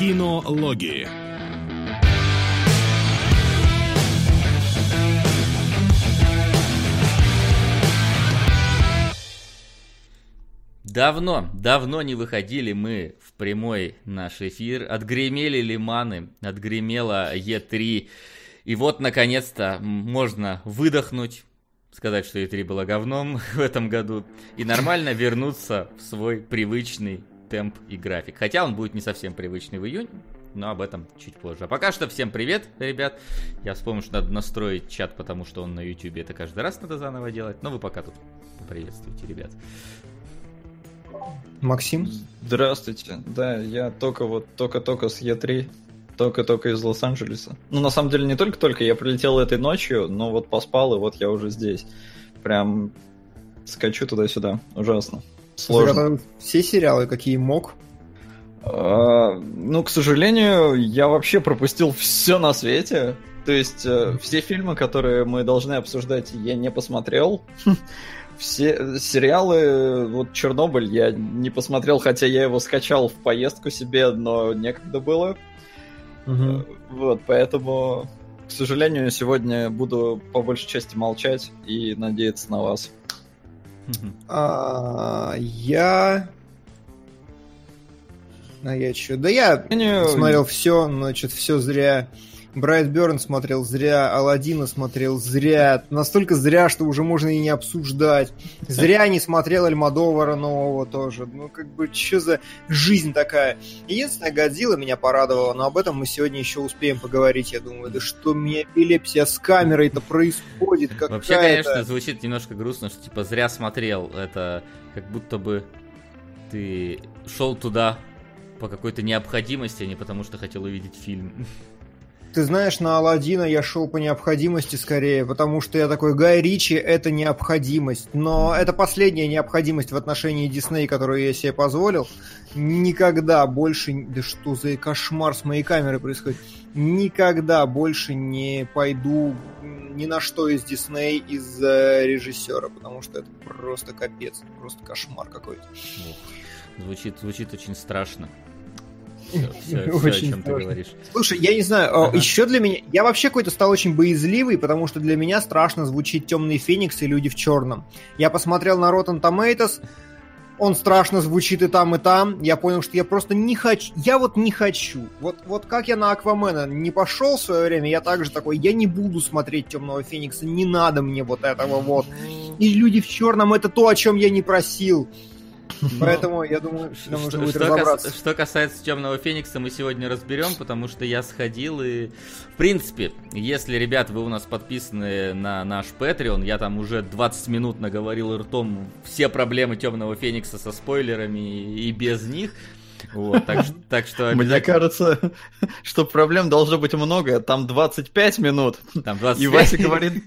Кинологии. Давно, давно не выходили мы в прямой наш эфир. Отгремели лиманы, отгремела Е3. И вот, наконец-то, можно выдохнуть, сказать, что E3 было говном в этом году, и нормально вернуться в свой привычный темп и график. Хотя он будет не совсем привычный в июне, но об этом чуть позже. А пока что всем привет, ребят. Я вспомнил, что надо настроить чат, потому что он на YouTube, это каждый раз надо заново делать. Но вы пока тут поприветствуйте, ребят. Максим? Здравствуйте. Да, я только вот только-только с Е3, только-только из Лос-Анджелеса. Ну, на самом деле, не только-только, я прилетел этой ночью, но вот поспал, и вот я уже здесь. Прям скачу туда-сюда. Ужасно. Сложно. Все сериалы, какие мог? А, ну, к сожалению, я вообще пропустил все на свете. То есть, э, все фильмы, которые мы должны обсуждать, я не посмотрел. все сериалы, вот Чернобыль я не посмотрел, хотя я его скачал в поездку себе, но некогда было. Угу. Вот, поэтому, к сожалению, сегодня буду по большей части молчать и надеяться на вас. А, я... А я что? Да я смотрел все, значит, все зря. Брайт Берн смотрел зря, Алладина смотрел зря, настолько зря, что уже можно и не обсуждать. Зря не смотрел Альмадовара нового тоже. Ну, как бы, что за жизнь такая? Единственное, Годзилла меня порадовала, но об этом мы сегодня еще успеем поговорить, я думаю. Да что мне эпилепсия с камерой-то происходит? Какая-то... Вообще, конечно, звучит немножко грустно, что типа зря смотрел. Это как будто бы ты шел туда по какой-то необходимости, а не потому что хотел увидеть фильм. Ты знаешь, на Алладина я шел по необходимости скорее, потому что я такой, Гай Ричи — это необходимость. Но это последняя необходимость в отношении Дисней, которую я себе позволил. Никогда больше... Да что за кошмар с моей камерой происходит? Никогда больше не пойду ни на что из Дисней из-за режиссера, потому что это просто капец, просто кошмар какой-то. Звучит, звучит очень страшно. Все, все, все, о чем ты говоришь. Слушай, я не знаю, а, ага. еще для меня... Я вообще какой-то стал очень боязливый, потому что для меня страшно звучит «Темный Феникс» и «Люди в черном». Я посмотрел на Rotten Tomatoes, он страшно звучит и там, и там. Я понял, что я просто не хочу. Я вот не хочу. Вот, вот как я на Аквамена не пошел в свое время, я также такой, я не буду смотреть Темного Феникса, не надо мне вот этого вот. И люди в черном это то, о чем я не просил. Поэтому я думаю, нам нужно будет разобраться. Что касается Темного Феникса, мы сегодня разберем, потому что я сходил и... В принципе, если, ребят, вы у нас подписаны на наш Patreon, я там уже 20 минут наговорил ртом все проблемы Темного Феникса со спойлерами и без них. Вот, так, так что... Мне кажется, что проблем должно быть много. Там 25 минут. Там 25. И Вася говорит,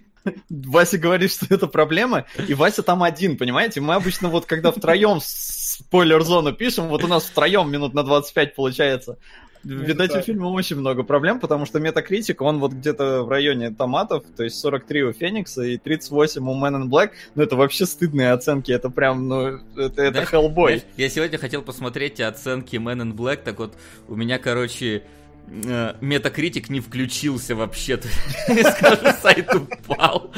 Вася говорит, что это проблема, и Вася там один, понимаете? Мы обычно вот когда втроем спойлер-зону пишем, вот у нас втроем минут на 25 получается. Видать, у фильма очень много проблем, потому что метакритик, он вот где-то в районе томатов, то есть 43 у Феникса и 38 у Man in Black. Ну, это вообще стыдные оценки, это прям, ну, это, это Hellboy. Я сегодня хотел посмотреть оценки Man in Black, так вот, у меня, короче, Метакритик не включился вообще. Скажу, сайт упал.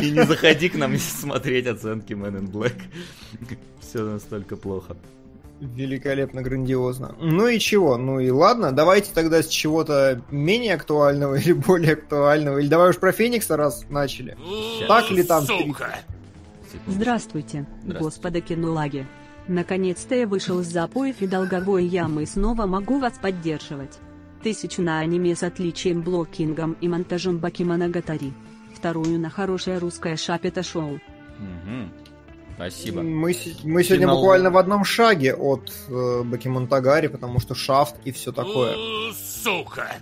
И не заходи к нам смотреть оценки Man in Black. Все настолько плохо. Великолепно, грандиозно. Ну и чего? Ну и ладно, давайте тогда с чего-то менее актуального или более актуального. Или давай уж про Феникса раз начали. Сейчас. Так ли там? Сука! Здравствуйте, Здравствуйте. господа кинолаги. Наконец-то я вышел из запоев и долговой ямы и снова могу вас поддерживать. Тысячу на аниме с отличием блокингом и монтажом Бакиманагатари. Вторую на хорошее русское шапета-шоу. Угу. Спасибо. Мы, мы сегодня Кинол... буквально в одном шаге от э, Бакимонтагари, потому что шафт и все такое. Сука!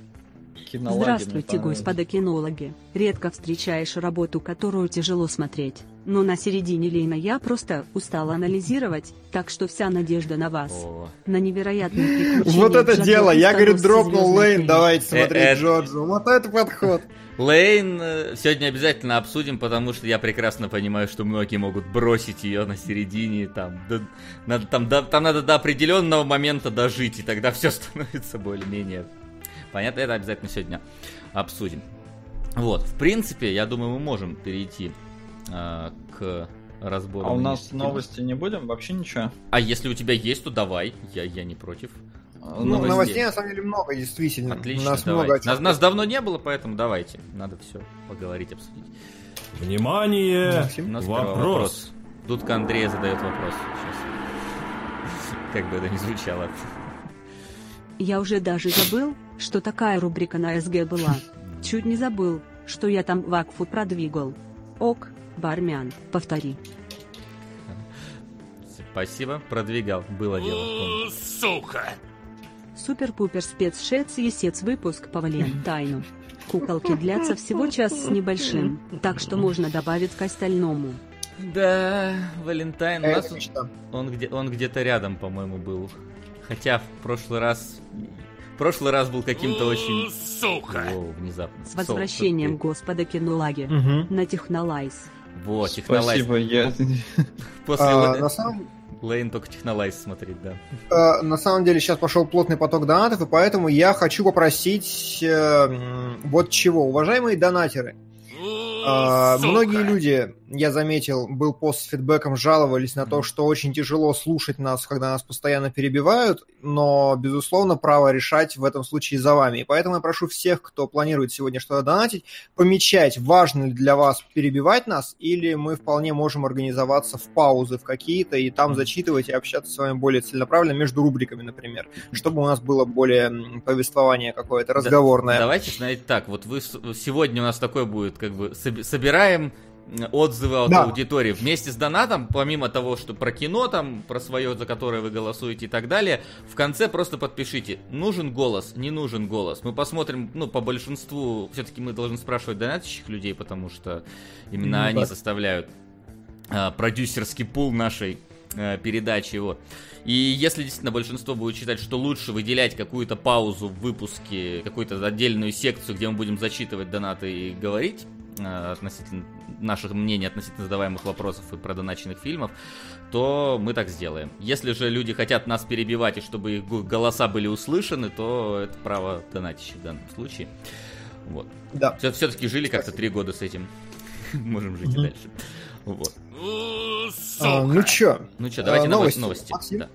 Кинологи, Здравствуйте, господа кинологи. Редко встречаешь работу, которую тяжело смотреть. Но на середине лейна я просто устала анализировать, так что вся надежда на вас. О. На невероятные приключения. Вот это Джака дело, я, Пистолоса дропнул «Звездных Лейн, войн». давайте Э, смотреть э, Джорджу. Вот это подход. Лейн э, сегодня обязательно обсудим, потому что я прекрасно понимаю, что многие могут бросить ее на середине. Там, до- надо, там, до- там надо до определенного момента дожить, и тогда все становится более-менее понятно. Это обязательно сегодня обсудим. Вот, в принципе, я думаю, мы можем перейти а, к разбору. А у нас новости не будем? Вообще ничего? А если у тебя есть, то давай. Я, я не против. Ну, Новостей. новостей на самом деле много, действительно. Отлично, нас давай. много нас, нас давно не было, поэтому давайте. Надо все поговорить, обсудить. Внимание! У нас первый Вопрос. Дудка Андрей задает вопрос сейчас. Как бы это ни звучало. Я уже даже забыл, что такая рубрика на СГ была. Чуть не забыл, что я там вакфу продвигал. Ок, бармян, повтори. Спасибо, продвигал. Было дело. помню. Супер-пупер спецшец есец выпуск по Валентайну. Куколки длятся всего час с небольшим, так что можно добавить к остальному. Да, Валентайн, у нас он, где, он где-то рядом, по-моему, был. Хотя в прошлый раз... Прошлый раз был каким-то очень... Сука! внезапно. С возвращением Сол, Господа Кинулаги. Мгм. На Технолайз. Вот, технолайз. Спасибо, я... После А, на самом Лейн только технолайз смотреть, да. Э, на самом деле сейчас пошел плотный поток донатов, и поэтому я хочу попросить э, вот чего. Уважаемые донатеры, э, многие люди, я заметил, был пост с фидбэком, жаловались на то, что очень тяжело слушать нас, когда нас постоянно перебивают, но, безусловно, право решать в этом случае за вами. И поэтому я прошу всех, кто планирует сегодня что-то донатить, помечать, важно ли для вас перебивать нас, или мы вполне можем организоваться в паузы в какие-то, и там зачитывать и общаться с вами более целенаправленно между рубриками, например, чтобы у нас было более повествование какое-то разговорное. Давайте, знаете, так, вот вы сегодня у нас такое будет, как бы, соби- собираем отзывы от Да. аудитории вместе с донатом, помимо того, что про кино там, про свое, за которое вы голосуете и так далее, в конце просто подпишите, нужен голос, не нужен голос. Мы посмотрим, ну, по большинству, все-таки мы должны спрашивать донатящих людей, потому что именно Ну, они да. составляют а, продюсерский пул нашей а, передачи. Вот. И если действительно большинство будет считать, что лучше выделять какую-то паузу в выпуске, какую-то отдельную секцию, где мы будем зачитывать донаты и говорить относительно наших мнений относительно задаваемых вопросов и продоначенных фильмов, то мы так сделаем. Если же люди хотят нас перебивать и чтобы их голоса были услышаны, то это право донатища в данном случае. Вот. Да. Все-таки жили как-то три года с этим. Можем жить и дальше. Вот. А, ну чё? Ну что, давайте А, новости. новости. Да.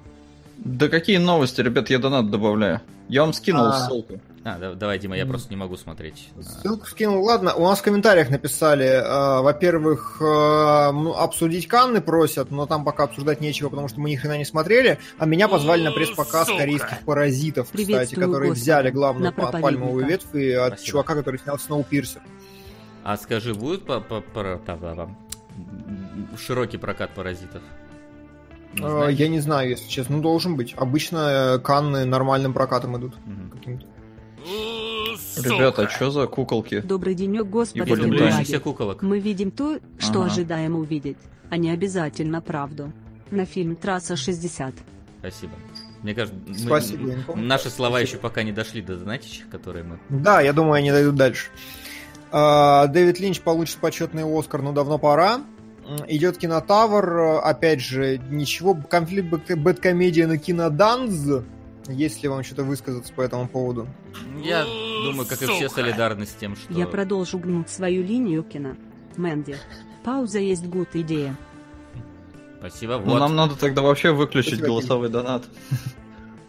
Да какие новости, ребят, я донат добавляю. Я вам скинул А. ссылку. А, да- давай, Дима, я просто не могу смотреть. А, Ссылку скинул. Ладно, у нас в комментариях написали, э, во-первых, э, ну, обсудить Канны просят, но там пока обсуждать нечего, потому что мы ни хрена не смотрели, а меня позвали на пресс-показ корейских паразитов, кстати, которые Господи, взяли главную пальмовую ветвь и от Спасибо. чувака, который снял Сноупирсер. А скажи, будет по, по, широкий прокат паразитов? Не знаешь? Я не знаю, если честно, ну должен быть. Обычно э, Канны нормальным прокатом идут. Мгм. каким-то. Ребята, что за куколки? Добрый денек, Валентайн. Боишься Кинулаги. куколок? Мы видим то, что Ага. ожидаем увидеть, а не обязательно правду. На фильм «Трасса 60». Спасибо. Мне кажется, мы- Спасибо, наши слова Спасибо. еще пока не дошли до донатищих, которые мы... Да, я думаю, они дойдут дальше. А, Дэвид Линч получит почетный Оскар, но давно пора. Идет кинотавр, э, опять же, ничего, конфликт бэт- бэткомедия на киноданз. Есть ли вам что-то высказаться по этому поводу? Я думаю, как и все, солидарны с тем, что... Я продолжу гнуть свою линию кино. Мэнди. Пауза есть гуд идея. Спасибо. Ну, Вот. нам надо тогда вообще выключить Спасибо, голосовой донат.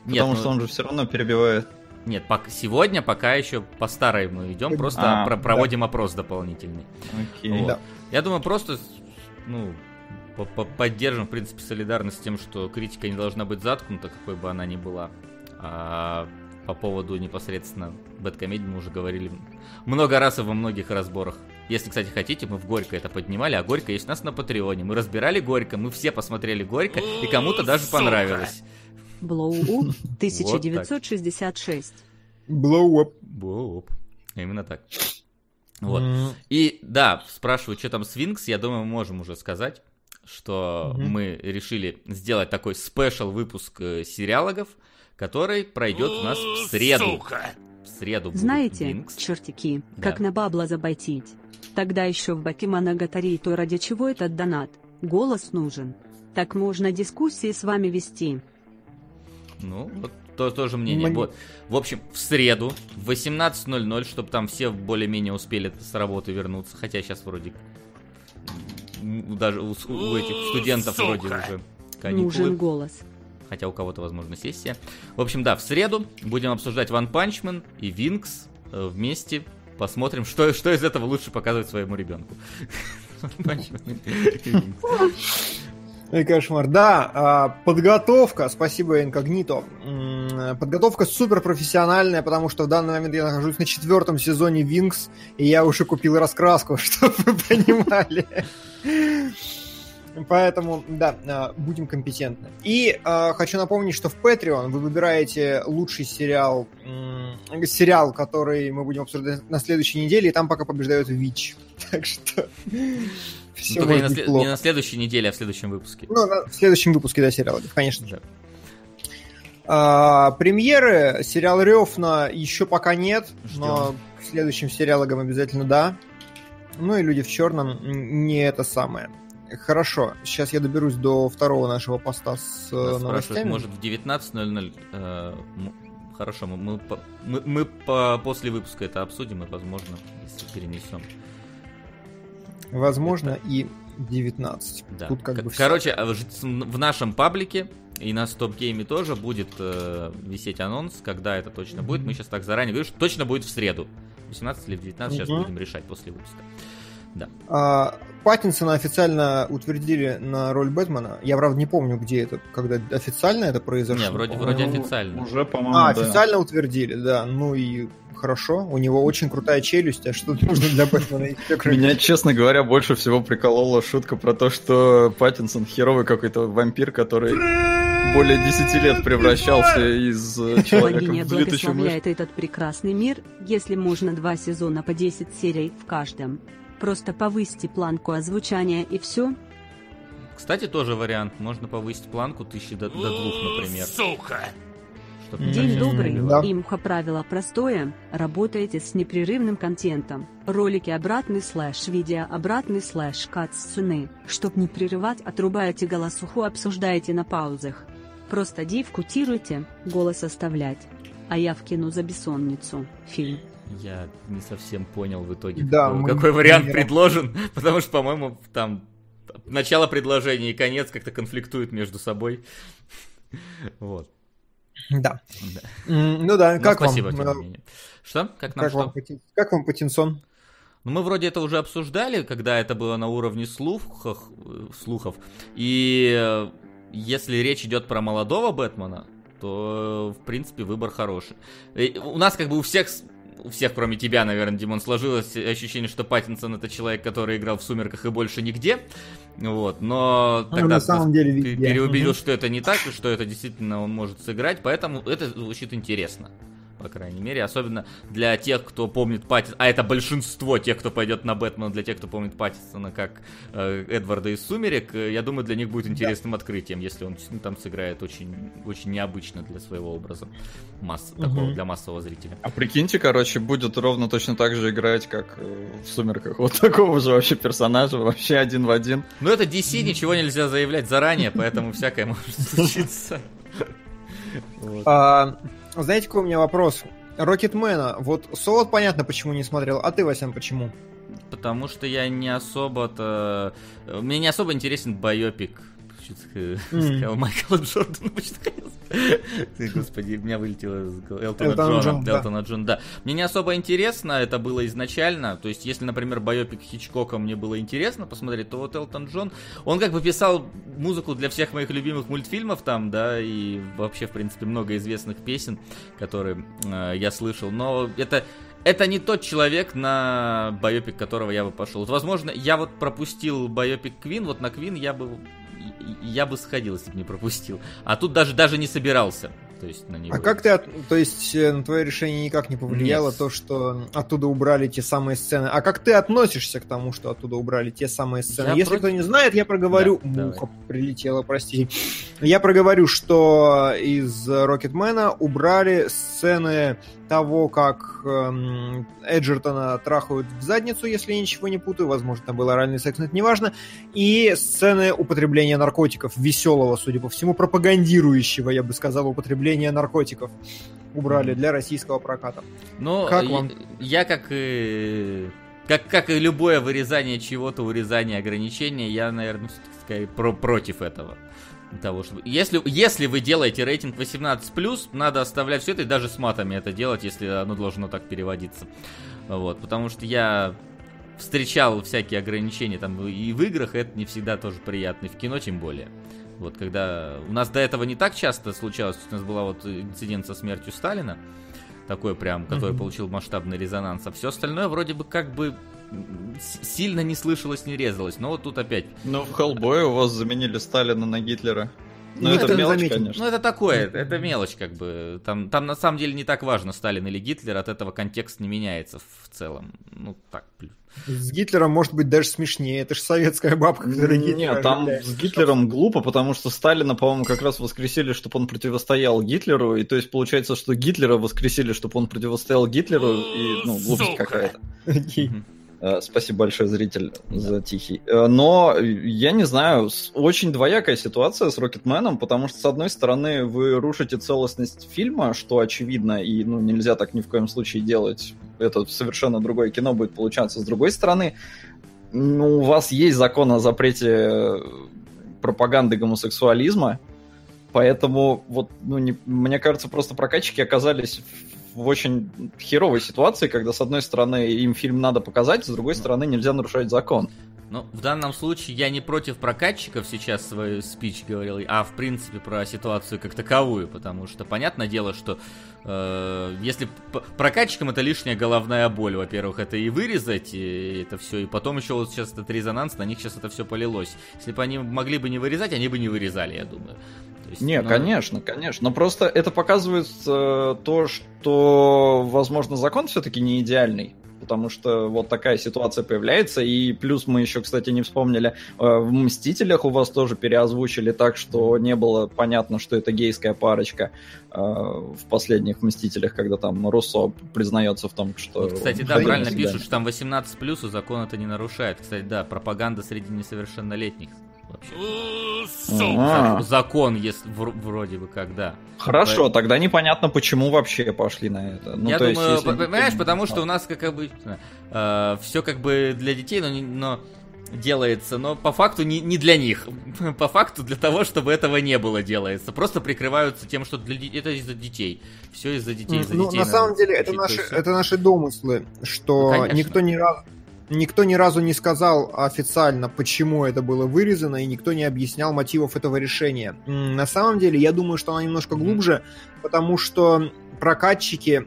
Нет, Потому ну, что он же все равно перебивает. нет, пок- сегодня пока еще по старой мы идем, просто А, про- да. проводим опрос дополнительный. Окей. Вот. Да. Я думаю, просто, ну, поддержим, в принципе, солидарность с тем, что критика не должна быть заткнута, какой бы она ни была. А по поводу непосредственно Бэткомедии мы уже говорили много раз и во многих разборах. Если, кстати, хотите, мы в Горько это поднимали, а Горько есть у нас на Патреоне. Мы разбирали Горько, мы все посмотрели Горько, и кому-то даже понравилось. Блоу 1966. Blow up. Боп. Именно так. Вот. И да, спрашивают, что там с Винкс, я думаю, мы можем уже сказать, что mm-hmm. мы решили сделать такой спешл выпуск э, сериалогов, который пройдет у нас в среду. Сука! В среду Знаете, Винкс. чертики, да. как на бабла забайтить. Тогда еще в Бакиманагатари, то ради чего этот донат? Голос нужен. Так можно дискуссии с вами вести. Ну, вот то, тоже мнение. Мне... Вот. В общем, в среду в 18.00, чтобы там все более-менее успели с работы вернуться. Хотя сейчас вроде даже у, у этих студентов Сука. вроде уже каникулы. Нужен голос. Хотя у кого-то, возможно, сессия. В общем, да, в среду будем обсуждать One Punch Man и Винкс э, вместе. Посмотрим, что, что из этого лучше показывать своему ребенку. Ой, кошмар. Да, а, подготовка, спасибо Инкогнито. Подготовка супер профессиональная, потому что в данный момент я нахожусь на четвертом сезоне Винкс, и я уже купил раскраску, чтобы вы понимали. Поэтому, да, а, будем компетентны. И э, хочу напомнить, что в Patreon вы выбираете лучший сериал, э, сериал, который мы будем обсуждать на следующей неделе, и там пока побеждает Вич. Так что все ну, не, на след... не на следующей неделе, а в следующем выпуске. Ну, на... в следующем выпуске, да, сериала, конечно же. А, премьеры сериал Рёфна еще пока нет, Ждем. но к следующим сериалогам обязательно да. Ну и люди в черном не это самое. Хорошо, сейчас я доберусь до второго нашего поста с э, Нас новостями. Может в 19.00 э, Хорошо, мы, мы, мы, мы по, после выпуска это обсудим и, возможно, если перенесем. Возможно, это... и 19. Да. Тут как бы Короче, все. А в нашем паблике и на стоп-гейме тоже будет э, висеть анонс, когда это точно будет. Мы сейчас так заранее говорю, что точно будет в среду. 18 или в 19 mm-hmm. сейчас будем решать после выпуска. Да. А, Паттинсона официально утвердили на роль Бэтмена. Я, правда, не помню, где это, когда официально это произошло. Не, вроде, вроде официально. Уже, по-моему, А, да. официально утвердили, да. Ну и хорошо. У него очень крутая челюсть, а что нужно для Бэтмена? Меня, честно говоря, больше всего приколола шутка про то, что Паттинсон херовый какой-то вампир, который более 10 лет превращался из э, человека Богиня в благословляет этот прекрасный мир, если можно два сезона по 10 серий в каждом. Просто повысьте планку озвучания и все. Кстати, тоже вариант. Можно повысить планку тысячи до, до двух, например. Сука! Чтоб День добрый. Да. Имха правило простое. Работаете с непрерывным контентом. Ролики обратный слэш, видео обратный слэш, катсцены. Чтоб не прерывать, отрубаете голосуху, обсуждаете на паузах. Просто дивкутируйте, голос оставлять. А я вкину за бессонницу. Фильм. Я не совсем понял в итоге, да, какой, какой вариант предложен, потому что, по-моему, там начало предложения и конец как-то конфликтуют между собой. Вот. Да. да. Ну да, ну, как вам? Менее. Что? Как нам как что? Вам, как вам Патинсон? Ну, мы вроде это уже обсуждали, когда это было на уровне слухов, слухов. И э, если речь идет про молодого Бэтмена, то, в принципе, выбор хороший. И у нас как бы у всех у всех, кроме тебя, наверное, Димон, сложилось ощущение, что Паттинсон это человек, который играл в «Сумерках» и больше нигде. Вот, но ну, тогда на самом деле, переубедил, что это не так, и что это действительно он может сыграть, поэтому это звучит интересно по крайней мере. Особенно для тех, кто помнит Паттисона. А это большинство тех, кто пойдет на Бэтмена, для тех, кто помнит Паттисона как э, Эдварда из «Сумерек». Э, я думаю, для них будет интересным да. открытием, если он ну, там сыграет очень, очень необычно для своего образа. Масс, угу. такого, для массового зрителя. А прикиньте, короче, будет ровно точно так же играть, как э, в «Сумерках». Вот такого же вообще персонажа, вообще один в один. Ну, это DC, ничего нельзя заявлять заранее, поэтому всякое может случиться. А, знаете, какой у меня вопрос? Рокетмена. Вот Солод понятно, почему не смотрел, а ты, Васян, почему? Потому что я не особо-то... Мне не особо интересен байопик чуть сказал Майкла Джордана, почти хотел Господи, у меня вылетело Элтона Джона. Джон, да. Элтона Джон, да. Мне не особо интересно, это было изначально. То есть, если, например, байопик Хичкока мне было интересно посмотреть, то вот Элтон Джон, он как бы писал музыку для всех моих любимых мультфильмов там, да, и вообще, в принципе, много известных песен, которые э, я слышал. Но это это не тот человек, на байопик которого я бы пошел. Вот, возможно, я вот пропустил байопик Квин, вот на Квин я бы я бы сходил, если бы не пропустил. А тут даже, даже не собирался. То есть на него. А как ты, от... то есть э, на твое решение никак не повлияло Нет. то, что оттуда убрали те самые сцены? А как ты относишься к тому, что оттуда убрали те самые сцены? Я Если против... кто не знает, я проговорю. Да, Муха давай. прилетела, прости. Я проговорю, что из Рокетмена убрали сцены того, как эм, Эджертона трахают в задницу, если я ничего не путаю, возможно, там был оральный секс, но это не важно, и сцены употребления наркотиков, веселого, судя по всему, пропагандирующего, я бы сказал, употребления наркотиков убрали для российского проката. Ну, как вам? Я, я как и как, как и любое вырезание чего-то, урезание ограничения, я, наверное, все-таки про, против этого того, чтобы... Если, если вы делаете рейтинг 18+, надо оставлять все это и даже с матами это делать, если оно должно так переводиться. Вот, потому что я встречал всякие ограничения там и в играх, это не всегда тоже приятно, и в кино тем более. Вот, когда... У нас до этого не так часто случалось, у нас была вот инцидент со смертью Сталина, такой прям, который mm-hmm. получил масштабный резонанс, а все остальное вроде бы как бы сильно не слышалось, не резалось. Но вот тут опять. Но в Хеллбое у вас заменили Сталина на Гитлера. Ну, это, это мелочь, заметим. конечно. Ну, это такое, это мелочь, как бы. Там, там на самом деле не так важно, Сталин или Гитлер, от этого контекст не меняется в целом. Ну, так, с Гитлером может быть даже смешнее. Это же советская бабка, которая Гитлера Нет, там с Гитлером глупо, потому что Сталина, по-моему, как раз воскресили, чтобы он противостоял Гитлеру. И то есть получается, что Гитлера воскресили, чтобы он противостоял Гитлеру. И, ну, глупость какая-то. Э, спасибо большое, зритель, за тихий. Э, но, я не знаю, очень двоякая ситуация с Рокетменом, потому что, с одной стороны, вы рушите целостность фильма, что очевидно, и ну, нельзя так ни в коем случае делать. Это совершенно другое кино будет получаться. С другой стороны, ну, у вас есть закон о запрете пропаганды гомосексуализма, поэтому вот, ну, не, мне кажется, просто прокатчики оказались в очень херовой ситуации, когда, с одной стороны, им фильм надо показать, с другой стороны, нельзя нарушать закон. Ну, в данном случае я не против прокатчиков сейчас свою спич говорил, а в принципе про ситуацию как таковую, потому что понятное дело, что э, если прокатчикам это лишняя головная боль, во-первых, это и вырезать, и это все, и потом еще вот сейчас этот резонанс, на них сейчас это все полилось. Если бы они могли бы не вырезать, они бы не вырезали, я думаю. есть, не, ну... конечно, конечно. Но просто это показывает э, то, что, возможно, закон все-таки не идеальный потому что вот такая ситуация появляется, и плюс мы еще, кстати, не вспомнили, э, в «Мстителях» у вас тоже переозвучили так, что не было понятно, что это гейская парочка э, в последних «Мстителях», когда там Руссо признается в том, что... Вот, кстати, да, правильно пишут, что там 18+, и закон это не нарушает. Кстати, да, пропаганда среди несовершеннолетних вообще. Закон есть вроде бы когда. Хорошо, Поэтому... тогда непонятно, почему вообще пошли на это. Ну, Я думаю, есть, если... понимаешь, потому что у нас как обычно э, все как бы для детей, но, но делается, но по факту не, не для них. По факту для того, чтобы этого не было делается. Просто прикрываются тем, что для, это из-за детей. Все из-за детей. Из-за ну, детей на самом деле, это наши, это наши домыслы, что ну, никто ни разу Никто ни разу не сказал официально, почему это было вырезано, и никто не объяснял мотивов этого решения. На самом деле, я думаю, что она немножко глубже, потому что прокатчики,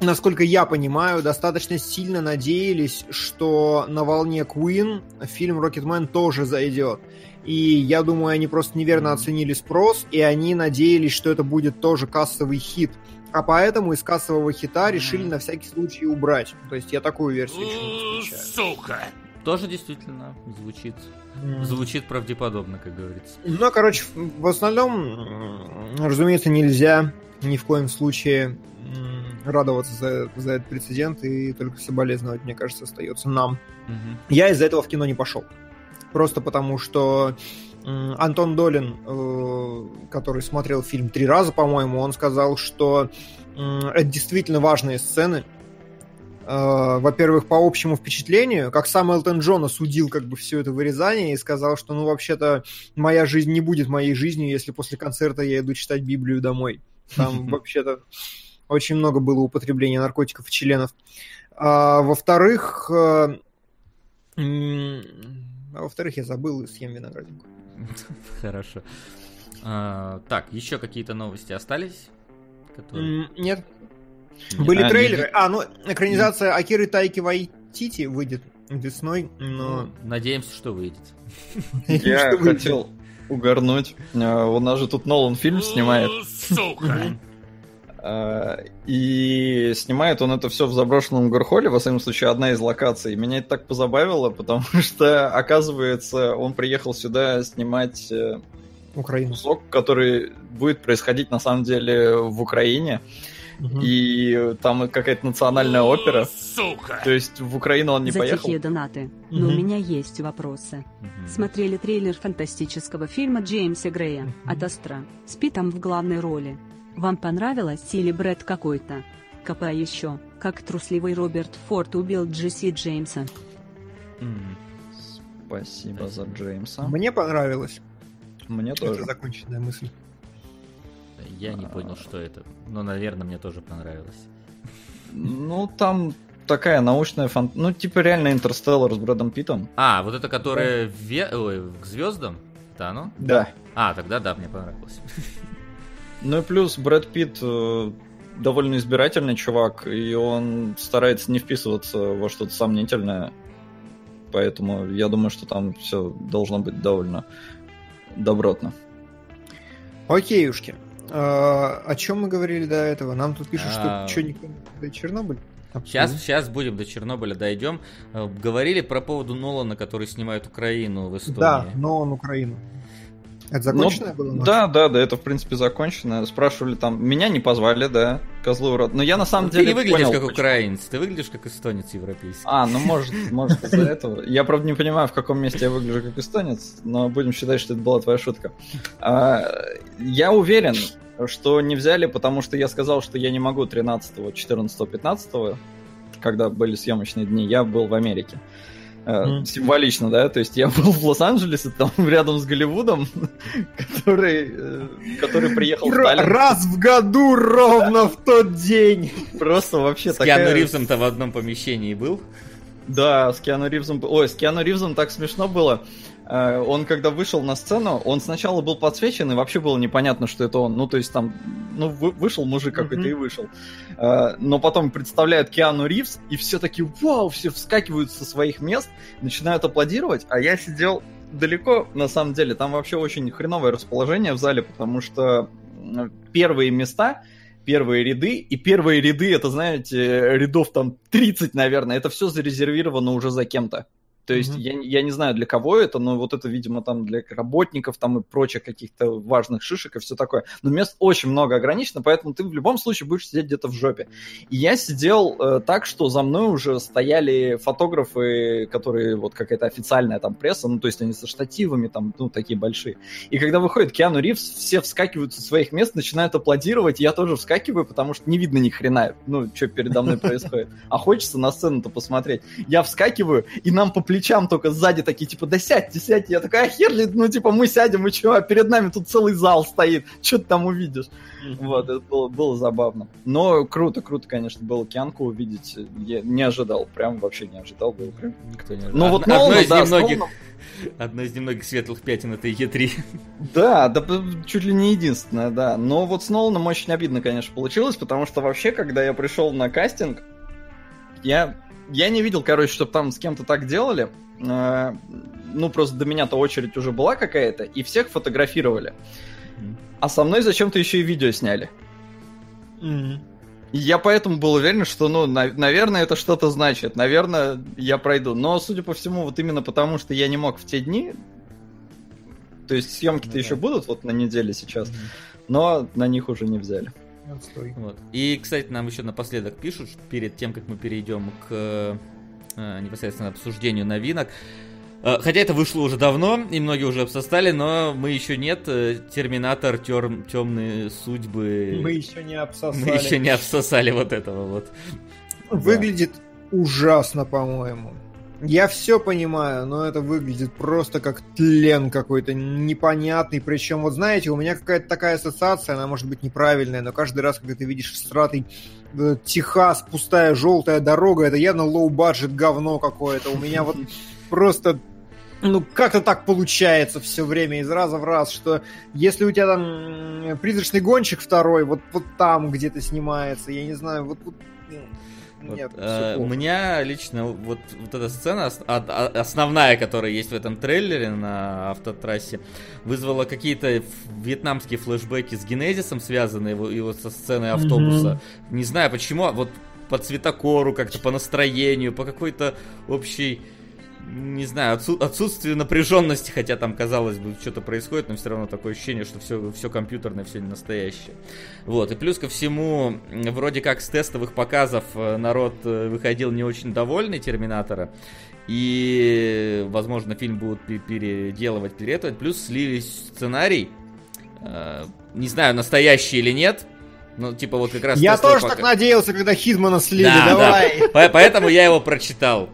насколько я понимаю, достаточно сильно надеялись, что на волне Queen фильм Rocketman тоже зайдет. И я думаю, они просто неверно оценили спрос, и они надеялись, что это будет тоже кассовый хит а поэтому из кассового хита решили на всякий случай убрать. То есть я такую версию еще Сука! Тоже действительно звучит. Звучит правдеподобно, как говорится. Ну, короче, в основном, разумеется, нельзя ни в коем случае радоваться за, за этот прецедент и только соболезновать, мне кажется, остается нам. Угу. Я из-за этого в кино не пошел. Просто потому, что Антон Долин, э, который смотрел фильм три раза, по-моему, он сказал, что это действительно важные сцены. Э, во-первых, по общему впечатлению, как сам Элтон Джон осудил как бы все это вырезание и сказал, что, ну, вообще-то, моя жизнь не будет моей жизнью, если после концерта я иду читать Библию домой. Там вообще-то очень много было употребления наркотиков и членов. А, во-вторых, э, а во-вторых, я забыл съем виноградинку. Хорошо. А, так, еще какие-то новости остались? Которые... Нет. Были а, трейлеры. А, ну, экранизация Акиры Тайки Вайтити выйдет весной, но... Надеемся, что выйдет. Я хотел угорнуть. Э, у нас же тут Нолан фильм снимает. Сука! Э, и снимает он это все в заброшенном горхоле, во всяком случае, одна из локаций. Меня это так позабавило, потому что, оказывается, он приехал сюда снимать э, Украину. кусок, который будет происходить на самом деле в Украине. Угу. И там какая-то национальная опера. Сука! То есть в Украину он не За поехал. тихие донаты. Угу. Но у меня есть вопросы. Угу. Смотрели трейлер фантастического фильма Джеймса Грея угу. «От Астра» с Питом в главной роли. Вам понравилось или Брэд какой-то? Копа еще, как трусливый Роберт Форд убил Джесси Джеймса. Спасибо за Джеймса. Мне понравилось. Мне тоже. Это законченная мысль. Я не понял, что это. Но, наверное, мне тоже понравилось. Ну, там такая научная фан... Ну, типа реально Интерстеллар с Брэдом Питом. А, вот это, которое ве... Ой, к звездам? Да, ну? Да. А, тогда да, мне понравилось. Ну и плюс Брэд Питт э, довольно избирательный чувак, и он старается не вписываться во что-то сомнительное. Поэтому я думаю, что там все должно быть довольно добротно. Окейушки. А, о чем мы говорили до этого? Нам тут пишут, что а... что до Чернобыль. Сейчас, сейчас будем до Чернобыля дойдем. Э, говорили про поводу Нолана, который снимает Украину в Эстонии. Да, Нолан Украину. Это законченное ну, было? Да, да, да, это в принципе закончено. Спрашивали там, меня не позвали, да, козлы урод. Но я на самом ну, деле Ты не выглядишь понял, как почему. украинец, ты выглядишь как эстонец европейский. А, ну может, может из-за этого. Я, правда, не понимаю, в каком месте я выгляжу как эстонец, но будем считать, что это была твоя шутка. А, я уверен, что не взяли, потому что я сказал, что я не могу 13, 14, 15, когда были съемочные дни, я был в Америке. Mm. Символично, да? То есть я был в Лос-Анджелесе, там рядом с Голливудом, который, э, который приехал в Таллин. Раз в году ровно в тот день. Просто вообще с такая... Киану Ривзом-то в одном помещении был? Да, с Киану Ривзом... Ой, с Киану Ривзом так смешно было. Э, он когда вышел на сцену, он сначала был подсвечен, и вообще было непонятно, что это он. Ну, то есть там, ну, вышел мужик какой-то mm-hmm. и вышел. Э, но потом представляют Киану Ривз, и все таки вау, все вскакивают со своих мест, начинают аплодировать, а я сидел далеко, на самом деле, там вообще очень хреновое расположение в зале, потому что первые места, первые ряды, и первые ряды, это, знаете, рядов там 30, наверное, это все зарезервировано уже за кем-то. То есть mm-hmm. я, я не знаю, для кого это, но вот это, видимо, там для работников там и прочих каких-то важных шишек и все такое. Но мест очень много ограничено, поэтому ты в любом случае будешь сидеть где-то в жопе. И я сидел э, так, что за мной уже стояли фотографы, которые вот какая-то официальная там пресса, ну то есть они со штативами там, ну такие большие. И когда выходит Киану Ривз, все вскакивают со своих мест, начинают аплодировать, я тоже вскакиваю, потому что не видно ни хрена, ну что передо мной происходит. А хочется на сцену-то посмотреть. Я вскакиваю, и нам по плечам только сзади такие, типа, да сядьте, сядьте. Я такая, а хер ли, ну, типа, мы сядем, и что, а перед нами тут целый зал стоит, что ты там увидишь? Вот, это было, было забавно. Но круто, круто, конечно, было Кианку увидеть. Я не ожидал, прям вообще не ожидал. Было прям... Никто не ожидал. Ну, вот Нолана, из да, немногих... Одно из немногих светлых пятен это Е3. Да, да, чуть ли не единственное, да. Но вот с Ноланом очень обидно, конечно, получилось, потому что вообще, когда я пришел на кастинг, я я не видел, короче, чтобы там с кем-то так делали. Э, ну, просто до меня-то очередь уже была какая-то, и всех фотографировали. А со мной зачем-то еще и видео сняли. И я поэтому был уверен, что, ну, на- наверное, это что-то значит. Наверное, я пройду. Но, судя по всему, вот именно потому, что я не мог в те дни. То есть съемки-то ну, еще будут вот на неделе сейчас, но на них уже не взяли. Вот. И, кстати, нам еще напоследок пишут, перед тем, как мы перейдем к э, непосредственно обсуждению новинок. Э, хотя это вышло уже давно, и многие уже обсостали, но мы еще нет. Э, Терминатор, тем, темные судьбы. Мы еще не обсосали. Мы еще не обсосали вот этого вот. Выглядит да. ужасно, по-моему. Я все понимаю, но это выглядит просто как тлен какой-то непонятный. Причем, вот знаете, у меня какая-то такая ассоциация, она может быть неправильная, но каждый раз, когда ты видишь стратый э, Техас, пустая желтая дорога, это явно лоу-баджет говно какое-то. У меня вот просто ну, как-то так получается все время из раза в раз, что если у тебя там призрачный гонщик второй, вот, вот там где-то снимается, я не знаю, вот, вот Нет, вот, э, у меня лично вот, вот эта сцена, основная, которая есть в этом трейлере на автотрассе, вызвала какие-то вьетнамские флешбеки с Генезисом, связанные его, его со сценой автобуса. Mm-hmm. Не знаю почему, а вот по цветокору, как-то по настроению, по какой-то общей не знаю, отсутствие напряженности, хотя там, казалось бы, что-то происходит, но все равно такое ощущение, что все, все компьютерное, все не настоящее. Вот, и плюс ко всему, вроде как с тестовых показов э, народ э, выходил не очень довольный Терминатора, и, возможно, фильм будут переделывать, переделывать, плюс слились сценарий, э, не знаю, настоящий или нет, ну, типа вот как раз... Я тоже пока... так надеялся, когда Хизмана слили, да, давай. Да. Поэтому я его прочитал.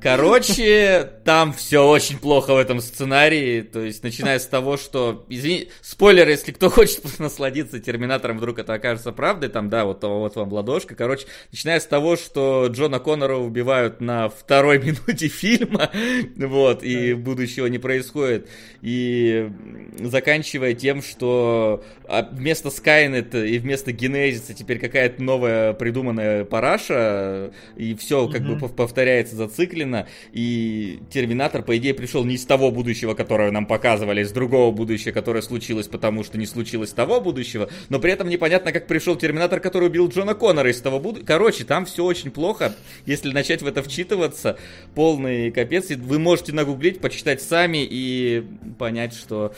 Короче, там все очень плохо в этом сценарии. То есть, начиная с того, что... Извини, спойлер, если кто хочет насладиться Терминатором, вдруг это окажется правдой, там, да, вот, вот вам ладошка. Короче, начиная с того, что Джона Коннора убивают на второй минуте фильма, вот, и будущего не происходит. И заканчивая тем, что а, вместо Скайнет и вместо Генезиса теперь какая-то новая придуманная параша, и все как бы повторяется зацикленно Сталина, и Терминатор, по идее, пришел не из того будущего, которое нам показывали, а из другого будущего, которое случилось, потому что не случилось того будущего, но при этом непонятно, как пришел Терминатор, который убил Джона Коннора из того будущего. Короче, там все очень плохо, если начать в это вчитываться, полный капец, вы можете нагуглить, почитать сами и понять, что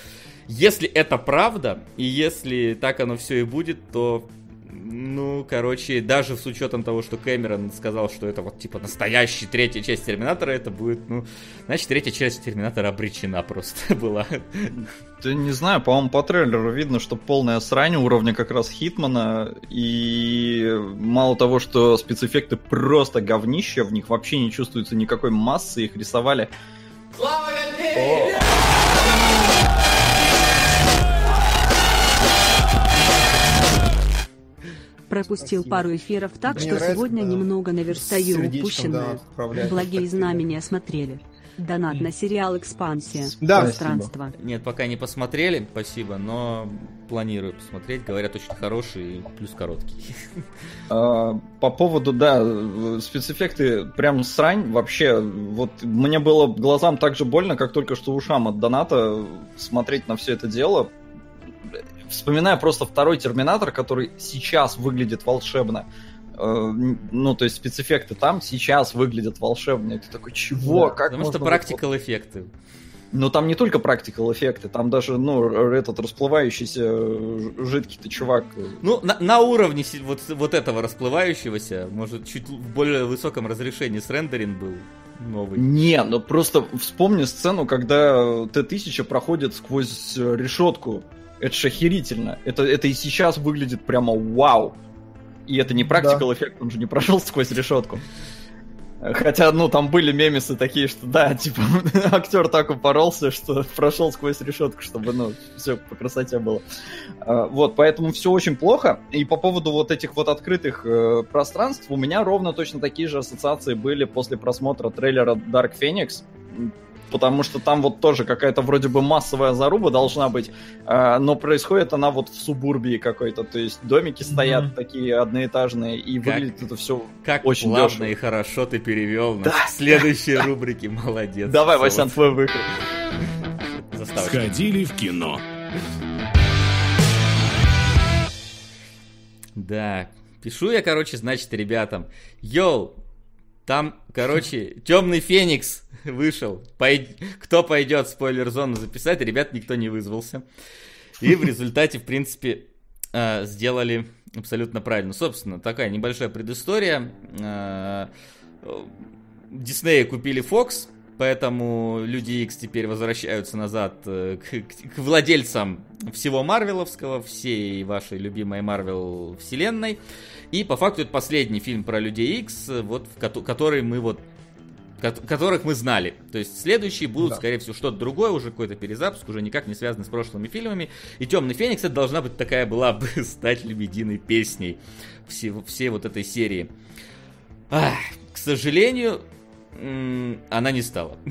если это правда, и если так оно все и будет, то ну, короче, даже с учетом того, что Кэмерон сказал, что это вот типа настоящая третья часть Терминатора, это будет, ну, значит, третья часть Терминатора обречена просто была. Да не знаю, по-моему, по трейлеру видно, что полная срань уровня как раз Хитмана, и мало того, что спецэффекты просто говнище, в них вообще не чувствуется никакой массы, их рисовали... Слава Пропустил пару эфиров так, Мне что нравится, сегодня да. немного наверстаю упущенное. Да, Благие знамения смотрели. Донат на сериал «Экспансия». Да, пространство. Спасибо. Нет, пока не посмотрели, спасибо, но планирую посмотреть. Говорят, очень хороший, плюс короткий. А, по поводу, да, спецэффекты прям срань. Вообще, вот мне было глазам так же больно, как только что ушам от доната смотреть на все это дело вспоминаю просто второй Терминатор, который сейчас выглядит волшебно. Э, ну, то есть спецэффекты там сейчас выглядят волшебно. Это такой, чего? Да, как потому что практикал эффекты. Но там не только практикал эффекты, там даже, ну, этот расплывающийся жидкий-то чувак. Э, ну, на, на уровне вот, вот этого расплывающегося, может, чуть в более высоком разрешении с рендеринг был новый. Не, ну просто вспомни сцену, когда Т-1000 проходит сквозь решетку это же охерительно. Это, это и сейчас выглядит прямо вау. И это не практикал да. эффект, он же не прошел сквозь решетку. Хотя, ну, там были мемесы такие, что да, типа, актер так упоролся, что прошел сквозь решетку, чтобы, ну, все по красоте было. А, вот, поэтому все очень плохо. И по поводу вот этих вот открытых э, пространств, у меня ровно точно такие же ассоциации были после просмотра трейлера Dark Phoenix потому что там вот тоже какая-то вроде бы массовая заруба должна быть, э, но происходит она вот в субурбии какой-то, то есть домики стоят mm-hmm. такие одноэтажные, и как, выглядит это все как очень плавно дешево. и хорошо ты перевел да. на следующие да. рубрики, молодец. Давай, Васян, твой выход. Сходили в кино. Да, пишу я, короче, значит, ребятам, йоу, там, короче, темный феникс вышел. Пой... Кто пойдет спойлер-зону записать? Ребят, никто не вызвался. И в результате, в принципе, э, сделали абсолютно правильно. Собственно, такая небольшая предыстория. Э, Диснея купили Fox, поэтому Люди X теперь возвращаются назад э, к, к владельцам всего Марвеловского, всей вашей любимой Марвел вселенной. И по факту это последний фильм про Людей X, вот, который мы вот которых мы знали. То есть следующие будут, да. скорее всего, что-то другое, уже какой-то перезапуск, уже никак не связанный с прошлыми фильмами. И Темный Феникс это должна быть такая была бы стать лебединой песней все, всей вот этой серии. Ах, к сожалению, она не стала.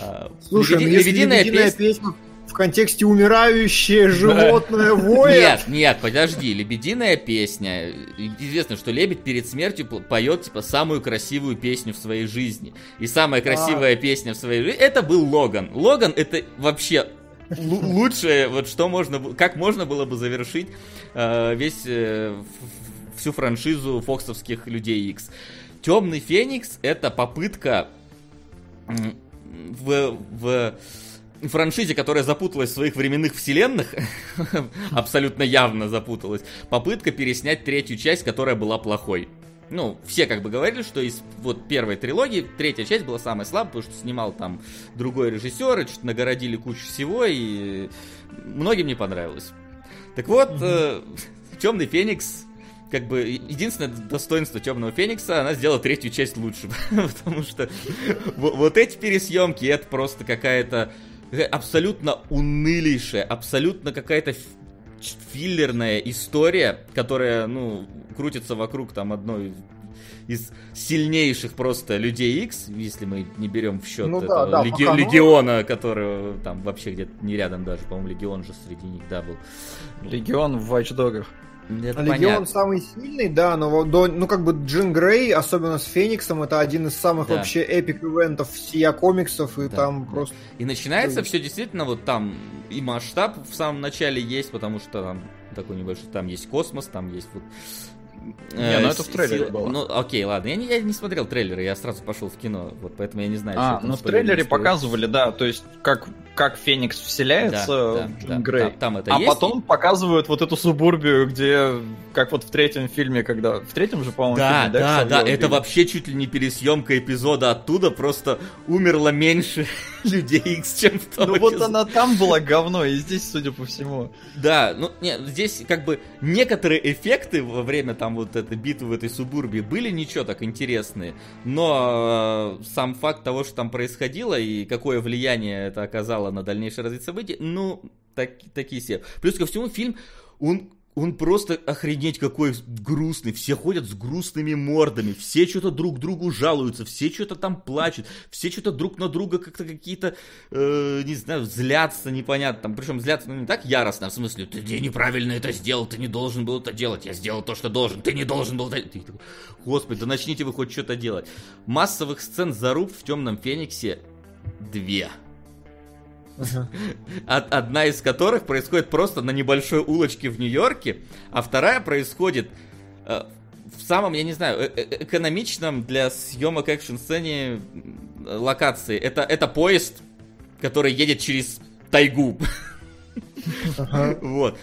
А, Слушай, ну, Лебеди, лебединая, лебединая песня в контексте умирающее животное воет. Нет, нет, подожди, лебединая песня. Известно, что лебедь перед смертью поет типа самую красивую песню в своей жизни. И самая красивая а. песня в своей жизни это был Логан. Логан это вообще лучшее, вот что можно, как можно было бы завершить э, весь э, всю франшизу фоксовских людей X. Темный Феникс это попытка в, в франшизе, которая запуталась в своих временных вселенных, абсолютно явно запуталась, попытка переснять третью часть, которая была плохой. Ну, все как бы говорили, что из вот первой трилогии третья часть была самая слабая, потому что снимал там другой режиссер, и что-то нагородили кучу всего, и многим не понравилось. Так вот, э, Темный Феникс как бы единственное достоинство Темного Феникса, она сделала третью часть лучше, потому что вот эти пересъемки, это просто какая-то абсолютно унылейшая, абсолютно какая-то филлерная история, которая, ну, крутится вокруг там одной из сильнейших просто людей X, если мы не берем в счет ну, этого да, да, леги- пока, легиона, который там вообще где-то не рядом даже, по-моему, легион же среди них, да, был. Легион в Watch Dogs. Это Легион понятно. самый сильный, да, но до, ну как бы Джин Грей, особенно с Фениксом, это один из самых да. вообще эпик ивентов всея комиксов, и да, там да. просто... И начинается все действительно вот там, и масштаб в самом начале есть, потому что там такой небольшой, там есть космос, там есть вот не, ну это в трейлере было. Ну, окей, ладно. Я не, я не смотрел трейлеры, я сразу пошел в кино, вот поэтому я не знаю. А, ну в трейлере показывали, да, то есть как, как Феникс вселяется да, да, Грей. Там, там это а есть. потом показывают вот эту субурбию, где, как вот в третьем фильме, когда... В третьем же, по-моему, да, фильме, да, да, да, это вообще чуть ли не пересъемка эпизода оттуда, просто умерло меньше людей X, чем в том Ну вот она там была говно, и здесь, судя по всему. Да, ну нет, здесь как бы некоторые эффекты во время там вот этой битвы в этой субурбии были ничего так интересные, но э, сам факт того, что там происходило и какое влияние это оказало на дальнейшее развитие событий, ну, так, такие все. Плюс ко всему фильм, он он просто охренеть какой грустный. Все ходят с грустными мордами. Все что-то друг другу жалуются. Все что-то там плачут. Все что-то друг на друга как-то какие-то, э, не знаю, злятся непонятно. Там, причем злятся ну, не так яростно, а в смысле, ты, ты неправильно это сделал, ты не должен был это делать. Я сделал то, что должен. Ты не должен был это... Ты, Господи, да начните вы хоть что-то делать. Массовых сцен заруб в Темном Фениксе две. Одна из которых происходит просто на небольшой улочке в Нью-Йорке, а вторая происходит э, в самом, я не знаю, э, э, экономичном для съемок экшн-сцене локации. Это, это поезд, который едет через тайгу. Вот.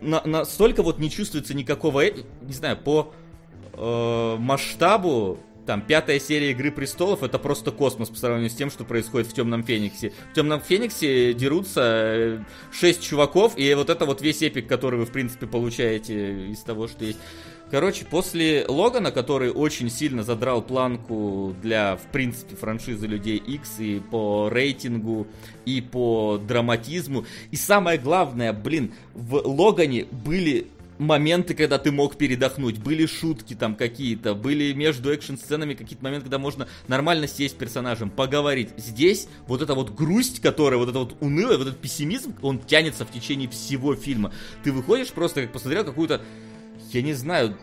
Настолько вот не чувствуется никакого, не знаю, по масштабу там, пятая серия Игры Престолов это просто космос по сравнению с тем, что происходит в Темном Фениксе. В Темном Фениксе дерутся э, шесть чуваков, и вот это вот весь эпик, который вы, в принципе, получаете из того, что есть. Короче, после Логана, который очень сильно задрал планку для, в принципе, франшизы Людей X и по рейтингу, и по драматизму, и самое главное, блин, в Логане были моменты, когда ты мог передохнуть, были шутки там какие-то, были между экшн-сценами какие-то моменты, когда можно нормально сесть с персонажем, поговорить. Здесь вот эта вот грусть, которая, вот это вот унылая, вот этот пессимизм, он тянется в течение всего фильма. Ты выходишь просто, как посмотрел какую-то, я не знаю,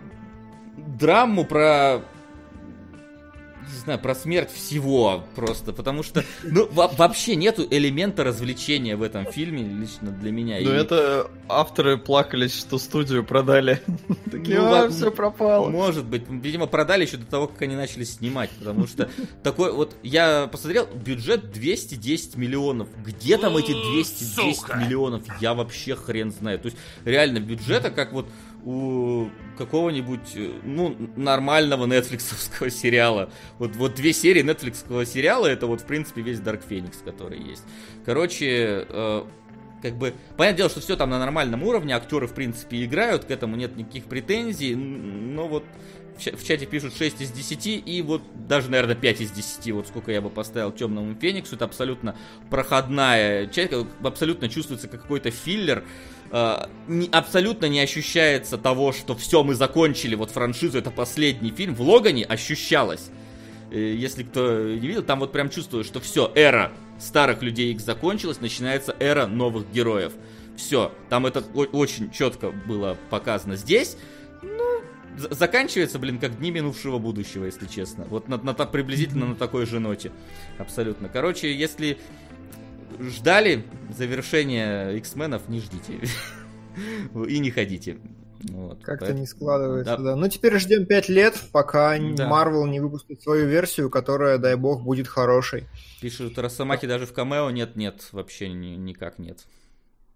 драму про не знаю, про смерть всего просто, потому что, ну, вообще нету элемента развлечения в этом фильме, лично для меня. Ну, и... это авторы плакались, что студию продали. Такие, ну, а, все пропало. Может быть, видимо, продали еще до того, как они начали снимать, потому что такой, вот, я посмотрел, бюджет 210 миллионов. Где там эти 210 миллионов? Я вообще хрен знаю. То есть, реально, бюджета, как вот у какого-нибудь, э, ну, нормального нетфликсовского сериала. Вот, вот две серии нетфликсовского сериала, это вот, в принципе, весь Dark Phoenix, который есть. Короче, э, как бы, понятное дело, что все там на нормальном уровне, актеры, в принципе, играют, к этому нет никаких претензий, но вот в чате пишут 6 из 10, и вот даже, наверное, 5 из 10, вот сколько я бы поставил Темному Фениксу, это абсолютно проходная часть, абсолютно чувствуется как какой-то филлер, абсолютно не ощущается того, что все, мы закончили вот франшизу, это последний фильм. В Логане ощущалось. Э, если кто не видел, там вот прям чувствую, что все, эра старых людей X закончилась, начинается эра новых героев. Все, там это очень четко было показано. Здесь, ну, заканчивается, блин, как дни минувшего будущего, если честно. Вот на, на, приблизительно на такой же ноте. Абсолютно. Короче, если ждали завершения X-менов, не ждите. И не ходите. Вот, Как-то поэтому... не складывается, да. да. Ну, теперь ждем 5 лет, пока да. Marvel не выпустит свою версию, которая, дай бог, будет хорошей. Пишут, Росомахи даже в камео нет-нет, вообще ни, никак нет.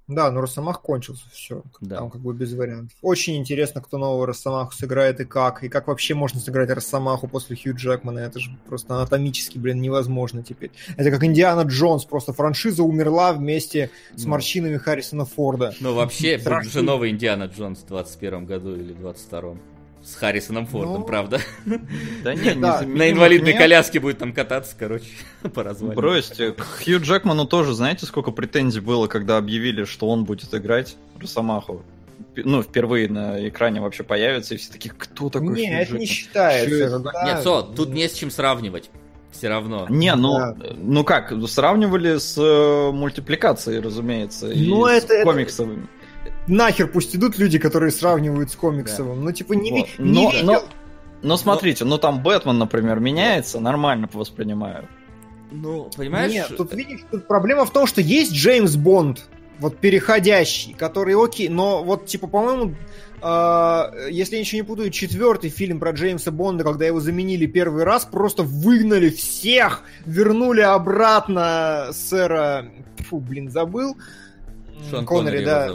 Да, но Росомах кончился, все. Да. Там как бы без вариантов. Очень интересно, кто нового Росомаху сыграет и как. И как вообще можно сыграть Росомаху после Хью Джекмана. Это же просто анатомически, блин, невозможно теперь. Это как Индиана Джонс. Просто франшиза умерла вместе с ну. морщинами Харрисона Форда. Ну вообще, будет же новый Индиана Джонс в 21 году или 22 с Харрисоном Фордом, ну... правда? Да нет, не да. На инвалидной нет. коляске будет там кататься, короче, по развалинам. Бросьте, к Хью Джекману тоже, знаете, сколько претензий было, когда объявили, что он будет играть Росомаху? ну, впервые на экране вообще появится, и все такие, кто такой Не, это не считается. Да. Нет, Со, тут не с чем сравнивать. Все равно. Не, ну, да. ну как, сравнивали с э, мультипликацией, разумеется, ну, и это, с комиксовыми. Это нахер пусть идут люди, которые сравнивают с комиксовым. Да. Ну, типа, не, вот. не но, видел. Но, но смотрите, но... ну там Бэтмен, например, меняется, нормально воспринимаю. Ну, понимаешь? Нет, тут видишь, тут проблема в том, что есть Джеймс Бонд, вот переходящий, который окей, но вот, типа, по-моему, э, если я ничего не путаю, четвертый фильм про Джеймса Бонда, когда его заменили первый раз, просто выгнали всех, вернули обратно сэра, фу, блин, забыл, Шон Коннери, Коннери да.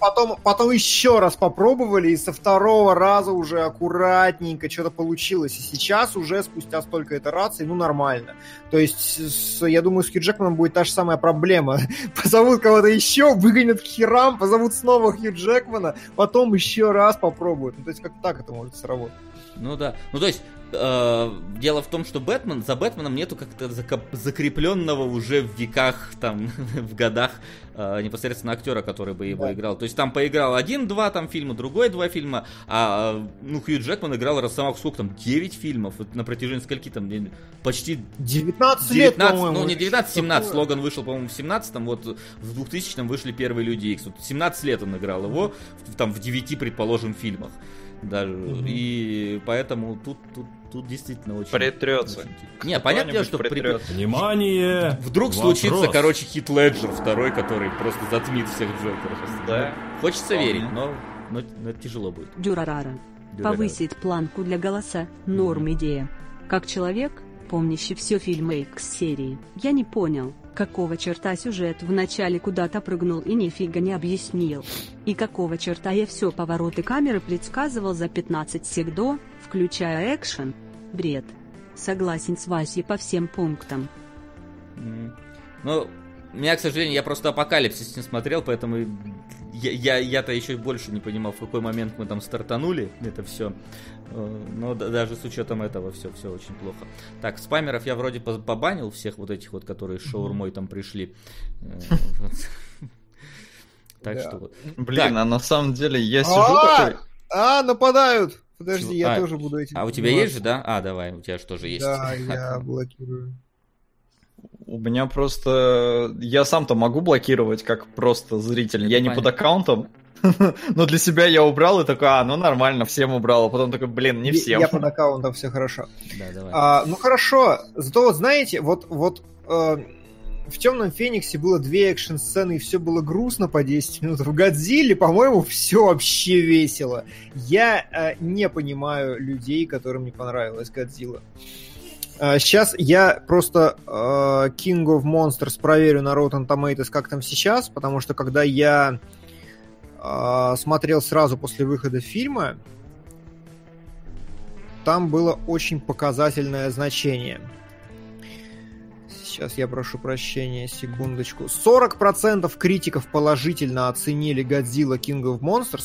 Потом, потом еще раз попробовали, и со второго раза уже аккуратненько что-то получилось. И сейчас уже спустя столько итераций, ну, нормально. То есть, с, я думаю, с Хью Джекманом будет та же самая проблема. Позовут кого-то еще, выгонят к херам, позовут снова Хью Джекмана, потом еще раз попробуют. Ну, то есть, как так это может сработать? Ну да. Ну, то есть, э, дело в том, что Бэтмен, за Бэтменом нету как-то закрепленного уже в веках, там, в годах э, непосредственно актера, который бы его да. играл. То есть там поиграл один-два там фильма, другой два фильма, а ну Хью Джекман играл Росомах сколько там, 9 фильмов на протяжении скольки там, почти 19, 19 лет, Ну не 19, 17, Логан вышел, по-моему, в 17-м, вот в 2000-м вышли первые Люди Икс. Вот 17 лет он играл его, там в 9, предположим, фильмах даже. Угу. И поэтому тут, тут, тут действительно очень... Притрется. Очень... Не, понятно, что... При... Внимание! Вдруг Вопрос. случится, короче, Хит Леджер второй, который просто затмит всех Джокеров. Да. Хочется Вполне. верить, но, но, но тяжело будет. Дюрарара. Дюрарара. Повысить планку для голоса – норм идея. Как человек, помнящий все фильмы X-серии, я не понял, Какого черта сюжет вначале куда-то прыгнул и нифига не объяснил? И какого черта я все повороты камеры предсказывал за 15 секдо, включая экшен? Бред. Согласен с Васей по всем пунктам. Ну, у меня, к сожалению, я просто апокалипсис не смотрел, поэтому я, я, я-то еще больше не понимал, в какой момент мы там стартанули это все. Э, но даже с учетом этого все, все очень плохо. Так, спамеров я вроде побанил всех вот этих вот, которые с шаурмой там пришли. Э, так что вот. Блин, а на самом деле я сижу а! такой... А, нападают! Подожди, я а, тоже буду этим. А у тебя есть же, да? А, давай, у тебя же тоже есть. Да, я блокирую. У меня просто... Я сам-то могу блокировать, как просто зритель. Я не под аккаунтом, но для себя я убрал и такой, а, ну нормально, всем убрал. А потом такой, блин, не всем. Я под аккаунтом, все хорошо. Да, давай. А, ну хорошо, зато вот знаете, вот, вот э, в Темном Фениксе было две экшн-сцены, и все было грустно по 10 минут. В Годзилле, по-моему, все вообще весело. Я э, не понимаю людей, которым не понравилась Годзилла. Сейчас а, я просто uh, King of Monsters проверю на Rotten Tomatoes, как там сейчас, потому что когда я uh, смотрел сразу после выхода фильма, там было очень показательное значение. Сейчас я прошу прощения, секундочку. 40% критиков положительно оценили Godzilla King of Monsters.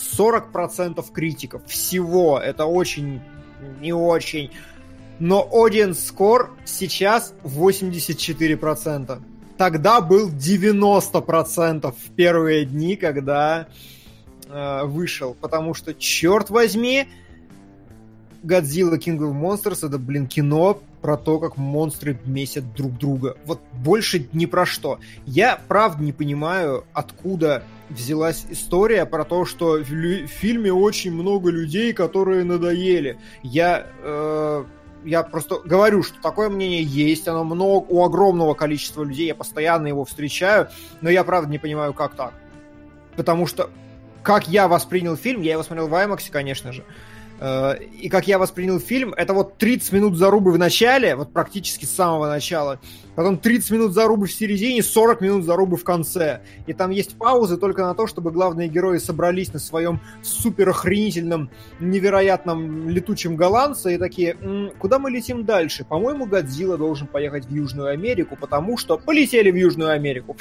40% критиков всего. Это очень не очень но audience score сейчас 84%. Тогда был 90% в первые дни, когда э, вышел. Потому что, черт возьми, Godzilla King of Monsters это, блин, кино про то, как монстры месят друг друга. Вот больше ни про что. Я правда не понимаю, откуда взялась история про то, что в фильме очень много людей, которые надоели. Я... Э я просто говорю, что такое мнение есть, оно много, у огромного количества людей, я постоянно его встречаю, но я правда не понимаю, как так. Потому что, как я воспринял фильм, я его смотрел в IMAX, конечно же, Э, и как я воспринял фильм, это вот 30 минут зарубы в начале, вот практически с самого начала, потом 30 минут зарубы в середине, 40 минут зарубы в конце. И там есть паузы только на то, чтобы главные герои собрались на своем супер охренительном, невероятном летучем голландце и такие, М, куда мы летим дальше? По-моему, Годзилла должен поехать в Южную Америку, потому что полетели в Южную Америку.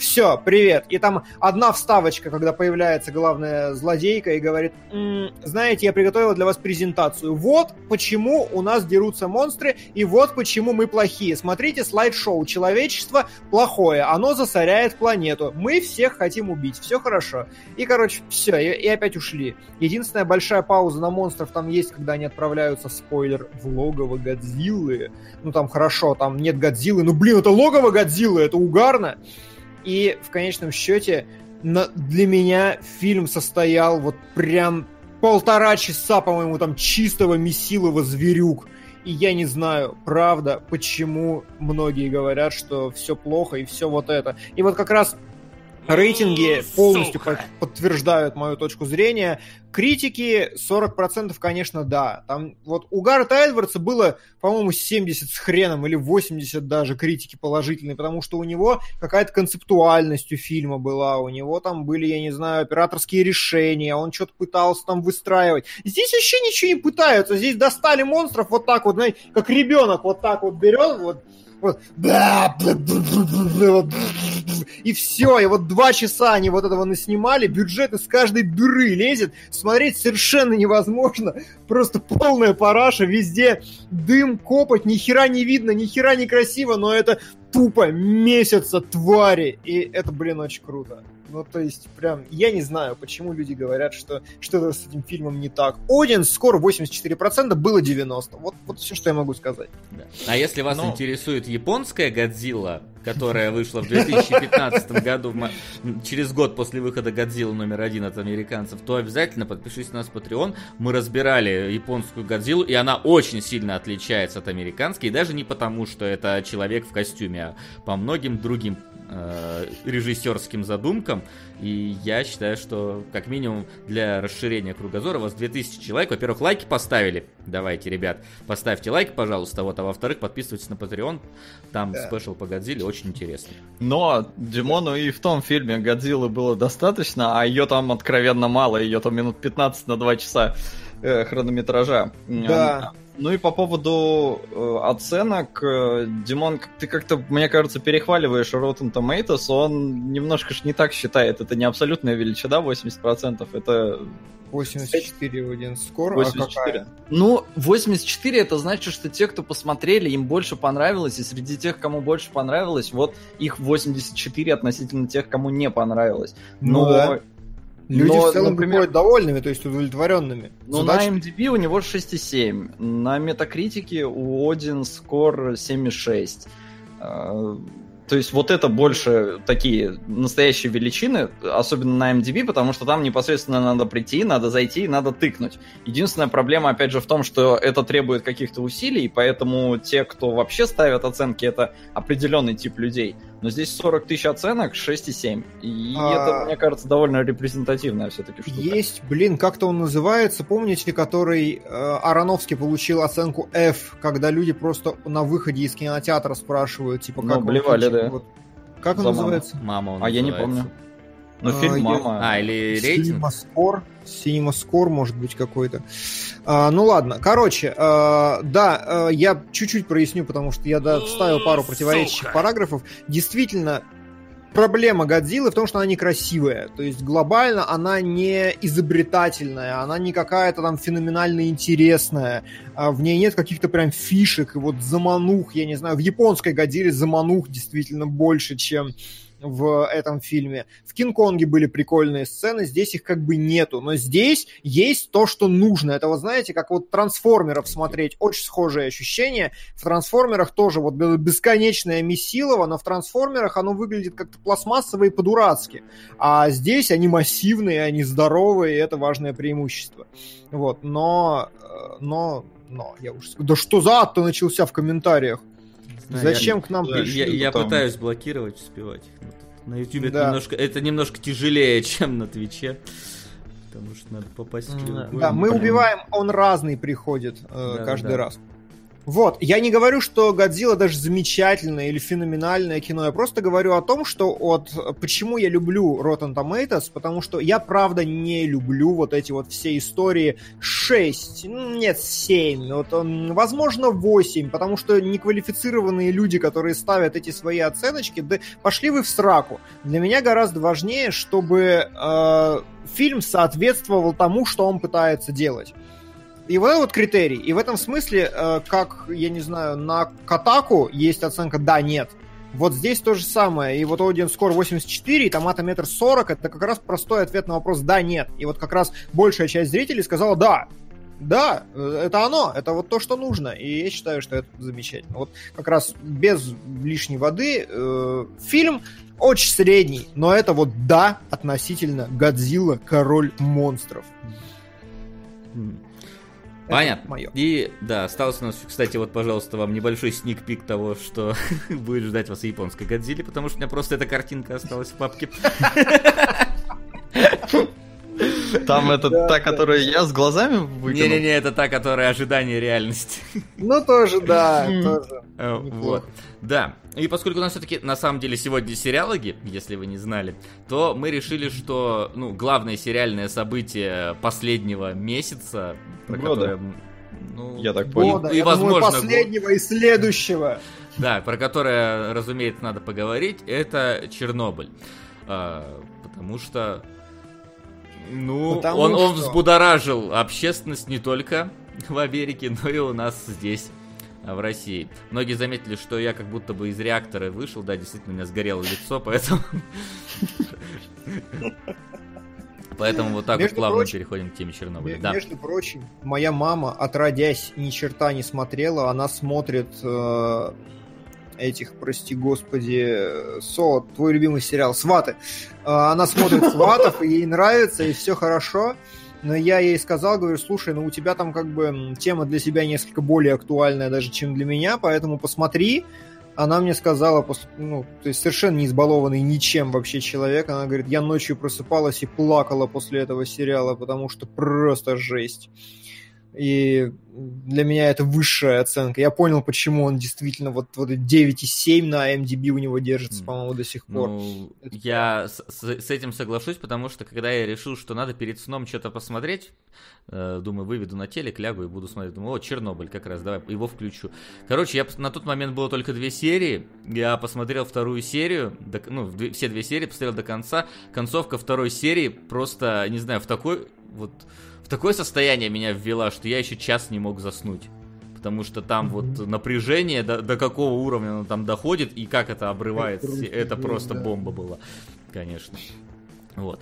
Все, привет. И там одна вставочка, когда появляется главная злодейка и говорит, м-м, знаете, я приготовила для вас презентацию. Вот почему у нас дерутся монстры, и вот почему мы плохие. Смотрите слайд-шоу. Человечество плохое, оно засоряет планету. Мы всех хотим убить, все хорошо. И, короче, все, и, и опять ушли. Единственная большая пауза на монстров там есть, когда они отправляются, спойлер, в логово Годзиллы. Ну там хорошо, там нет Годзиллы, ну блин, это логово Годзиллы, это угарно. И в конечном счете на, для меня фильм состоял вот прям полтора часа, по-моему, там чистого месилого зверюк. И я не знаю, правда, почему многие говорят, что все плохо и все вот это. И вот как раз рейтинги полностью под, подтверждают мою точку зрения. Критики 40% конечно, да. Там вот у Гаррета Эдвардса было, по-моему, 70 с хреном или 80 даже критики положительные, потому что у него какая-то концептуальность у фильма была, у него там были, я не знаю, операторские решения, он что-то пытался там выстраивать. Здесь вообще ничего не пытаются, здесь достали монстров вот так вот, знаете, как ребенок вот так вот берет, вот, и все, и вот два часа они вот этого наснимали, бюджет из каждой дыры лезет, смотреть совершенно невозможно, просто полная параша, везде дым, копоть, ни хера не видно, ни хера не красиво, но это тупо месяца твари, и это, блин, очень круто. Ну, то есть, прям, я не знаю, почему люди говорят, что что-то с этим фильмом не так. Один скоро 84%, было 90%. Вот, вот все, что я могу сказать. Да. А если вас Но... интересует японская Годзилла, которая вышла в 2015 году, через год после выхода Годзилла номер один от американцев, то обязательно подпишитесь на нас в Patreon. Мы разбирали японскую Годзиллу, и она очень сильно отличается от американской, и даже не потому, что это человек в костюме, а по многим другим э, режиссерским задумкам. И я считаю, что как минимум для расширения кругозора у вас 2000 человек. Во-первых, лайки поставили. Давайте, ребят, поставьте лайк, пожалуйста. Вот, а во-вторых, подписывайтесь на Patreon. Там да. спешл по Годзилле очень интересно. Но Димону и в том фильме Годзиллы было достаточно, а ее там откровенно мало. Ее там минут 15 на 2 часа э, хронометража. Да. Ну и по поводу э, оценок, э, Димон, ты как-то, мне кажется, перехваливаешь Rotten Tomatoes, он немножко ж не так считает, это не абсолютная величина, 80%, это... 84 в один скор, 84. А ну, 84 это значит, что те, кто посмотрели, им больше понравилось, и среди тех, кому больше понравилось, вот их 84 относительно тех, кому не понравилось. Ну Но ну, да. Люди но, в целом например, приходят довольными, то есть удовлетворенными. Ну, Задача... на MDB у него 6,7. На метакритике у Один скор 7,6. То есть вот это больше такие настоящие величины, особенно на MDB, потому что там непосредственно надо прийти, надо зайти, надо тыкнуть. Единственная проблема, опять же, в том, что это требует каких-то усилий, поэтому те, кто вообще ставят оценки, это определенный тип людей. Но здесь 40 тысяч оценок, 6,7. И а... это, мне кажется, довольно репрезентативная все-таки штука. Есть, блин, как-то он называется, помните, который э, Ароновский получил оценку F, когда люди просто на выходе из кинотеатра спрашивают, типа, как ну, блевали, да. Вот. Как он За называется? Мама он А называется. я не помню. Ну, фильм а, «Мама». А, или рейтинг? Cinema Score, может быть, какой-то. А, ну ладно, короче, а, да, а, я чуть-чуть проясню, потому что я да, вставил пару противоречащих Сука. параграфов. Действительно, проблема Годзиллы в том, что она некрасивая. То есть глобально она не изобретательная, она не какая-то там феноменально интересная. А в ней нет каких-то прям фишек и вот заманух, я не знаю. В японской Годзилле заманух действительно больше, чем в этом фильме. В Кинг-Конге были прикольные сцены, здесь их как бы нету. Но здесь есть то, что нужно. Это, вот знаете, как вот трансформеров смотреть. Очень схожее ощущение. В трансформерах тоже вот бесконечное месилово, но в трансформерах оно выглядит как-то пластмассово и по-дурацки. А здесь они массивные, они здоровые, и это важное преимущество. Вот, но, э, но, но, я уже... Да что за ад-то начался в комментариях? Зачем я, к нам пришли? Я, я там... пытаюсь блокировать, успевать. На YouTube да. это, немножко, это немножко тяжелее, чем на Твиче. Потому что надо попасть в Да, мы убиваем, он разный приходит э, да, каждый да. раз. Вот, я не говорю, что Годзилла даже замечательное или феноменальное кино, я просто говорю о том, что вот почему я люблю Rotten Tomatoes, потому что я правда не люблю вот эти вот все истории 6, нет, 7, вот, возможно 8, потому что неквалифицированные люди, которые ставят эти свои оценочки, да пошли вы в сраку. Для меня гораздо важнее, чтобы э, фильм соответствовал тому, что он пытается делать. И вот этот вот критерий. И в этом смысле, э, как, я не знаю, на Катаку есть оценка «да», «нет». Вот здесь то же самое. И вот Audience Score 84 и томатометр 40 это как раз простой ответ на вопрос «да», «нет». И вот как раз большая часть зрителей сказала «да». Да, э, это оно, это вот то, что нужно. И я считаю, что это замечательно. Вот как раз без лишней воды э, фильм очень средний, но это вот да относительно Годзилла, король монстров. Понятно. Мое. И да, остался у нас, кстати, вот, пожалуйста, вам небольшой сник-пик того, что будет ждать вас в японской Годзилле, потому что у меня просто эта картинка осталась в папке. Там это да, та, да. которая я с глазами выкинул? Не-не-не, это та, которая ожидание реальности. Ну, тоже, да, тоже. Э, вот. Да. И поскольку у нас все-таки на самом деле сегодня сериалоги, если вы не знали, то мы решили, что ну, главное сериальное событие последнего месяца, про Года. которое ну, я так понял. Года, и, я возможно, думаю, последнего год... и следующего. Да, про которое, разумеется, надо поговорить, это Чернобыль. А, потому что ну, Потому он, что... он взбудоражил общественность не только в Америке, но и у нас здесь, в России. Многие заметили, что я как будто бы из реактора вышел, да, действительно, у меня сгорело лицо, поэтому... Поэтому вот так между вот плавно прочим, переходим к теме Чернобыля. Да. Между прочим, моя мама, отродясь, ни черта не смотрела, она смотрит э, этих, прости господи, Со, твой любимый сериал, Сваты. А, она смотрит Сватов, и ей нравится, и все хорошо. Но я ей сказал, говорю, слушай, ну у тебя там как бы тема для себя несколько более актуальная даже, чем для меня, поэтому посмотри. Она мне сказала, ну, то есть совершенно не избалованный ничем вообще человек, она говорит, я ночью просыпалась и плакала после этого сериала, потому что просто жесть. И для меня это высшая оценка. Я понял, почему он действительно вот, вот 9,7 на MDB у него держится, по-моему, до сих пор. Ну, я с, с этим соглашусь, потому что когда я решил, что надо перед сном что-то посмотреть, э, думаю, выведу на телек, лягу и буду смотреть. Думаю, о, Чернобыль как раз, давай его включу. Короче, я на тот момент было только две серии, я посмотрел вторую серию, до, ну, все две серии, посмотрел до конца. Концовка второй серии просто, не знаю, в такой вот такое состояние меня ввела, что я еще час не мог заснуть. Потому что там mm-hmm. вот напряжение, до, до какого уровня оно там доходит, и как это обрывается, это, это просто да. бомба была, конечно. Вот.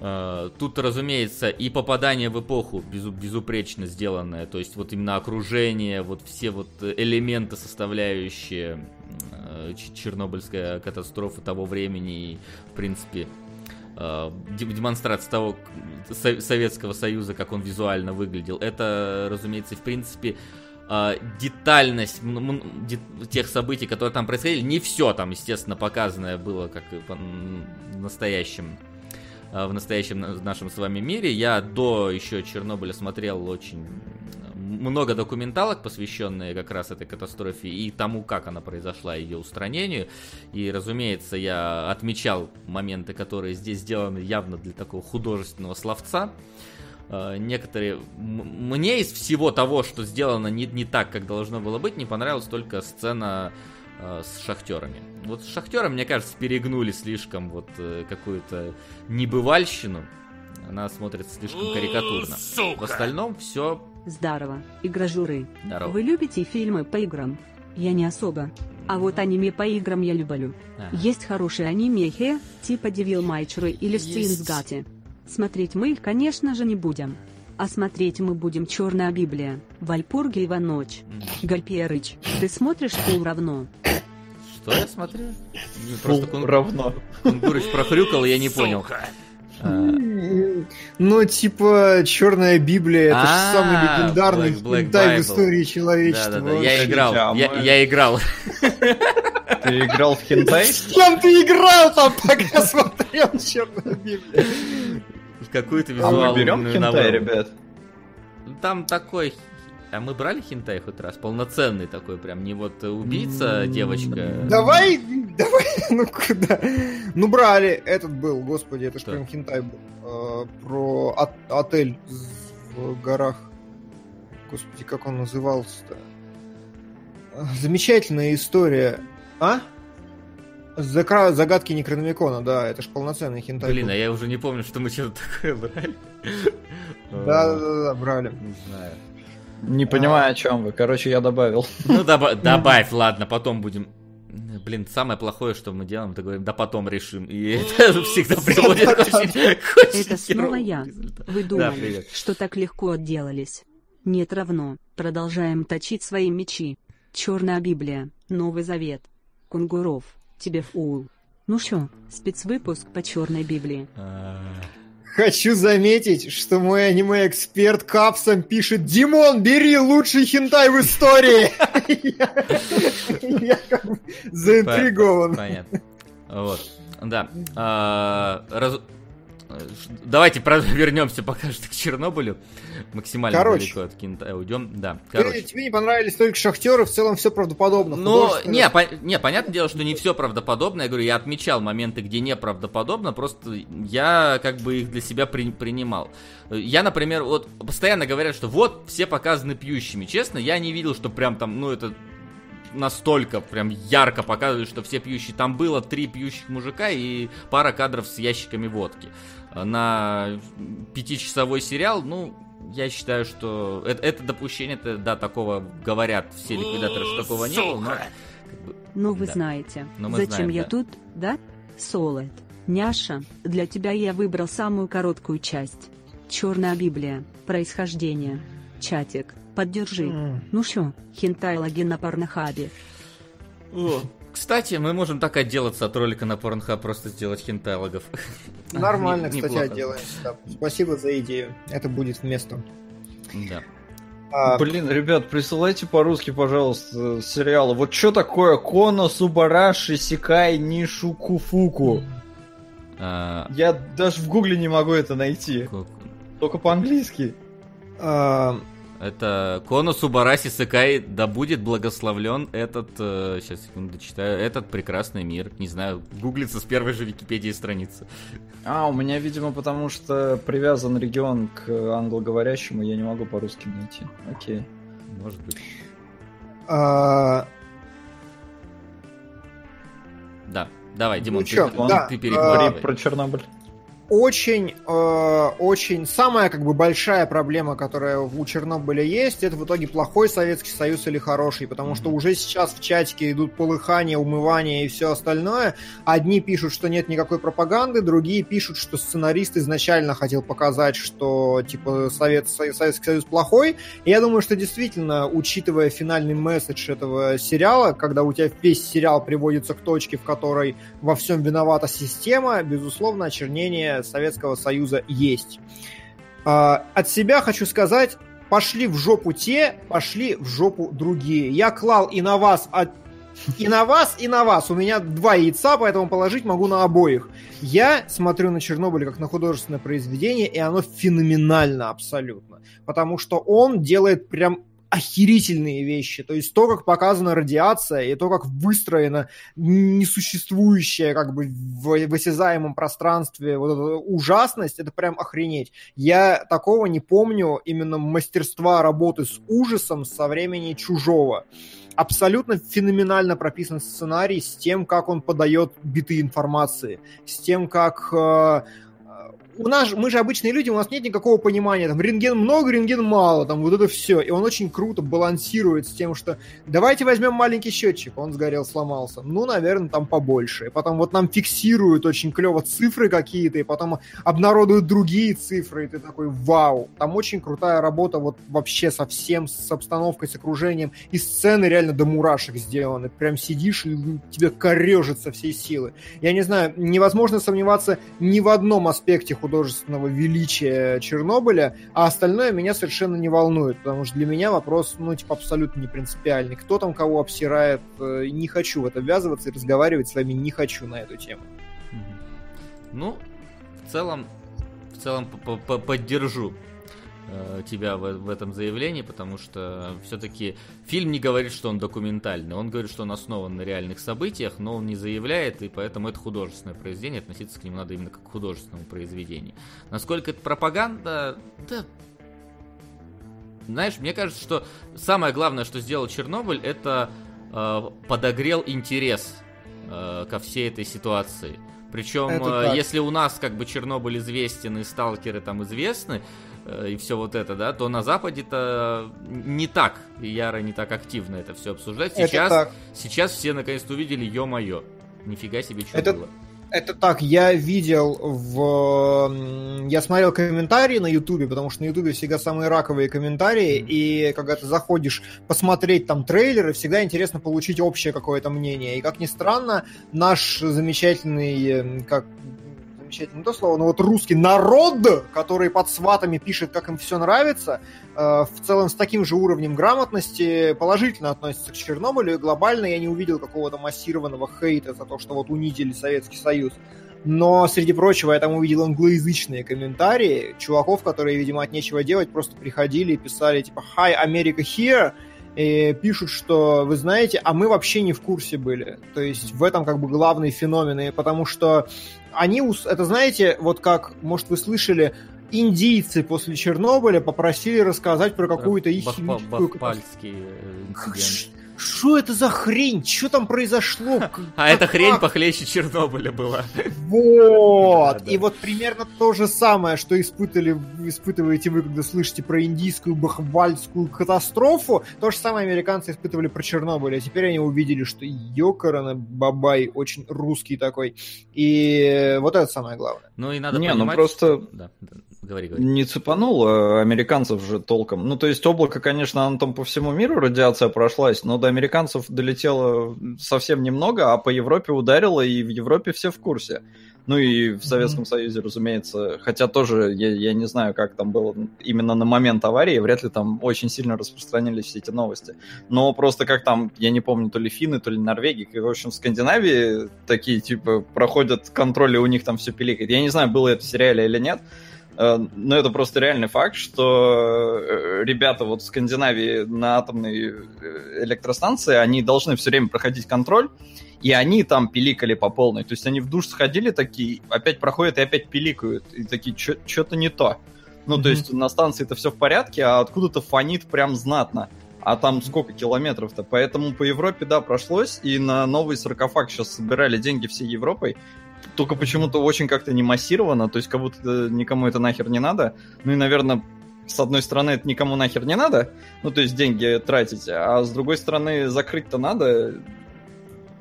Uh, тут, разумеется, и попадание в эпоху безу- безупречно сделанное, то есть вот именно окружение, вот все вот элементы, составляющие uh, Чернобыльской катастрофы того времени и, в принципе, демонстрация того, Советского Союза, как он визуально выглядел. Это, разумеется, в принципе, а, детальность тех событий, которые там происходили. Не все там, естественно, показанное было как в настоящем в настоящем нашем с вами мире. Я до еще Чернобыля смотрел очень много документалок, посвященные как раз этой катастрофе и тому, как она произошла, ее устранению. И, разумеется, я отмечал моменты, которые здесь сделаны явно для такого художественного словца. А, некоторые... Мне из всего того, что сделано не, не так, как должно было быть, не понравилась только сцена а, с шахтерами. Вот с шахтером, мне кажется, перегнули слишком вот э, какую-то небывальщину. Она смотрится слишком карикатурно. Сука. В остальном все Здорово, игражуры. Здорово. Вы любите фильмы по играм? Я не особо. А вот аниме по играм я люблю. Ага. Есть хорошие аниме хе, типа Devil May Cry или Стинсгати. Смотреть мы их, конечно же, не будем. А смотреть мы будем Черная Библия, Вальпургиева ночь. Гальперыч, ты смотришь пол равно? Что я смотрю? Просто кун... равно. Кунгурыч прохрюкал, я не понял. Ну, типа, Черная Библия, это же а, самый легендарный хентай в истории человечества. Я играл, я играл. Ты играл в хентай? С кем ты играл там, пока смотрел Черную Библию? Какую-то визуальную А мы берем хентай, ребят? Там такой а мы брали хентай хоть раз? Полноценный такой прям, не вот убийца, девочка. Давай, давай, ну куда? Ну брали, этот был, господи, это ж прям хентай был. А, про от, отель в горах. Господи, как он назывался-то? Замечательная история. А? Закра... Загадки Некрономикона, да, это ж полноценный хентай. Блин, а я уже не помню, что мы что-то такое брали. Да, да, да, брали. Не знаю. Не понимаю, о чем вы. Короче, я добавил. Ну, добав- добавь, ладно, потом будем. Блин, самое плохое, что мы делаем, это говорим, да потом решим. И это всегда приводит к очень Это снова я. Вы думали, что так легко отделались. Нет равно. Продолжаем точить свои мечи. Черная Библия, Новый Завет. Кунгуров, тебе фул. Ну что, спецвыпуск по Черной Библии. А. Хочу заметить, что мой аниме-эксперт капсом пишет «Димон, бери лучший хентай в истории!» Я как заинтригован. Понятно. Вот. Да. Давайте вернемся пока что к Чернобылю. Максимально Короче, далеко от Кинта уйдем. Да, короче. Тебе, тебе не понравились только шахтеры, в целом все правдоподобно. Ну, не, по, не, понятное дело, что не все правдоподобно. Я говорю, я отмечал моменты, где неправдоподобно, просто я как бы их для себя при, принимал. Я, например, вот постоянно говорят, что вот все показаны пьющими. Честно, я не видел, что прям там, ну, это настолько прям ярко показывали, что все пьющие. Там было три пьющих мужика и пара кадров с ящиками водки на пятичасовой сериал, ну, я считаю, что это, это допущение, это, да, такого говорят все ликвидаторы, что такого не было, но... Как бы, ну, вы да. знаете, зачем знаем, я да. тут, да? Солод, няша, для тебя я выбрал самую короткую часть. Черная Библия, происхождение. Чатик, поддержи. Ну что, хентай логин на Порнохабе. О, кстати, мы можем так отделаться от ролика на Pornhub, просто сделать хентайлогов. Нормально, не, кстати, отделаемся. Да. Спасибо за идею. Это будет вместо. Да. А... Блин, ребят, присылайте по-русски, пожалуйста, сериалы. Вот что такое Коно, Субараши, Сикай, Нишу, Куфуку? А... Я даже в гугле не могу это найти. Только по-английски. А... Это Конусу Бараси Сыкай, да будет благословлен этот, э, сейчас секунду читаю, этот прекрасный мир. Не знаю, гуглится с первой же Википедии страницы. А, у меня, видимо, потому что привязан регион к англоговорящему, я не могу по-русски найти. Окей. Может быть. А... Да, давай, Димон, ну, ты, чё, ты, да, ты переговори. А... Про Чернобыль очень, э, очень самая как бы большая проблема, которая у Чернобыля есть, это в итоге плохой Советский Союз или хороший, потому что уже сейчас в чатике идут полыхания, умывания и все остальное. Одни пишут, что нет никакой пропаганды, другие пишут, что сценарист изначально хотел показать, что типа Совет, Советский Союз плохой. И я думаю, что действительно, учитывая финальный месседж этого сериала, когда у тебя весь сериал приводится к точке, в которой во всем виновата система, безусловно, очернение Советского Союза есть. А, от себя хочу сказать, пошли в жопу те, пошли в жопу другие. Я клал и на вас, и на вас, и на вас. У меня два яйца, поэтому положить могу на обоих. Я смотрю на Чернобыль как на художественное произведение, и оно феноменально абсолютно. Потому что он делает прям охерительные вещи. То есть то, как показана радиация, и то, как выстроена несуществующая как бы в, в осязаемом пространстве вот эта ужасность, это прям охренеть. Я такого не помню именно мастерства работы с ужасом со времени «Чужого» абсолютно феноменально прописан сценарий с тем, как он подает биты информации, с тем, как э, у нас, мы же обычные люди, у нас нет никакого понимания, там, рентген много, рентген мало, там, вот это все. И он очень круто балансирует с тем, что давайте возьмем маленький счетчик, он сгорел, сломался. Ну, наверное, там побольше. И потом вот нам фиксируют очень клево цифры какие-то, и потом обнародуют другие цифры, и ты такой, вау. Там очень крутая работа вот вообще со всем, с обстановкой, с окружением, и сцены реально до мурашек сделаны. Прям сидишь, и тебе корежит всей силы. Я не знаю, невозможно сомневаться ни в одном аспекте художественного величия Чернобыля, а остальное меня совершенно не волнует, потому что для меня вопрос, ну, типа, абсолютно не принципиальный. Кто там кого обсирает, э, не хочу в это ввязываться и разговаривать с вами не хочу на эту тему. Ну, в целом, в целом поддержу тебя в, в этом заявлении, потому что все-таки фильм не говорит, что он документальный, он говорит, что он основан на реальных событиях, но он не заявляет, и поэтому это художественное произведение, относиться к нему надо именно как к художественному произведению. Насколько это пропаганда, да, знаешь, мне кажется, что самое главное, что сделал Чернобыль, это э, подогрел интерес э, ко всей этой ситуации. Причем, э, если у нас как бы Чернобыль известен и сталкеры там известны, Э, и все вот это, да, то на Западе-то не так яро, не так активно это все обсуждать. Сейчас, сейчас все наконец-то увидели, ё-моё, нифига себе, что это... было. Это так, я видел в... Я смотрел комментарии на Ютубе, потому что на Ютубе всегда самые раковые комментарии, mm-hmm. и когда ты заходишь посмотреть там трейлеры, всегда интересно получить общее какое-то мнение. И как ни странно, наш замечательный, как замечательно то слово, но вот русский народ, который под сватами пишет, как им все нравится, э, в целом с таким же уровнем грамотности положительно относится к Чернобылю, и глобально я не увидел какого-то массированного хейта за то, что вот унизили Советский Союз. Но, среди прочего, я там увидел англоязычные комментарии чуваков, которые, видимо, от нечего делать, просто приходили и писали, типа, «Hi, America here!» и пишут, что, вы знаете, а мы вообще не в курсе были. То есть в этом как бы главный феномен, и потому что они, это знаете, вот как, может, вы слышали, индийцы после Чернобыля попросили рассказать про какую-то их химическую... Бахпальский инцидент. Что это за хрень? Что там произошло? А эта хрень похлеще Чернобыля была. Вот. И вот примерно то же самое, что испытывали, испытываете вы, когда слышите про индийскую бахвальскую катастрофу, то же самое американцы испытывали про Чернобыль. А теперь они увидели, что Йокарана Бабай очень русский такой. И вот это самое главное. Ну и надо Не, понимать, ну просто... Да, да. Говори, говори. Не цепанул а американцев же толком. Ну, то есть облако, конечно, оно там по всему миру радиация прошлась, но до американцев долетело совсем немного, а по Европе ударило, и в Европе все в курсе. Ну и в Советском mm-hmm. Союзе, разумеется. Хотя тоже я, я не знаю, как там было именно на момент аварии, вряд ли там очень сильно распространились все эти новости. Но просто как там, я не помню, то ли финны, то ли норвеги, в общем, в Скандинавии такие, типа, проходят контроли, у них там все пиликает. Я не знаю, было это в сериале или нет, но это просто реальный факт, что э, ребята вот в Скандинавии на атомной э, электростанции, они должны все время проходить контроль, и они там пиликали по полной. То есть они в душ сходили такие, опять проходят и опять пиликают. И такие, что-то не то. Ну, mm-hmm. то есть на станции это все в порядке, а откуда-то фонит прям знатно. А там сколько километров-то? Поэтому по Европе, да, прошлось, и на новый саркофаг сейчас собирали деньги всей Европой, только почему-то очень как-то не массировано, то есть как будто никому это нахер не надо. Ну и, наверное, с одной стороны, это никому нахер не надо, ну то есть деньги тратить, а с другой стороны, закрыть-то надо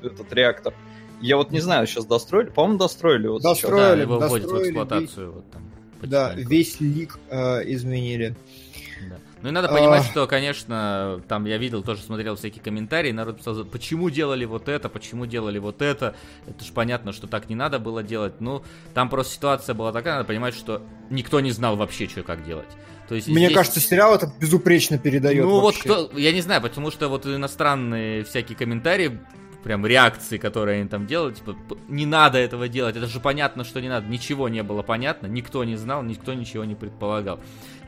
этот реактор. Я вот не знаю, сейчас достроили, по-моему, достроили. Вот достроили, сейчас. Да, его достроили, в эксплуатацию. Весь, вот там, да, весь лик э, изменили. Ну и надо понимать, что, конечно, там я видел, тоже смотрел всякие комментарии, народ писал, почему делали вот это, почему делали вот это. Это же понятно, что так не надо было делать. Ну, там просто ситуация была такая, надо понимать, что никто не знал вообще, что как делать. То есть Мне здесь... кажется, сериал это безупречно передает. Ну вообще. вот кто, я не знаю, потому что вот иностранные всякие комментарии прям реакции, которые они там делают, типа, не надо этого делать, это же понятно, что не надо, ничего не было понятно, никто не знал, никто ничего не предполагал.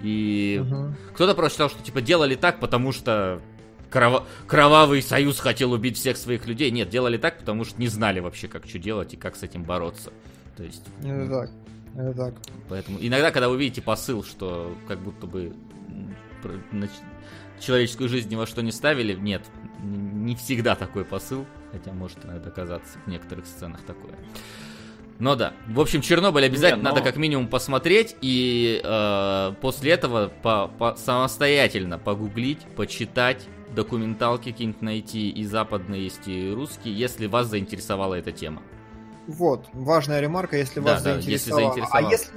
И угу. кто-то просто считал, что, типа, делали так, потому что кров... кровавый союз хотел убить всех своих людей. Нет, делали так, потому что не знали вообще, как что делать и как с этим бороться. То есть... Это так. Это так. Поэтому иногда, когда вы видите посыл, что как будто бы человеческую жизнь ни во что не ставили, нет, не всегда такой посыл, хотя может иногда казаться в некоторых сценах такое. Но да. В общем, Чернобыль обязательно Не, но... надо как минимум посмотреть и э, после этого по, по, самостоятельно погуглить, почитать документалки какие-нибудь найти и западные, есть и русские, если вас заинтересовала эта тема. Вот, важная ремарка, если да, вас да, заинтересовало. Если заинтересовало. А если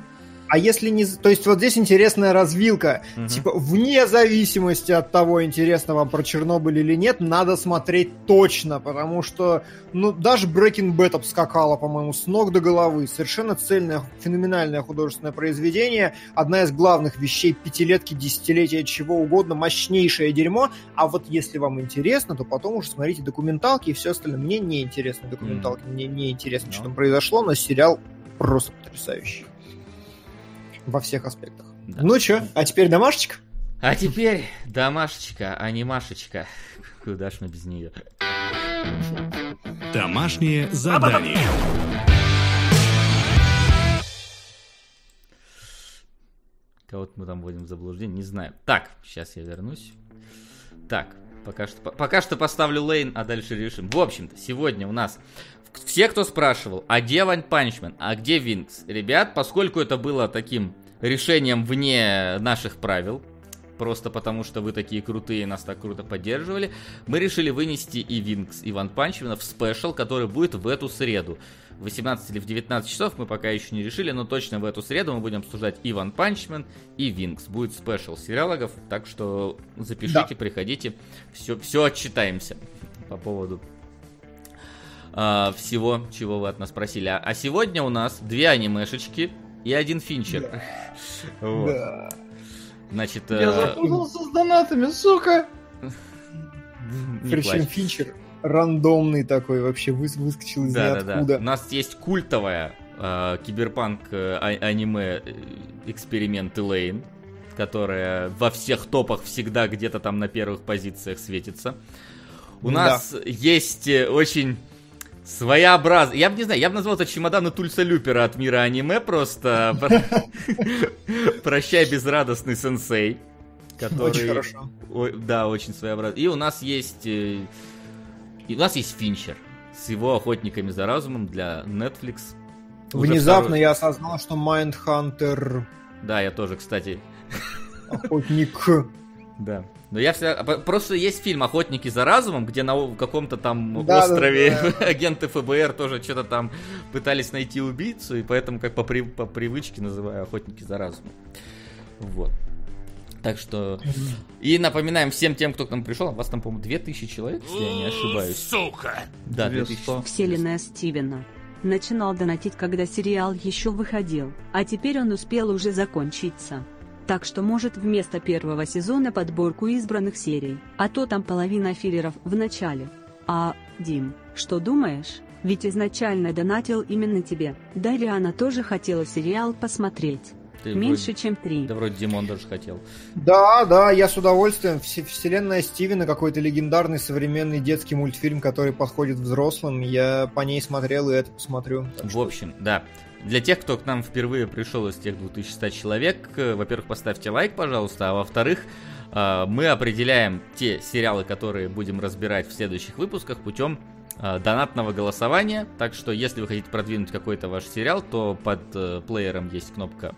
а если не... То есть вот здесь интересная развилка. Угу. Типа, вне зависимости от того, интересно вам про Чернобыль или нет, надо смотреть точно, потому что, ну, даже Breaking Bad обскакала, по-моему, с ног до головы. Совершенно цельное, феноменальное художественное произведение. Одна из главных вещей пятилетки, десятилетия, чего угодно, мощнейшее дерьмо. А вот если вам интересно, то потом уже смотрите документалки и все остальное. Мне не интересны документалки, mm. мне не интересно, no. что там произошло, но сериал просто потрясающий во всех аспектах. Да. Ну чё, а теперь домашечка? А теперь домашечка, анимашечка. Куда ж мы без нее? Домашнее задание. Кого-то мы там вводим в заблуждение, не знаю. Так, сейчас я вернусь. Так, пока что, пока что поставлю лейн, а дальше решим. В общем-то, сегодня у нас все, кто спрашивал, а где Ван Панчмен, а где Винкс? Ребят, поскольку это было таким решением вне наших правил, просто потому что вы такие крутые, нас так круто поддерживали, мы решили вынести и Винкс, и Ван Панчмена в special, который будет в эту среду. В 18 или в 19 часов мы пока еще не решили, но точно в эту среду мы будем обсуждать и Ван Панчмен, и Винкс. Будет special сериалогов, так что запишите, да. приходите, все, все отчитаемся по поводу э, всего, чего вы от нас просили. А, а сегодня у нас две анимешечки и один Финчер. Да. Вот. Да. Значит, Я э... запутался с донатами, сука! Причем Финчер рандомный такой вообще выскочил из да, ниоткуда. Да, да. У нас есть культовая э, киберпанк э, а, аниме эксперимент Элейн, которая во всех топах всегда где-то там на первых позициях светится. У да. нас есть очень своеобразный. Я бы не знаю, я бы назвал это чемоданы Тульса Люпера от мира аниме просто. Прощай, безрадостный сенсей. Который... Очень хорошо. Да, очень своеобразный. И у нас есть... Э, и у нас есть Финчер с его охотниками за разумом для Netflix. Внезапно я осознал, что Майндхантер... Да, я тоже, кстати. Охотник. Да. Но я всегда... Просто есть фильм «Охотники за разумом», где на каком-то там да, острове да, да. агенты ФБР тоже что-то там пытались найти убийцу, и поэтому как по, при... по привычке называю «Охотники за разумом». Вот. Так что... И напоминаем всем тем, кто к нам пришел, вас там, по-моему, 2000 человек, если я не ошибаюсь. Сука! Да, 2100. Вселенная Стивена. Начинал донатить, когда сериал еще выходил, а теперь он успел уже закончиться так что может вместо первого сезона подборку избранных серий, а то там половина филлеров в начале. А, Дим, что думаешь? Ведь изначально донатил именно тебе. Далее она тоже хотела сериал посмотреть. Ты Меньше, вроде... чем три. Да вроде Димон даже хотел. Да, да, я с удовольствием. Вселенная Стивена какой-то легендарный современный детский мультфильм, который подходит взрослым. Я по ней смотрел и это посмотрю. В общем, да. Для тех, кто к нам впервые пришел из тех 2100 человек, э, во-первых, поставьте лайк, пожалуйста, а во-вторых, э, мы определяем те сериалы, которые будем разбирать в следующих выпусках путем э, донатного голосования. Так что, если вы хотите продвинуть какой-то ваш сериал, то под плеером есть кнопка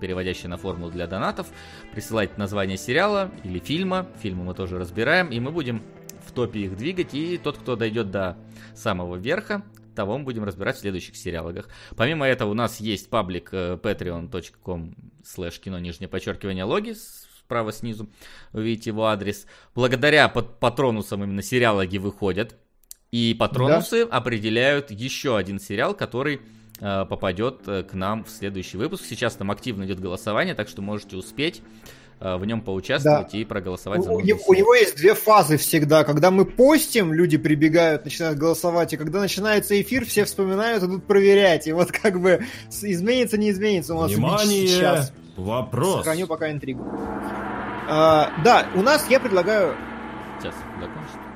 переводящая на формулу для донатов. Присылайте название сериала или фильма. Фильмы мы тоже разбираем, и мы будем в топе их двигать. И тот, кто дойдет до самого верха, того мы будем разбирать в следующих сериалогах. Помимо этого у нас есть паблик э, patreon.com slash кино нижнее подчеркивание логи справа снизу, вы видите его адрес. Благодаря патронусам именно сериалоги выходят, и патронусы да. определяют еще один сериал, который э, попадет э, к нам в следующий выпуск. Сейчас там активно идет голосование, так что можете успеть. Э, в нем поучаствовать да. и проголосовать за у, него, у него есть две фазы всегда. Когда мы постим, люди прибегают, начинают голосовать, и когда начинается эфир, все вспоминают, идут проверять. И вот как бы изменится, не изменится у нас Внимание! сейчас. Вопрос. Сохраню пока интригу. А, да, у нас я предлагаю... Сейчас, закончим.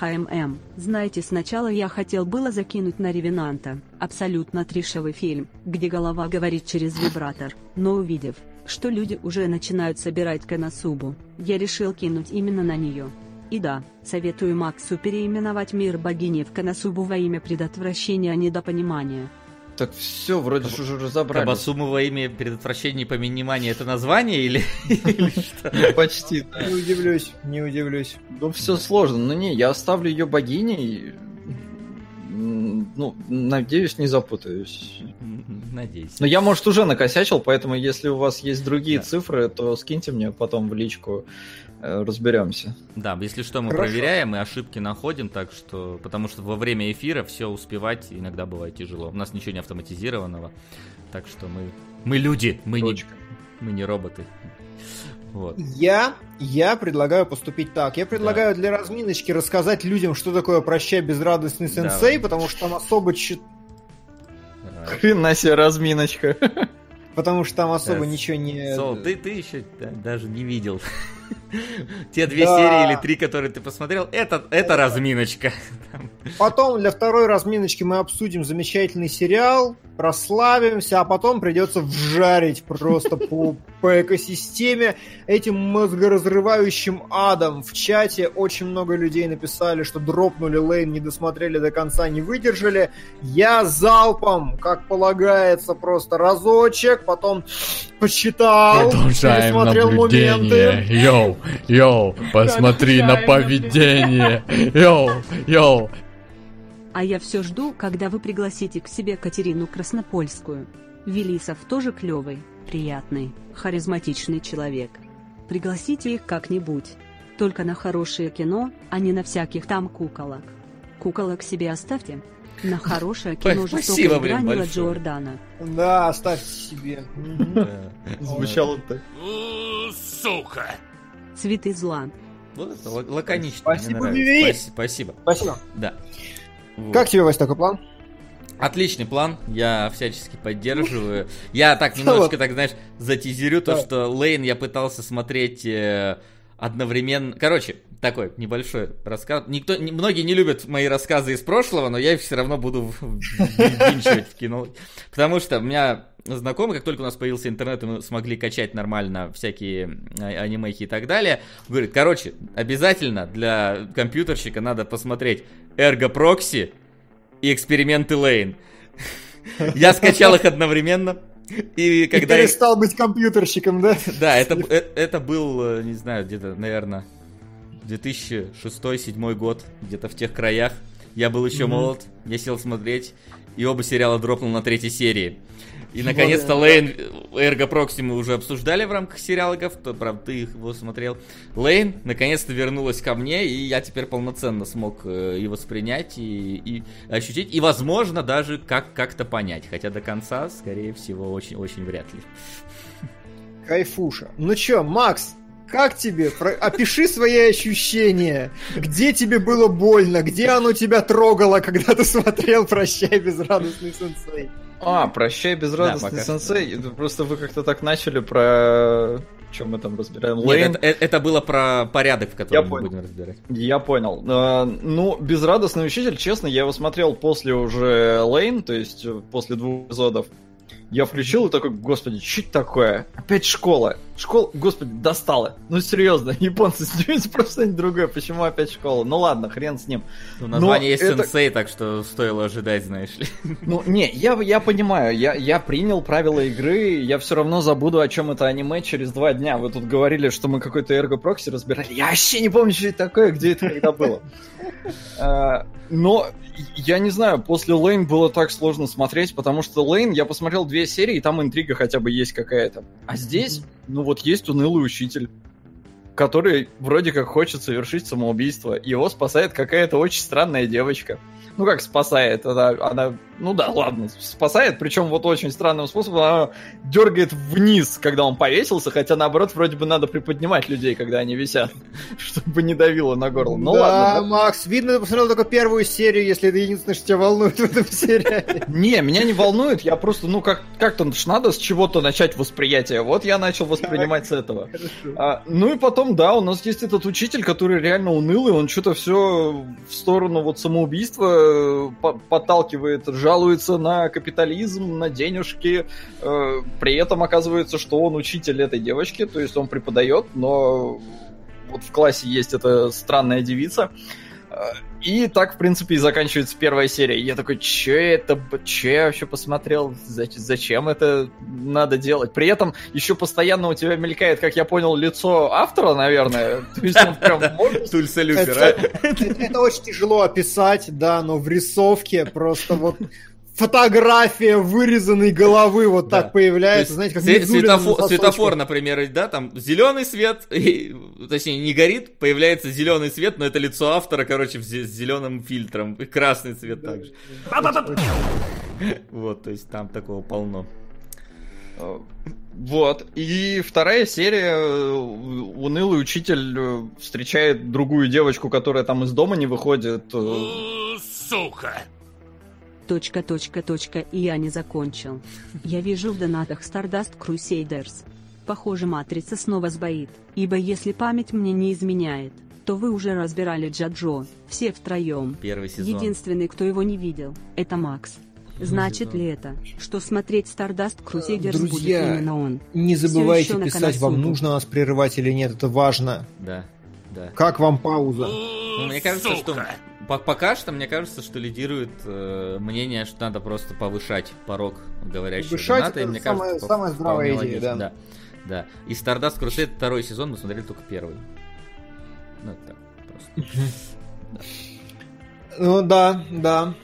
ХММ. Знаете, сначала я хотел было закинуть на Ревенанта, абсолютно трешевый фильм, где голова говорит через вибратор, но увидев, что люди уже начинают собирать Канасубу, я решил кинуть именно на нее. И да, советую Максу переименовать мир богини в Канасубу во имя предотвращения недопонимания. Так все, вроде же уже разобрались. Кабасуму во имя предотвращения и это название или, что? Почти. Не удивлюсь, не удивлюсь. Ну все сложно. Ну не, я оставлю ее богиней. Ну, надеюсь, не запутаюсь. Надеюсь. Но я, может, уже накосячил, поэтому если у вас есть другие да. цифры, то скиньте мне потом в личку, э, разберемся. Да, если что, мы Хорошо. проверяем и ошибки находим, так что... Потому что во время эфира все успевать иногда бывает тяжело. У нас ничего не автоматизированного, так что мы... Мы люди, мы не, мы не роботы. Вот. Я, я предлагаю поступить так. Я предлагаю да. для разминочки рассказать людям, что такое «Прощай, безрадостный сенсей», Давай. потому что там особо... Хрена себе разминочка. Потому что там особо да. ничего не... Сол, ты, ты еще да, даже не видел. Те две да. серии или три, которые ты посмотрел, это, это разминочка. Потом для второй разминочки мы обсудим замечательный сериал, прославимся, а потом придется вжарить просто по, по экосистеме этим мозгоразрывающим адом. В чате очень много людей написали, что дропнули лейн, не досмотрели до конца, не выдержали. Я залпом, как полагается, просто разочек, потом посчитал, Продолжаем пересмотрел наблюдение. моменты. Йоу, йоу, посмотри на поведение. Yo, yo. А я все жду, когда вы пригласите к себе Катерину Краснопольскую. Велисов тоже клевый, приятный, харизматичный человек. Пригласите их как-нибудь. Только на хорошее кино, а не на всяких там куколок. Куколок себе оставьте. На хорошее кино Спасибо, блин, Гранила Джордана. Да, оставьте себе. Звучало так. Сука! Цветы зла. Вот это лаконично. Спасибо, Спасибо. Спасибо. Да. Вот. Как тебе, Вась, такой план? Отличный план, я всячески поддерживаю. Я так немножечко, так знаешь, затизерю то, что Лейн я пытался смотреть э, одновременно... Короче, такой небольшой рассказ. Никто, многие не любят мои рассказы из прошлого, но я их все равно буду ввинчивать в кино. Потому что у меня знакомый, как только у нас появился интернет, и мы смогли качать нормально всякие а, анимейки и так далее, говорит, короче, обязательно для компьютерщика надо посмотреть Ergo Proxy и эксперименты Лейн. Я скачал их одновременно, и когда... И перестал быть компьютерщиком, да? Да, это, э, это был, э, не знаю, где-то, наверное, 2006-2007 год, где-то в тех краях. Я был еще mm-hmm. молод, я сел смотреть, и оба сериала дропнул на третьей серии. И наконец-то Лейн, Эрго Прокси мы уже обсуждали в рамках сериалов, то, правда, ты его смотрел. Лейн наконец-то вернулась ко мне, и я теперь полноценно смог э, и воспринять, и, и ощутить, и, возможно, даже как- как-то понять. Хотя до конца, скорее всего, очень-очень вряд ли. Кайфуша. Ну чё, Макс, как тебе? Про... Опиши свои ощущения. Где тебе было больно? Где оно тебя трогало, когда ты смотрел «Прощай, безрадостный сенсей»? А, прощай, безрадостный да, сенсей. Просто вы как-то так начали про чем мы там разбираем? Нет, это, это было про порядок, в котором я мы понял. будем разбирать. Я понял. Uh, ну, безрадостный учитель, честно, я его смотрел после уже Лейн, то есть после двух эпизодов. Я включил и такой, господи, это такое? Опять школа. Школа, господи, достала. Ну серьезно, японцы снимите просто что-нибудь другое. Почему опять школа? Ну ладно, хрен с ним. Ну, название Но есть это... сенсей, так что стоило ожидать, знаешь ли. Ну, не, я, я понимаю, я, я принял правила игры, я все равно забуду, о чем это аниме через два дня. Вы тут говорили, что мы какой-то Эрго Прокси разбирали. Я вообще не помню, что это такое, где это когда было. А, но я не знаю, после Лейн было так сложно смотреть, потому что Лейн, я посмотрел две серии, и там интрига хотя бы есть какая-то. А здесь, ну вот есть унылый учитель, который вроде как хочет совершить самоубийство. Его спасает какая-то очень странная девочка ну как спасает, она, она, ну да, ладно, спасает, причем вот очень странным способом, она дергает вниз, когда он повесился, хотя наоборот вроде бы надо приподнимать людей, когда они висят, чтобы не давило на горло. Ну да, ладно. Да, Макс, видно, ты посмотрел только первую серию, если это единственное, что тебя волнует в этом сериале. Не, меня не волнует, я просто, ну как, как-то надо с чего-то начать восприятие. Вот я начал воспринимать с этого. А, ну и потом, да, у нас есть этот учитель, который реально унылый, он что-то все в сторону вот самоубийства подталкивает, жалуется на капитализм, на денежки. Э, при этом оказывается, что он учитель этой девочки, то есть он преподает, но вот в классе есть эта странная девица. И так, в принципе, и заканчивается первая серия. Я такой, че это, че я вообще посмотрел, зачем это надо делать? При этом еще постоянно у тебя мелькает, как я понял, лицо автора, наверное. То есть он прям Тульса Люпер, Это очень тяжело описать, да, но в рисовке просто вот фотография вырезанной головы вот да. так появляется, знаете, как светофор, светофор, например, да, там зеленый свет, и, точнее, не горит, появляется зеленый свет, но это лицо автора, короче, с зеленым фильтром, и красный цвет да. также. Вот, то есть там такого полно. Вот. И вторая серия. Унылый учитель э, встречает другую девочку, которая там из дома не выходит. Э. Сука! Точка, точка, точка, и я не закончил. Я вижу в донатах Stardust Crusaders. Похоже, матрица снова сбоит, ибо если память мне не изменяет, то вы уже разбирали Джаджо, все втроем. Первый сезон. Единственный, кто его не видел, это Макс. Значит ли это, что смотреть Stardust Crusaders Друзья, будет именно он? не забывайте писать, вам нужно нас прерывать или нет, это важно. Да, да. Как вам пауза? Ну, мне кажется, Сука. что Пока что мне кажется, что лидирует э, мнение, что надо просто повышать порог говорящего повышать доната. И, мне самая, кажется, самая здравая идея, да. да. Да. И Stardust Crusade второй сезон мы смотрели только первый. Ну, это так, просто. Ну да, да.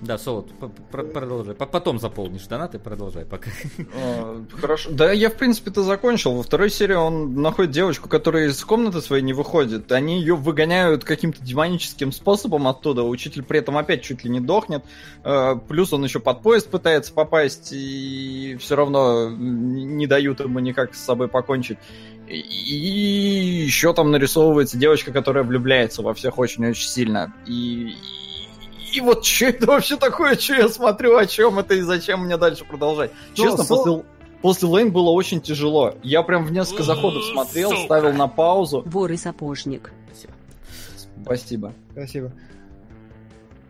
Да, Солод, продолжай. Потом заполнишь донаты, продолжай пока. А, хорошо. Да, я в принципе-то закончил. Во второй серии он находит девочку, которая из комнаты своей не выходит. Они ее выгоняют каким-то демоническим способом оттуда. Учитель при этом опять чуть ли не дохнет. А, плюс он еще под поезд пытается попасть, и все равно не дают ему никак с собой покончить. И еще там нарисовывается девочка, которая влюбляется во всех очень-очень сильно. И, и вот что это вообще такое, что я смотрю, о чем это и зачем мне дальше продолжать. Но, Честно, со... после, после Лейн было очень тяжело. Я прям в несколько заходов смотрел, Сука. ставил на паузу. Вор и сапожник. Спасибо. Спасибо.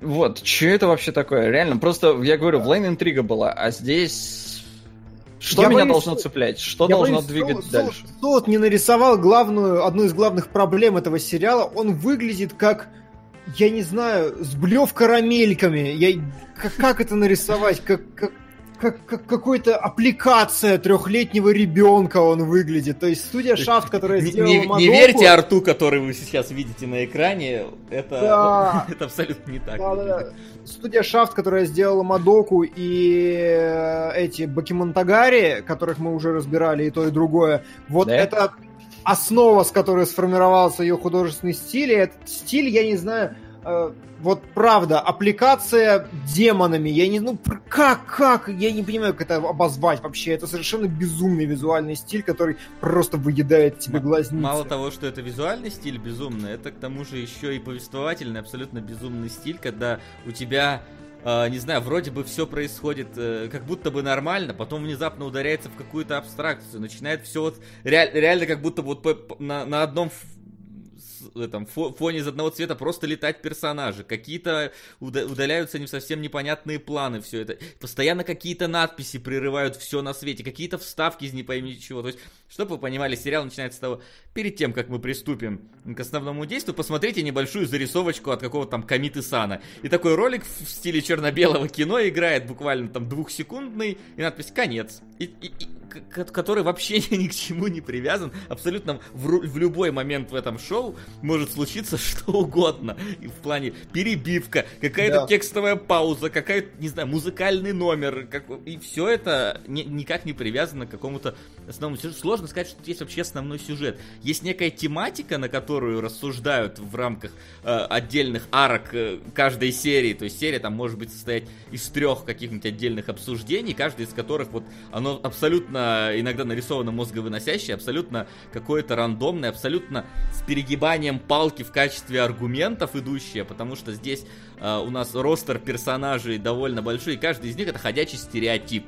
Вот, что это вообще такое? Реально, просто, я говорю, в Лейн интрига была, а здесь... Что я меня боюсь, должно цеплять? Что должно боюсь, двигать Сол, дальше? Тот не нарисовал главную, одну из главных проблем этого сериала. Он выглядит как я не знаю, с блев карамельками. Я, как, как это нарисовать? Как, как, как, как какой-то аппликация трехлетнего ребенка он выглядит. То есть студия Шафт, которая сделала не, Мадоку... Не верьте арту, который вы сейчас видите на экране. Это, да. это абсолютно не так. Да, да, да. Студия Шафт, которая сделала Мадоку и э, эти Бакимонтагари, которых мы уже разбирали, и то, и другое. Вот да? это основа, с которой сформировался ее художественный стиль. И этот стиль, я не знаю, э, вот правда, аппликация демонами. Я не, ну как, как, я не понимаю, как это обозвать вообще. Это совершенно безумный визуальный стиль, который просто выедает тебе глазницы. Мало того, что это визуальный стиль безумный, это к тому же еще и повествовательный, абсолютно безумный стиль, когда у тебя э, не знаю, вроде бы все происходит э, как будто бы нормально, потом внезапно ударяется в какую-то абстракцию, начинает все вот реаль, реально как будто вот по, по, на, на одном этом фоне из одного цвета просто летать персонажи, какие-то удаляются не совсем непонятные планы, все это, постоянно какие-то надписи прерывают все на свете, какие-то вставки из не пойми чего, то есть, чтобы вы понимали, сериал начинается с того, перед тем, как мы приступим к основному действию, посмотрите небольшую зарисовочку от какого-то там Камиты Сана, и такой ролик в стиле черно-белого кино играет буквально там двухсекундный, и надпись «Конец», и, и, и который вообще ни к чему не привязан. Абсолютно в, в любой момент в этом шоу может случиться что угодно. И в плане перебивка, какая-то да. текстовая пауза, какая-то, не знаю, музыкальный номер. Как, и все это ни, никак не привязано к какому-то основному сюжету. Сложно сказать, что есть вообще основной сюжет. Есть некая тематика, на которую рассуждают в рамках э, отдельных арок э, каждой серии. То есть серия там может быть состоять из трех каких-нибудь отдельных обсуждений, каждый из которых вот оно абсолютно иногда нарисовано мозговыносящее, абсолютно какое-то рандомное, абсолютно с перегибанием палки в качестве аргументов идущее, потому что здесь э, у нас ростер персонажей довольно большой, и каждый из них это ходячий стереотип.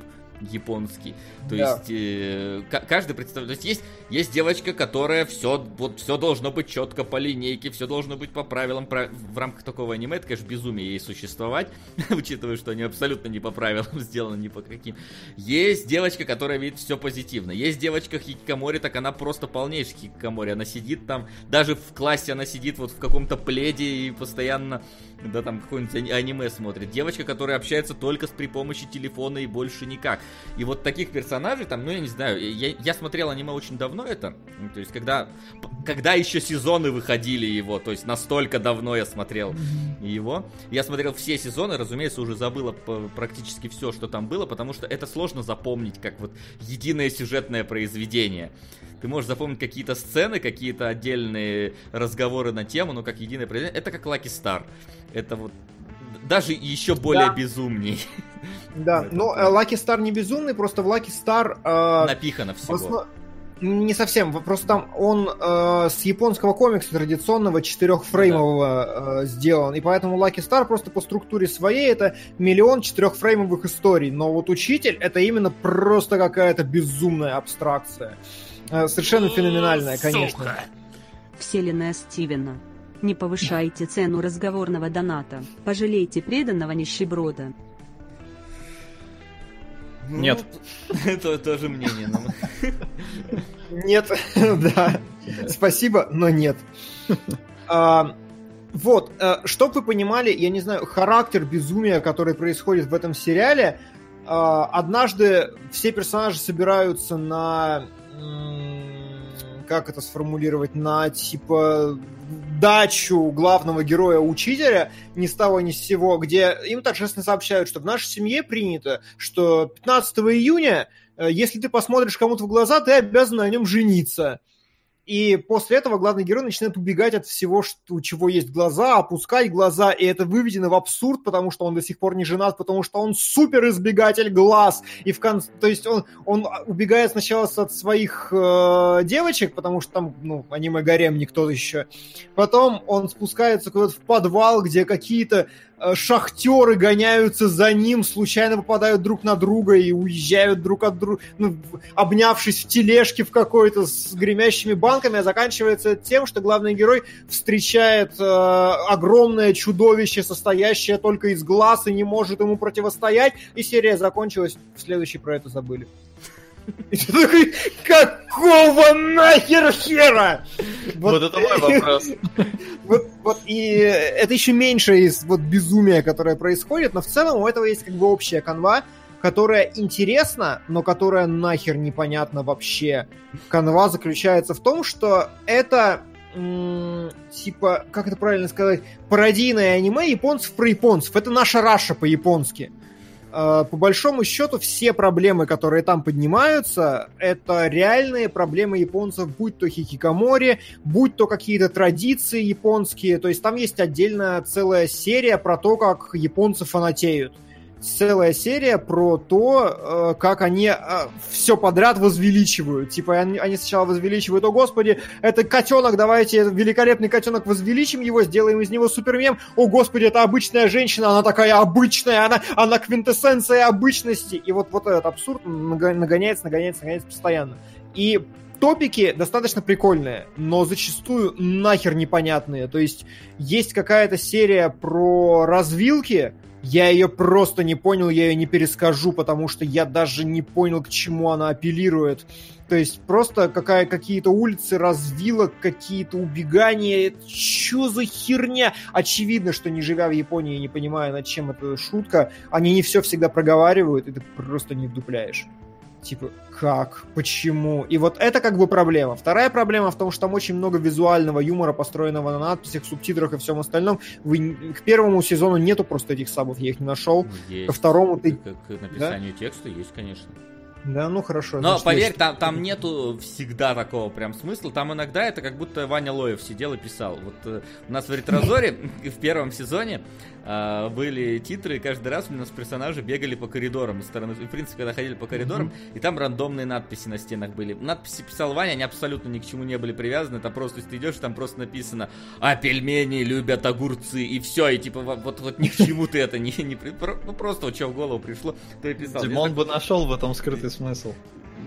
Японский. То да. есть э, каждый представляет. То есть есть, есть девочка, которая все, вот все должно быть четко по линейке, все должно быть по правилам. Про, в рамках такого аниме это, конечно, безумие ей существовать, учитывая, что они абсолютно не по правилам сделаны, ни по каким. Есть девочка, которая видит все позитивно. Есть девочка Хикикомори, так она просто полнейшая Хикикомори. Она сидит там, даже в классе она сидит вот в каком-то пледе и постоянно да, там какое-нибудь аниме смотрит. Девочка, которая общается только с при помощи телефона и больше никак. И вот таких персонажей там, ну, я не знаю, я, я смотрел аниме очень давно это, ну, то есть когда, когда еще сезоны выходили его, то есть настолько давно я смотрел его. Я смотрел все сезоны, разумеется, уже забыла практически все, что там было, потому что это сложно запомнить как вот единое сюжетное произведение. Ты можешь запомнить какие-то сцены, какие-то отдельные разговоры на тему, но как единое произведение. Это как Lucky Star. Это вот даже еще более да. безумней. Да, но э, Lucky Star не безумный, просто в Lucky Star... Э, Напихано всего. Основ... Не совсем, просто там он э, с японского комикса традиционного четырехфреймового да. э, сделан, и поэтому Lucky Star просто по структуре своей это миллион четырехфреймовых историй, но вот Учитель это именно просто какая-то безумная абстракция. Э, совершенно феноменальная, конечно. Вселенная Стивена. Не повышайте цену разговорного доната. Пожалейте преданного нищеброда. Нет. Это тоже мнение. Нет, да. Спасибо, но нет. А, вот, э, чтобы вы понимали, я не знаю, характер безумия, который происходит в этом сериале, а, однажды все персонажи собираются на как это сформулировать, на типа дачу главного героя-учителя ни с того ни с сего, где им торжественно сообщают, что в нашей семье принято, что 15 июня, э, если ты посмотришь кому-то в глаза, ты обязан на нем жениться. И после этого главный герой начинает убегать от всего, что, у чего есть глаза, опускать глаза, и это выведено в абсурд, потому что он до сих пор не женат, потому что он супер избегатель глаз. И в конце, то есть он, он убегает сначала от своих э, девочек, потому что там, ну, аниме гарем никто еще. Потом он спускается куда-то в подвал, где какие-то шахтеры гоняются за ним, случайно попадают друг на друга и уезжают друг от друга, ну, обнявшись в тележке в какой-то с гремящими банками, а заканчивается тем, что главный герой встречает э, огромное чудовище, состоящее только из глаз и не может ему противостоять, и серия закончилась, в следующей про это забыли. И ты такой, какого нахер хера? Вот, вот это мой вопрос. Вот, вот, и это еще меньше из вот безумия, которое происходит, но в целом у этого есть как бы общая канва, которая интересна, но которая нахер непонятна вообще. Канва заключается в том, что это типа, как это правильно сказать, пародийное аниме японцев про японцев. Это наша Раша по-японски. Э, по большому счету все проблемы, которые там поднимаются, это реальные проблемы японцев, будь то хикикамори, будь то какие-то традиции японские. То есть там есть отдельная целая серия про то, как японцы фанатеют целая серия про то, э, как они э, все подряд возвеличивают. Типа они, сначала возвеличивают, о господи, это котенок, давайте великолепный котенок возвеличим его, сделаем из него супермем. О господи, это обычная женщина, она такая обычная, она, она квинтэссенция обычности. И вот, вот этот абсурд нагоняется, нагоняется, нагоняется постоянно. И топики достаточно прикольные, но зачастую нахер непонятные. То есть есть какая-то серия про развилки, я ее просто не понял, я ее не перескажу, потому что я даже не понял, к чему она апеллирует. То есть просто какая, какие-то улицы развилок, какие-то убегания. Что за херня? Очевидно, что не живя в Японии не понимая, над чем эта шутка, они не все всегда проговаривают, и ты просто не вдупляешь. Типа, как? Почему? И вот это как бы проблема. Вторая проблема в том, что там очень много визуального юмора, построенного на надписях, субтитрах и всем остальном. Вы, к первому сезону нету просто этих сабов, я их не нашел. Есть. Ко второму ты... К, к написанию да? текста есть, конечно. Да, ну хорошо. Но значит, поверь, там, там нету всегда такого прям смысла. Там иногда это как будто Ваня Лоев сидел и писал. Вот э, у нас в Ретрозоре в первом сезоне э, были титры, и каждый раз у нас персонажи бегали по коридорам из стороны. В принципе, когда ходили по коридорам, mm-hmm. и там рандомные надписи на стенах были. Надписи писал Ваня, они абсолютно ни к чему не были привязаны. Там просто, если ты идешь, там просто написано А пельмени любят огурцы, и все. И типа вот, вот ни к чему ты это не, не ну просто вот что в голову пришло, то и писал. Димон бы нашел в этом скрытый смысл?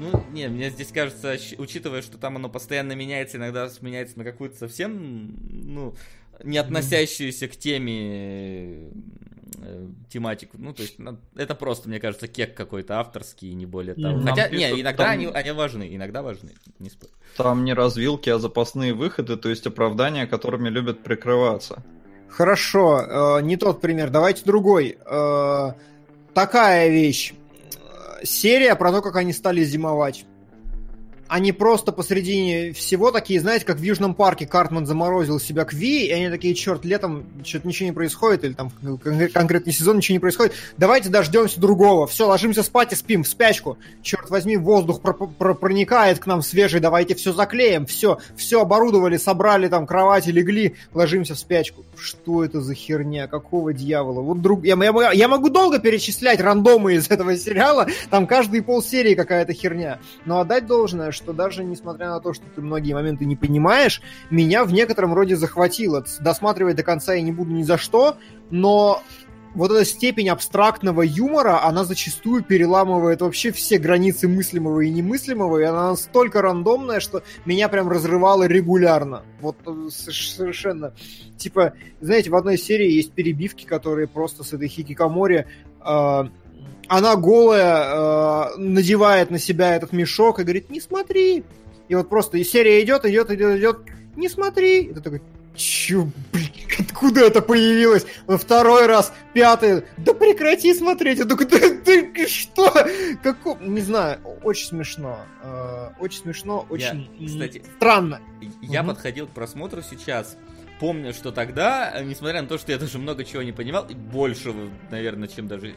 Ну, не, мне здесь кажется, учитывая, что там оно постоянно меняется, иногда сменяется на какую-то совсем, ну, не относящуюся к теме э, тематику. Ну, то есть, это просто, мне кажется, кек какой-то авторский, не более того. Mm, Хотя, не, иногда там... они, они важны, иногда важны, не спорю. Там не развилки, а запасные выходы, то есть оправдания, которыми любят прикрываться. Хорошо, э, не тот пример, давайте другой. Э, такая вещь серия про то, как они стали зимовать они просто посредине всего такие, знаете, как в Южном парке Картман заморозил себя к Ви, и они такие, черт, летом что-то ничего не происходит, или там конкретный сезон ничего не происходит, давайте дождемся другого, все, ложимся спать и спим в спячку, черт возьми, воздух про про проникает к нам свежий, давайте все заклеим, все, все оборудовали, собрали там кровати, легли, ложимся в спячку. Что это за херня, какого дьявола? Вот друг... я, я, я могу долго перечислять рандомы из этого сериала, там каждые полсерии какая-то херня, но отдать должное, что даже несмотря на то, что ты многие моменты не понимаешь, меня в некотором роде захватило. Досматривать до конца я не буду ни за что, но вот эта степень абстрактного юмора, она зачастую переламывает вообще все границы мыслимого и немыслимого, и она настолько рандомная, что меня прям разрывало регулярно. Вот э, совершенно. Типа, знаете, в одной серии есть перебивки, которые просто с этой хикикамори э, она голая э, надевает на себя этот мешок и говорит, не смотри. И вот просто и серия идет, идет, идет, идет, не смотри. И ты такой, чё, блин, откуда это появилось? Во второй раз, пятый, да прекрати смотреть. Я такой, да, да что? Какого? Не знаю, очень смешно. Э, очень смешно, очень я, кстати, странно. Я угу. подходил к просмотру сейчас, помню, что тогда, несмотря на то, что я даже много чего не понимал, и больше, наверное, чем даже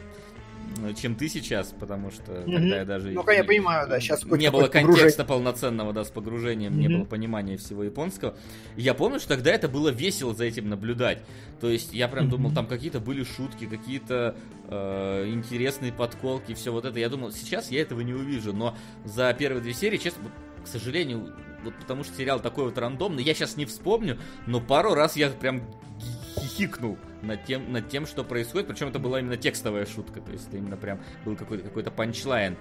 чем ты сейчас, потому что mm-hmm. тогда я даже... Ну, я понимаю, да, сейчас Не было контекста полноценного, да, с погружением, mm-hmm. не было понимания всего японского. я помню, что тогда это было весело за этим наблюдать. То есть я прям mm-hmm. думал, там какие-то были шутки, какие-то э, интересные подколки, все вот это. Я думал, сейчас я этого не увижу, но за первые две серии, честно, к сожалению, вот потому что сериал такой вот рандомный, я сейчас не вспомню, но пару раз я прям хихикнул над тем, над тем, что происходит. Причем это была именно текстовая шутка. То есть это именно прям был какой-то какой-то панчлайн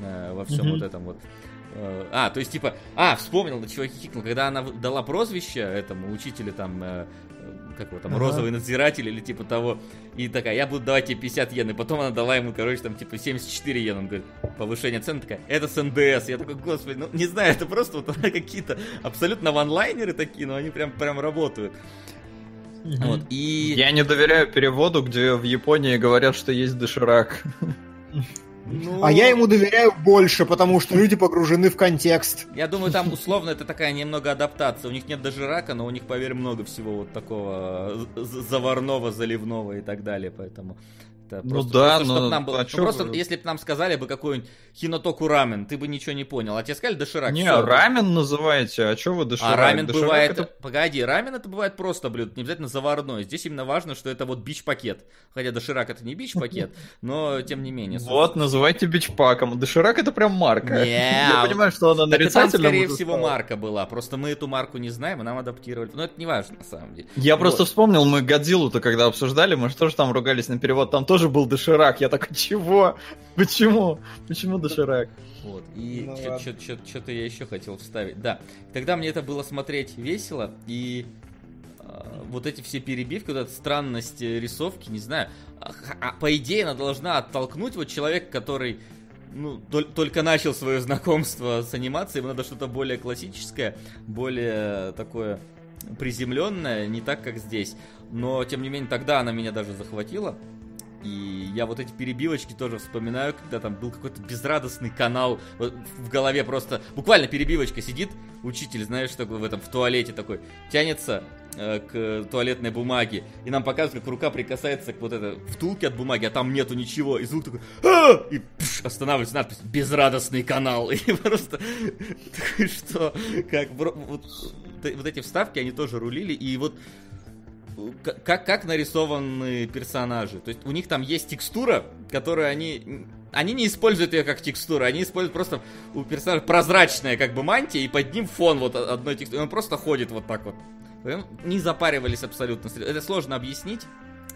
э, во всем mm-hmm. вот этом вот. Э, а, то есть типа, а, вспомнил, на чего хихикнул, когда она дала прозвище этому учителю там, э, как его там, ага. розовый надзиратель или типа того, и такая, я буду давать тебе 50 йен, и потом она дала ему, короче, там типа 74 йен, он говорит, повышение цен, такая, это с НДС, я такой, господи, ну не знаю, это просто вот какие-то абсолютно ванлайнеры такие, но они прям, прям работают. Угу. Вот, и... Я не доверяю переводу, где в Японии говорят, что есть доширак. Ну... А я ему доверяю больше, потому что люди погружены в контекст. Я думаю, там условно это такая немного адаптация. У них нет даже рака, но у них, поверь, много всего вот такого заварного, заливного и так далее. Поэтому это ну просто, да, просто, но... Нам было, а ну, просто вы... если бы нам сказали бы какой-нибудь хинотоку рамен, ты бы ничего не понял. А тебе сказали доширак. Не, рамен называете, а что вы доширак? А рамен доширак бывает... Это... Погоди, рамен это бывает просто блюдо, не обязательно заварное. Здесь именно важно, что это вот бич-пакет. Хотя доширак это не бич-пакет, но тем не менее. Вот, называйте бич-паком. Доширак это прям марка. Я понимаю, что она нарицательная. скорее всего, марка была. Просто мы эту марку не знаем, и нам адаптировали. Но это не важно, на самом деле. Я просто вспомнил, мы Годзиллу-то когда обсуждали, мы же тоже там ругались на перевод, там тоже был доширак я такой, чего? Почему? Почему доширак? Вот, и ну, что-то я еще хотел вставить. Да, тогда мне это было смотреть весело, и э, вот эти все перебивки, вот эта странность рисовки, не знаю, а, а, по идее она должна оттолкнуть вот человека, который ну, только начал свое знакомство с анимацией, ему надо что-то более классическое, более такое приземленное, не так, как здесь. Но, тем не менее, тогда она меня даже захватила. И я вот эти перебивочки тоже вспоминаю, когда там был какой-то безрадостный канал в голове просто, буквально перебивочка сидит, учитель, знаешь, такой в этом, в туалете такой, тянется э, к туалетной бумаге, и нам показывают, как рука прикасается к вот этой втулке от бумаги, а там нету ничего, и звук такой, а! и пш, останавливается надпись «Безрадостный канал», и просто что, как, вот эти вставки, они тоже рулили, и вот как, как нарисованы персонажи. То есть у них там есть текстура, которую они... Они не используют ее как текстуру, они используют просто у персонажа прозрачная как бы мантия, и под ним фон вот одной текстуры. Он просто ходит вот так вот. Не запаривались абсолютно. Это сложно объяснить.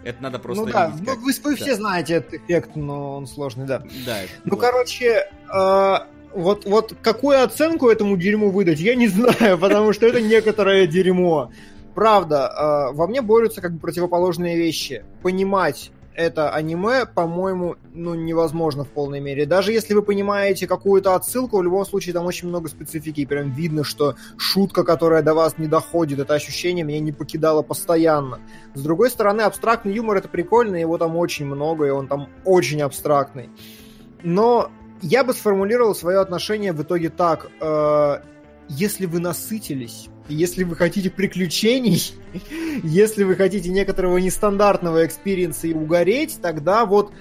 Это надо просто ну, да. Как... Вы, вы да. все знаете этот эффект, но он сложный, да. Да. Ну, вот. короче, э, вот, вот какую оценку этому дерьму выдать, я не знаю, потому что это некоторое дерьмо правда, э, во мне борются как бы противоположные вещи. Понимать это аниме, по-моему, ну, невозможно в полной мере. Даже если вы понимаете какую-то отсылку, в любом случае там очень много специфики, и прям видно, что шутка, которая до вас не доходит, это ощущение меня не покидало постоянно. С другой стороны, абстрактный юмор это прикольно, его там очень много, и он там очень абстрактный. Но я бы сформулировал свое отношение в итоге так. Э, если вы насытились если вы хотите приключений, если вы хотите некоторого нестандартного experience а и угореть, тогда вот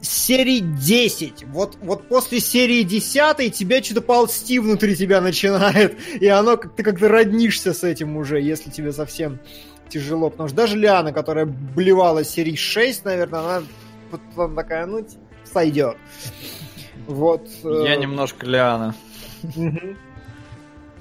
серии 10. Вот, вот после серии 10 тебя что-то ползти внутри тебя начинает, и оно, как ты как-то роднишься с этим уже, если тебе совсем тяжело. Потому что даже Лиана, которая блевала серии 6, наверное, она потом такая, ну, сойдет. Вот. Я э, немножко Лиана.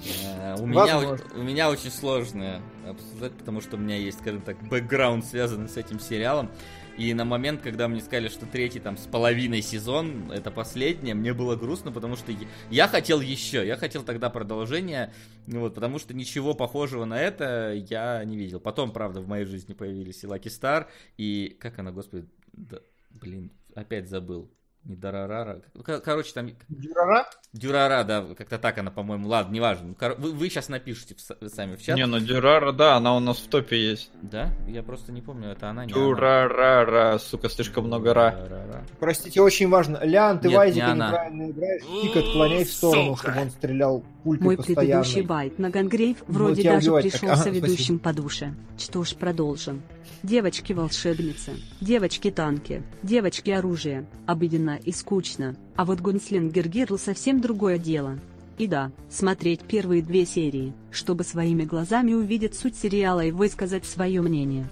Э, у меня, у меня очень сложно обсуждать, потому что у меня есть, скажем так, бэкграунд, связанный с этим сериалом. И на момент, когда мне сказали, что третий там с половиной сезон, это последнее, мне было грустно, потому что я хотел еще, я хотел тогда продолжение, ну вот, потому что ничего похожего на это я не видел. Потом, правда, в моей жизни появились и Лаки Стар, и как она, господи, да, блин, опять забыл. Не Дарарара. Короче, там... Дюрарара? Дюрарара, да, как-то так она, по-моему. Ладно, неважно. Вы, вы сейчас напишите сами в чат. Не, ну Дюрара, да, она у нас в топе есть. Да? Я просто не помню, это она, не Дюрара, она. сука, слишком много ра. Простите, очень важно. Лян, ты Нет, в Айзека не неправильно играешь. Тик отклоняй в сторону, Сука. чтобы он стрелял пулькой Мой предыдущий байт на Гангрейв вроде ну, даже пришелся ведущим по душе. Что ж, продолжим. Девочки-волшебницы, девочки-танки, девочки-оружие, обыденно и скучно, а вот Гунслингер Гирл совсем другое дело. И да, смотреть первые две серии, чтобы своими глазами увидеть суть сериала и высказать свое мнение.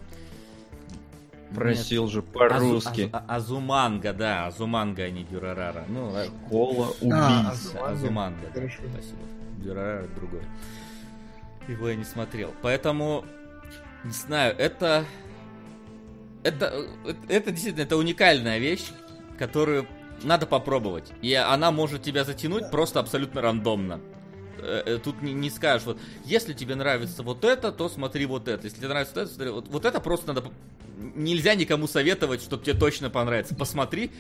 Просил Нет. же по-русски. Азу, Азу, Азуманга, да, Азуманга, а не Дюрарара. Ну, э, Кола убийца. А, Азуманга, Азуманга да, спасибо. Дюрарара другой. Его я не смотрел. Поэтому, не знаю, это это, это действительно это уникальная вещь, которую надо попробовать. И она может тебя затянуть просто абсолютно рандомно. Э, э, тут не, не скажешь, вот, если тебе нравится вот это, то смотри вот это. Если тебе нравится вот это, смотри, вот, вот это просто надо... Нельзя никому советовать, что тебе точно понравится. Посмотри,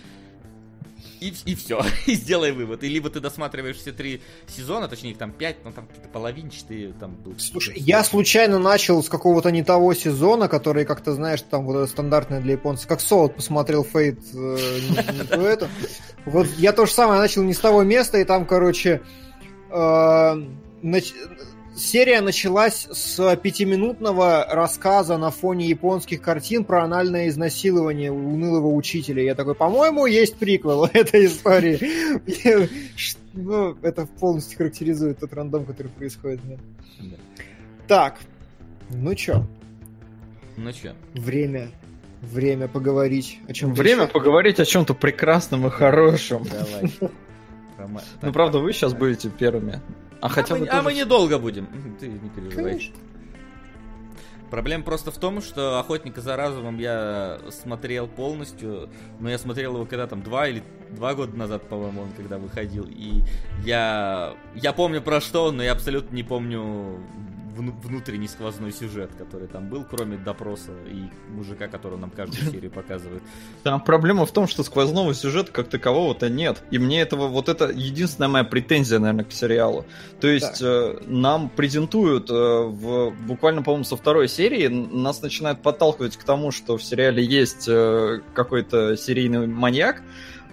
и, и все, и сделай вывод. И либо ты досматриваешь все три сезона, точнее их там пять, но там какие-то половинчатые там был. Слушай, я случайно начал с какого-то не того сезона, который, как то знаешь, там вот стандартный для японцев, как Солод посмотрел Фейт, э, не, это. Вот я то же самое начал не с того места, и там, короче, э, серия началась с пятиминутного рассказа на фоне японских картин про анальное изнасилование унылого учителя. Я такой, по-моему, есть приквел этой истории. Ну, это полностью характеризует тот рандом, который происходит. Так, ну чё? Ну чё? Время время поговорить о чем Время еще? поговорить о чем-то прекрасном и хорошем. Давай. Ну, правда, вы сейчас будете первыми. А, хотя мы, тоже... а мы недолго будем. Ты не переживай. Конечно. Проблема просто в том, что «Охотника за разумом» я смотрел полностью, но я смотрел его когда там два или два года назад, по-моему, он когда выходил, и я я помню про что но я абсолютно не помню внутренний сквозной сюжет, который там был, кроме допроса и мужика, который нам каждую серию показывает. Там проблема в том, что сквозного сюжета как такового-то нет. И мне этого, вот это единственная моя претензия, наверное, к сериалу. То есть э, нам презентуют э, в, буквально, по-моему, со второй серии, нас начинают подталкивать к тому, что в сериале есть э, какой-то серийный маньяк,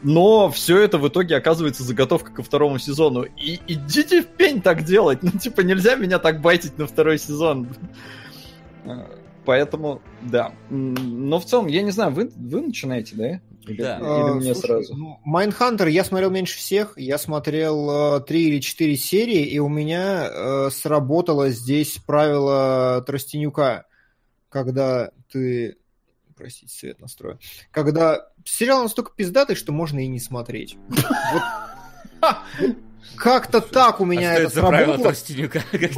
но все это в итоге оказывается заготовка ко второму сезону. И идите в пень так делать. Ну, типа, нельзя меня так байтить на второй сезон. Поэтому, да. Но в целом, я не знаю, вы, вы начинаете, да? Или, да. или а, мне Слушай, сразу? Ну, Майнхантер я смотрел меньше всех. Я смотрел три или четыре серии, и у меня э, сработало здесь правило Тростенюка, когда ты простите, свет настрою. Когда сериал настолько пиздатый, что можно и не смотреть. Как-то так у меня это сработало.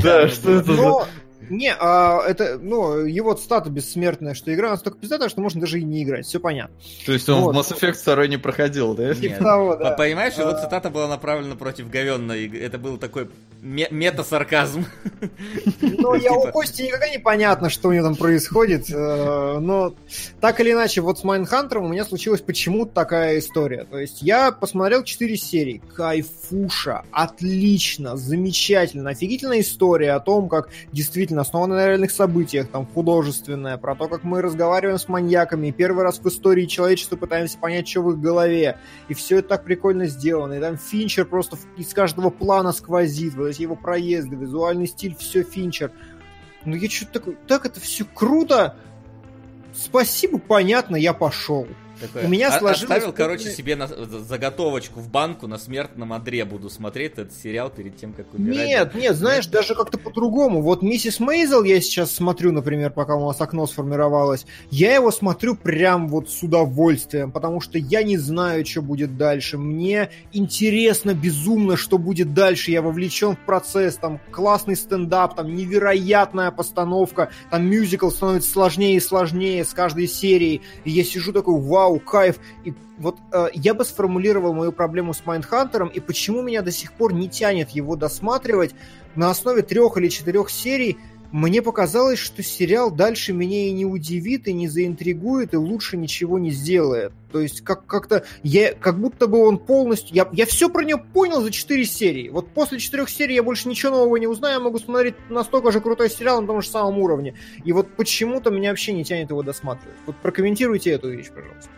Да, что это. Не, а, это, ну, его цитата бессмертная, что игра настолько пиздатая, что можно даже и не играть, все понятно. То есть он вот. в Mass Effect 2 не проходил, да? Нет. Того, да. Понимаешь, его а. цитата была направлена против говенной, это был такой мета-сарказм. Ну, я у типа. Кости никогда не понятно, что у него там происходит, э, но так или иначе, вот с Майнхантером у меня случилась почему-то такая история. То есть я посмотрел 4 серии, кайфуша, отлично, замечательно, офигительная история о том, как действительно действительно основана на реальных событиях, там художественная, про то, как мы разговариваем с маньяками, первый раз в истории человечества пытаемся понять, что в их голове. И все это так прикольно сделано. И там Финчер просто из каждого плана сквозит, вот эти его проезды, визуальный стиль, все Финчер. Ну я что-то такой, так это все круто, спасибо, понятно, я пошел. Такое, у меня сложилось... Оставил, короче, себе на, заготовочку в банку на смертном одре буду смотреть этот сериал перед тем, как умирать. Нет, нет, знаешь, даже как-то по-другому. Вот «Миссис Мейзел» я сейчас смотрю, например, пока у нас окно сформировалось, я его смотрю прям вот с удовольствием, потому что я не знаю, что будет дальше. Мне интересно безумно, что будет дальше. Я вовлечен в процесс, там классный стендап, там невероятная постановка, там мюзикл становится сложнее и сложнее с каждой серией. И я сижу такой, вау, вау, кайф. И вот э, я бы сформулировал мою проблему с Майндхантером и почему меня до сих пор не тянет его досматривать на основе трех или четырех серий. Мне показалось, что сериал дальше меня и не удивит, и не заинтригует, и лучше ничего не сделает. То есть как- как-то я, как будто бы он полностью... Я, я все про него понял за четыре серии. Вот после четырех серий я больше ничего нового не узнаю, я могу смотреть настолько же крутой сериал на том же самом уровне. И вот почему-то меня вообще не тянет его досматривать. Вот прокомментируйте эту вещь, пожалуйста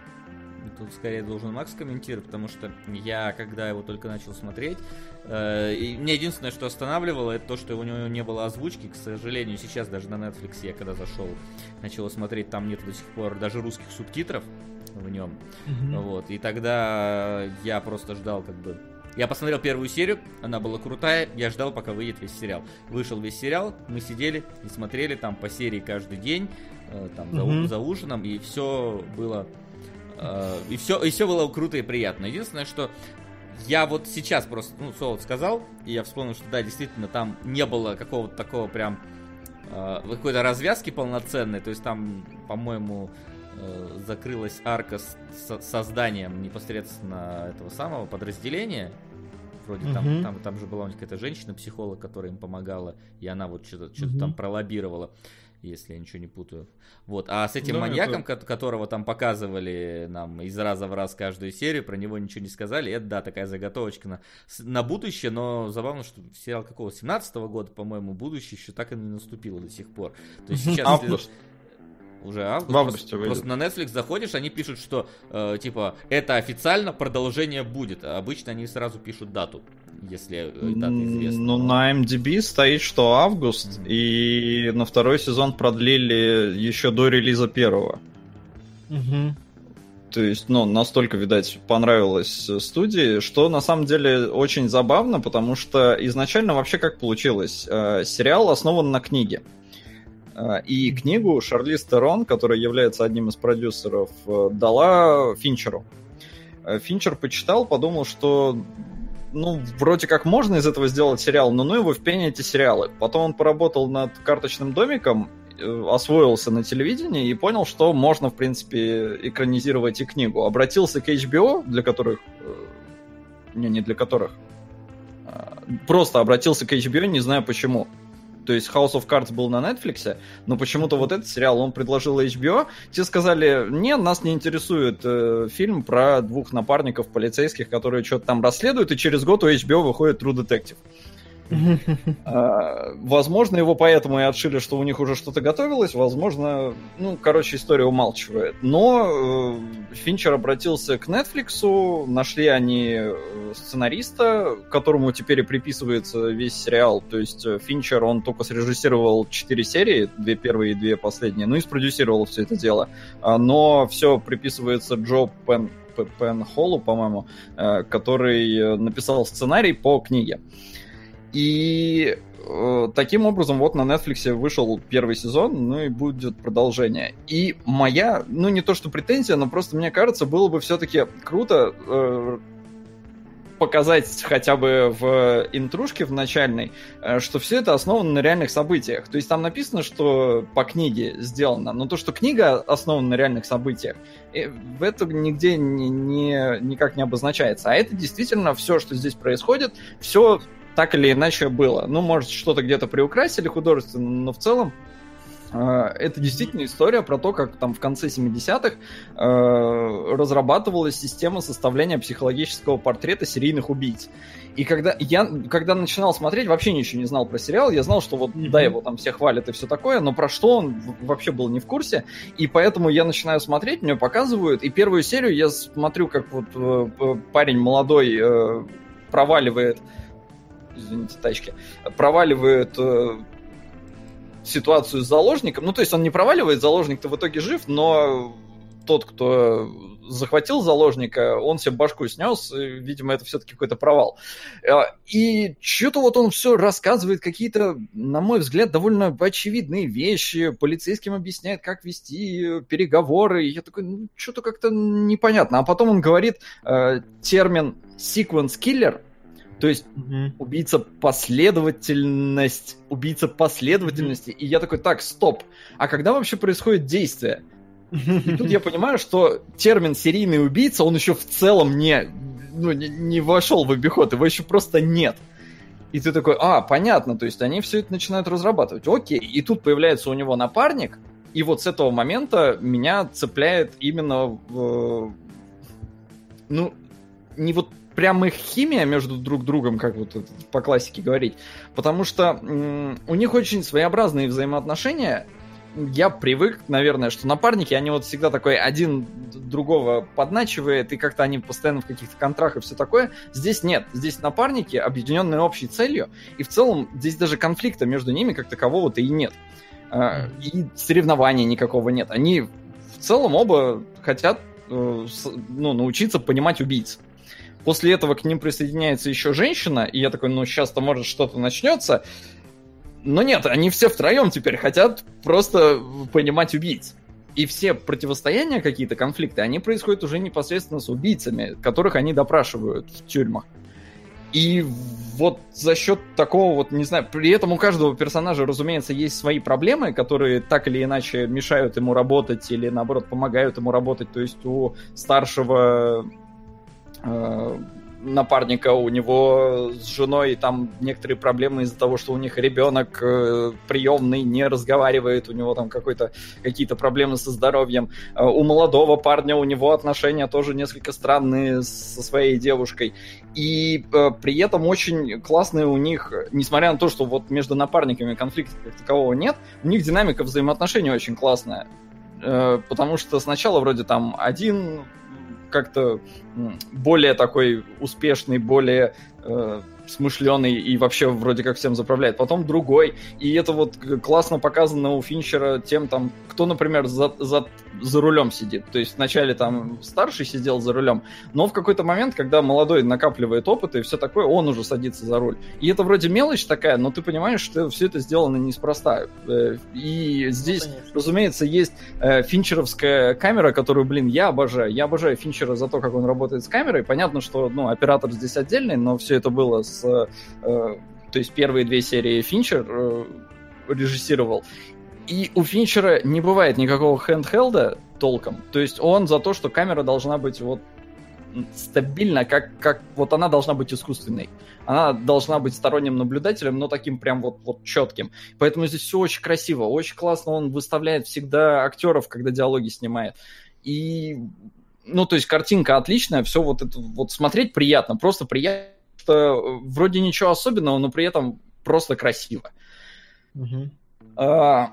скорее должен Макс комментировать, потому что я, когда его только начал смотреть, э, и мне единственное, что останавливало, это то, что у него не было озвучки, к сожалению, сейчас даже на Netflix я когда зашел, начал смотреть, там нет до сих пор даже русских субтитров в нем, mm-hmm. вот, и тогда я просто ждал как бы я посмотрел первую серию, она была крутая, я ждал, пока выйдет весь сериал. Вышел весь сериал, мы сидели и смотрели там по серии каждый день, э, там mm-hmm. за, ужином, и все было и все, и все было круто и приятно. Единственное, что я вот сейчас просто, ну, Солод сказал, и я вспомнил, что да, действительно, там не было какого-то такого прям э, какой-то развязки полноценной. То есть там, по-моему, э, закрылась арка с, с созданием непосредственно этого самого подразделения. Вроде uh-huh. там, там, там же была у них какая-то женщина-психолог, которая им помогала, и она вот что-то, что-то uh-huh. там пролоббировала если я ничего не путаю. Вот. А с этим да, маньяком, это... которого там показывали нам из раза в раз каждую серию, про него ничего не сказали. Это, да, такая заготовочка на, на будущее, но забавно, что сериал какого 17 -го года, по-моему, будущее еще так и не наступило до сих пор. То есть сейчас... Уже август. В августе просто, просто на Netflix заходишь, они пишут, что э, типа это официально продолжение будет. А обычно они сразу пишут дату если э, дата известна. Ну, на MDB стоит, что август, mm-hmm. и на второй сезон продлили еще до релиза первого. Mm-hmm. То есть, ну, настолько, видать, понравилось студии, что на самом деле очень забавно, потому что изначально вообще как получилось? Э, сериал основан на книге. Э, и книгу Шарлиз Терон, которая является одним из продюсеров, дала Финчеру. Финчер почитал, подумал, что ну, вроде как можно из этого сделать сериал, но ну его в пене эти сериалы. Потом он поработал над карточным домиком, э, освоился на телевидении и понял, что можно, в принципе, экранизировать и книгу. Обратился к HBO, для которых... Э, не, не для которых. А, просто обратился к HBO, не знаю почему. То есть House of Cards был на Netflix, но почему-то вот этот сериал он предложил HBO. Те сказали, нет, нас не интересует э, фильм про двух напарников полицейских, которые что-то там расследуют, и через год у HBO выходит True Detective. А, возможно, его поэтому и отшили, что у них уже что-то готовилось. Возможно, ну, короче, история умалчивает. Но э, Финчер обратился к Netflix, нашли они э, сценариста, которому теперь и приписывается весь сериал. То есть э, Финчер, он только срежиссировал четыре серии, две первые и две последние, ну и спродюсировал все это дело. А, но все приписывается Джо Пен Пен Холлу, по-моему, который написал сценарий по книге. И э, таким образом вот на Netflix вышел первый сезон, ну и будет продолжение. И моя, ну не то что претензия, но просто мне кажется, было бы все-таки круто э, показать хотя бы в интрушке в начальной, э, что все это основано на реальных событиях. То есть там написано, что по книге сделано, но то, что книга основана на реальных событиях, э, в это нигде не, не, никак не обозначается. А это действительно все, что здесь происходит, все так или иначе было. Ну, может, что-то где-то приукрасили художественно, но в целом э, это действительно история про то, как там в конце 70-х э, разрабатывалась система составления психологического портрета серийных убийц. И когда я когда начинал смотреть, вообще ничего не знал про сериал. Я знал, что вот mm-hmm. да, его там все хвалят и все такое, но про что он вообще был не в курсе. И поэтому я начинаю смотреть, мне показывают, и первую серию я смотрю, как вот э, парень молодой э, проваливает извините, тачки, проваливает э, ситуацию с заложником. Ну, то есть он не проваливает, заложник-то в итоге жив, но тот, кто захватил заложника, он себе башку снес, и, видимо, это все-таки какой-то провал. Э, и что-то вот он все рассказывает, какие-то, на мой взгляд, довольно очевидные вещи, полицейским объясняет, как вести переговоры, и я такой, ну, что-то как-то непонятно. А потом он говорит э, термин sequence killer, то есть угу. убийца последовательность, убийца последовательности. Угу. И я такой, так, стоп. А когда вообще происходит действие? И тут я понимаю, что термин серийный убийца, он еще в целом не, ну, не, не вошел в обиход, его еще просто нет. И ты такой, а, понятно, то есть они все это начинают разрабатывать. Окей, и тут появляется у него напарник, и вот с этого момента меня цепляет именно в... Ну, не вот прям их химия между друг другом, как вот по классике говорить, потому что у них очень своеобразные взаимоотношения. Я привык, наверное, что напарники, они вот всегда такой один другого подначивает, и как-то они постоянно в каких-то контрах и все такое. Здесь нет. Здесь напарники, объединенные общей целью, и в целом здесь даже конфликта между ними как такового-то и нет. А, и соревнования никакого нет. Они в целом оба хотят э, ну, научиться понимать убийц. После этого к ним присоединяется еще женщина, и я такой, ну сейчас-то может что-то начнется. Но нет, они все втроем теперь хотят просто понимать убийц. И все противостояния, какие-то конфликты, они происходят уже непосредственно с убийцами, которых они допрашивают в тюрьмах. И вот за счет такого вот, не знаю, при этом у каждого персонажа, разумеется, есть свои проблемы, которые так или иначе мешают ему работать или, наоборот, помогают ему работать. То есть у старшего напарника, у него с женой там некоторые проблемы из-за того, что у них ребенок э, приемный, не разговаривает, у него там какой-то, какие-то проблемы со здоровьем. Э, у молодого парня у него отношения тоже несколько странные со своей девушкой. И э, при этом очень классные у них, несмотря на то, что вот между напарниками конфликта как такового нет, у них динамика взаимоотношений очень классная. Э, потому что сначала вроде там один как-то более такой успешный, более э, смышленый и вообще вроде как всем заправляет. Потом другой. И это вот классно показано у Финчера тем, там, кто, например, за, за, за рулем сидит. То есть вначале там старший сидел за рулем, но в какой-то момент, когда молодой накапливает опыт и все такое, он уже садится за руль. И это вроде мелочь такая, но ты понимаешь, что все это сделано неспроста. Э, и здесь, ну, разумеется, есть э, финчеровская камера, которую, блин, я обожаю. Я обожаю Финчера за то, как он работает с камерой. Понятно, что ну, оператор здесь отдельный, но все это было с Э, то есть первые две серии Финчер э, режиссировал. И у Финчера не бывает никакого хендхелда толком. То есть он за то, что камера должна быть вот стабильно, как, как вот она должна быть искусственной. Она должна быть сторонним наблюдателем, но таким прям вот, вот четким. Поэтому здесь все очень красиво, очень классно. Он выставляет всегда актеров, когда диалоги снимает. И, ну, то есть картинка отличная, все вот это вот смотреть приятно, просто приятно что вроде ничего особенного, но при этом просто красиво. Угу. А,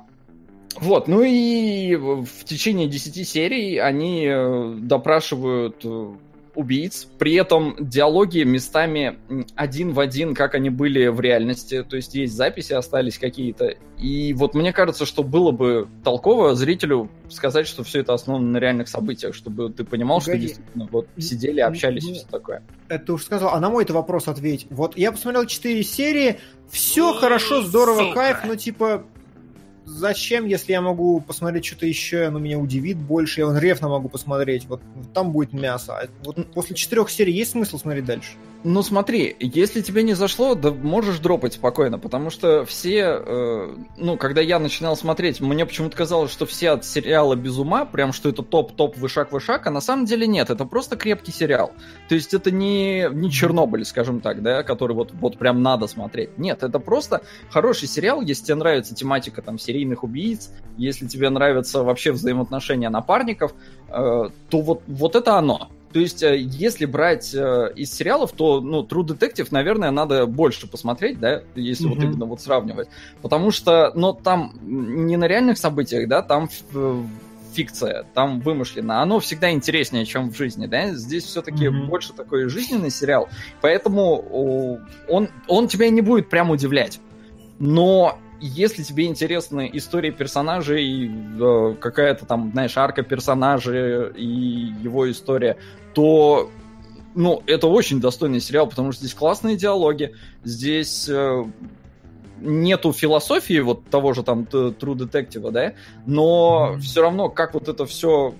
вот, ну и в течение 10 серий они э, допрашивают э, убийц. При этом диалоги местами один в один, как они были в реальности. То есть есть записи, остались какие-то. И вот мне кажется, что было бы толково зрителю сказать, что все это основано на реальных событиях, чтобы ты понимал, Погоди. что действительно вот сидели, общались ну, и все такое. Это уж сказал. А на мой это вопрос ответь. Вот я посмотрел 4 серии, все хорошо, здорово, Сука. кайф, но типа зачем, если я могу посмотреть что-то еще, оно меня удивит больше, я вон рефно могу посмотреть, вот там будет мясо. А вот после четырех серий есть смысл смотреть дальше? Ну смотри, если тебе не зашло, да можешь дропать спокойно, потому что все, э, ну, когда я начинал смотреть, мне почему-то казалось, что все от сериала без ума, прям что это топ-топ, вышак-вышак, а на самом деле нет, это просто крепкий сериал. То есть это не, не Чернобыль, скажем так, да, который вот, вот прям надо смотреть. Нет, это просто хороший сериал, если тебе нравится тематика там серийных убийц, если тебе нравятся вообще взаимоотношения напарников, э, то вот, вот это оно. То есть, э, если брать э, из сериалов, то, ну, True Detective, наверное, надо больше посмотреть, да, если mm-hmm. вот именно вот сравнивать. Потому что, ну, там не на реальных событиях, да, там фикция, там вымышленно. Оно всегда интереснее, чем в жизни, да? Здесь все-таки mm-hmm. больше такой жизненный сериал, поэтому он, он тебя не будет прям удивлять. Но если тебе интересны истории персонажей, э, какая-то там, знаешь, арка персонажа и его история, то ну, это очень достойный сериал, потому что здесь классные диалоги, здесь э, нету философии вот того же там True Detective, да, но mm-hmm. все равно, как вот это все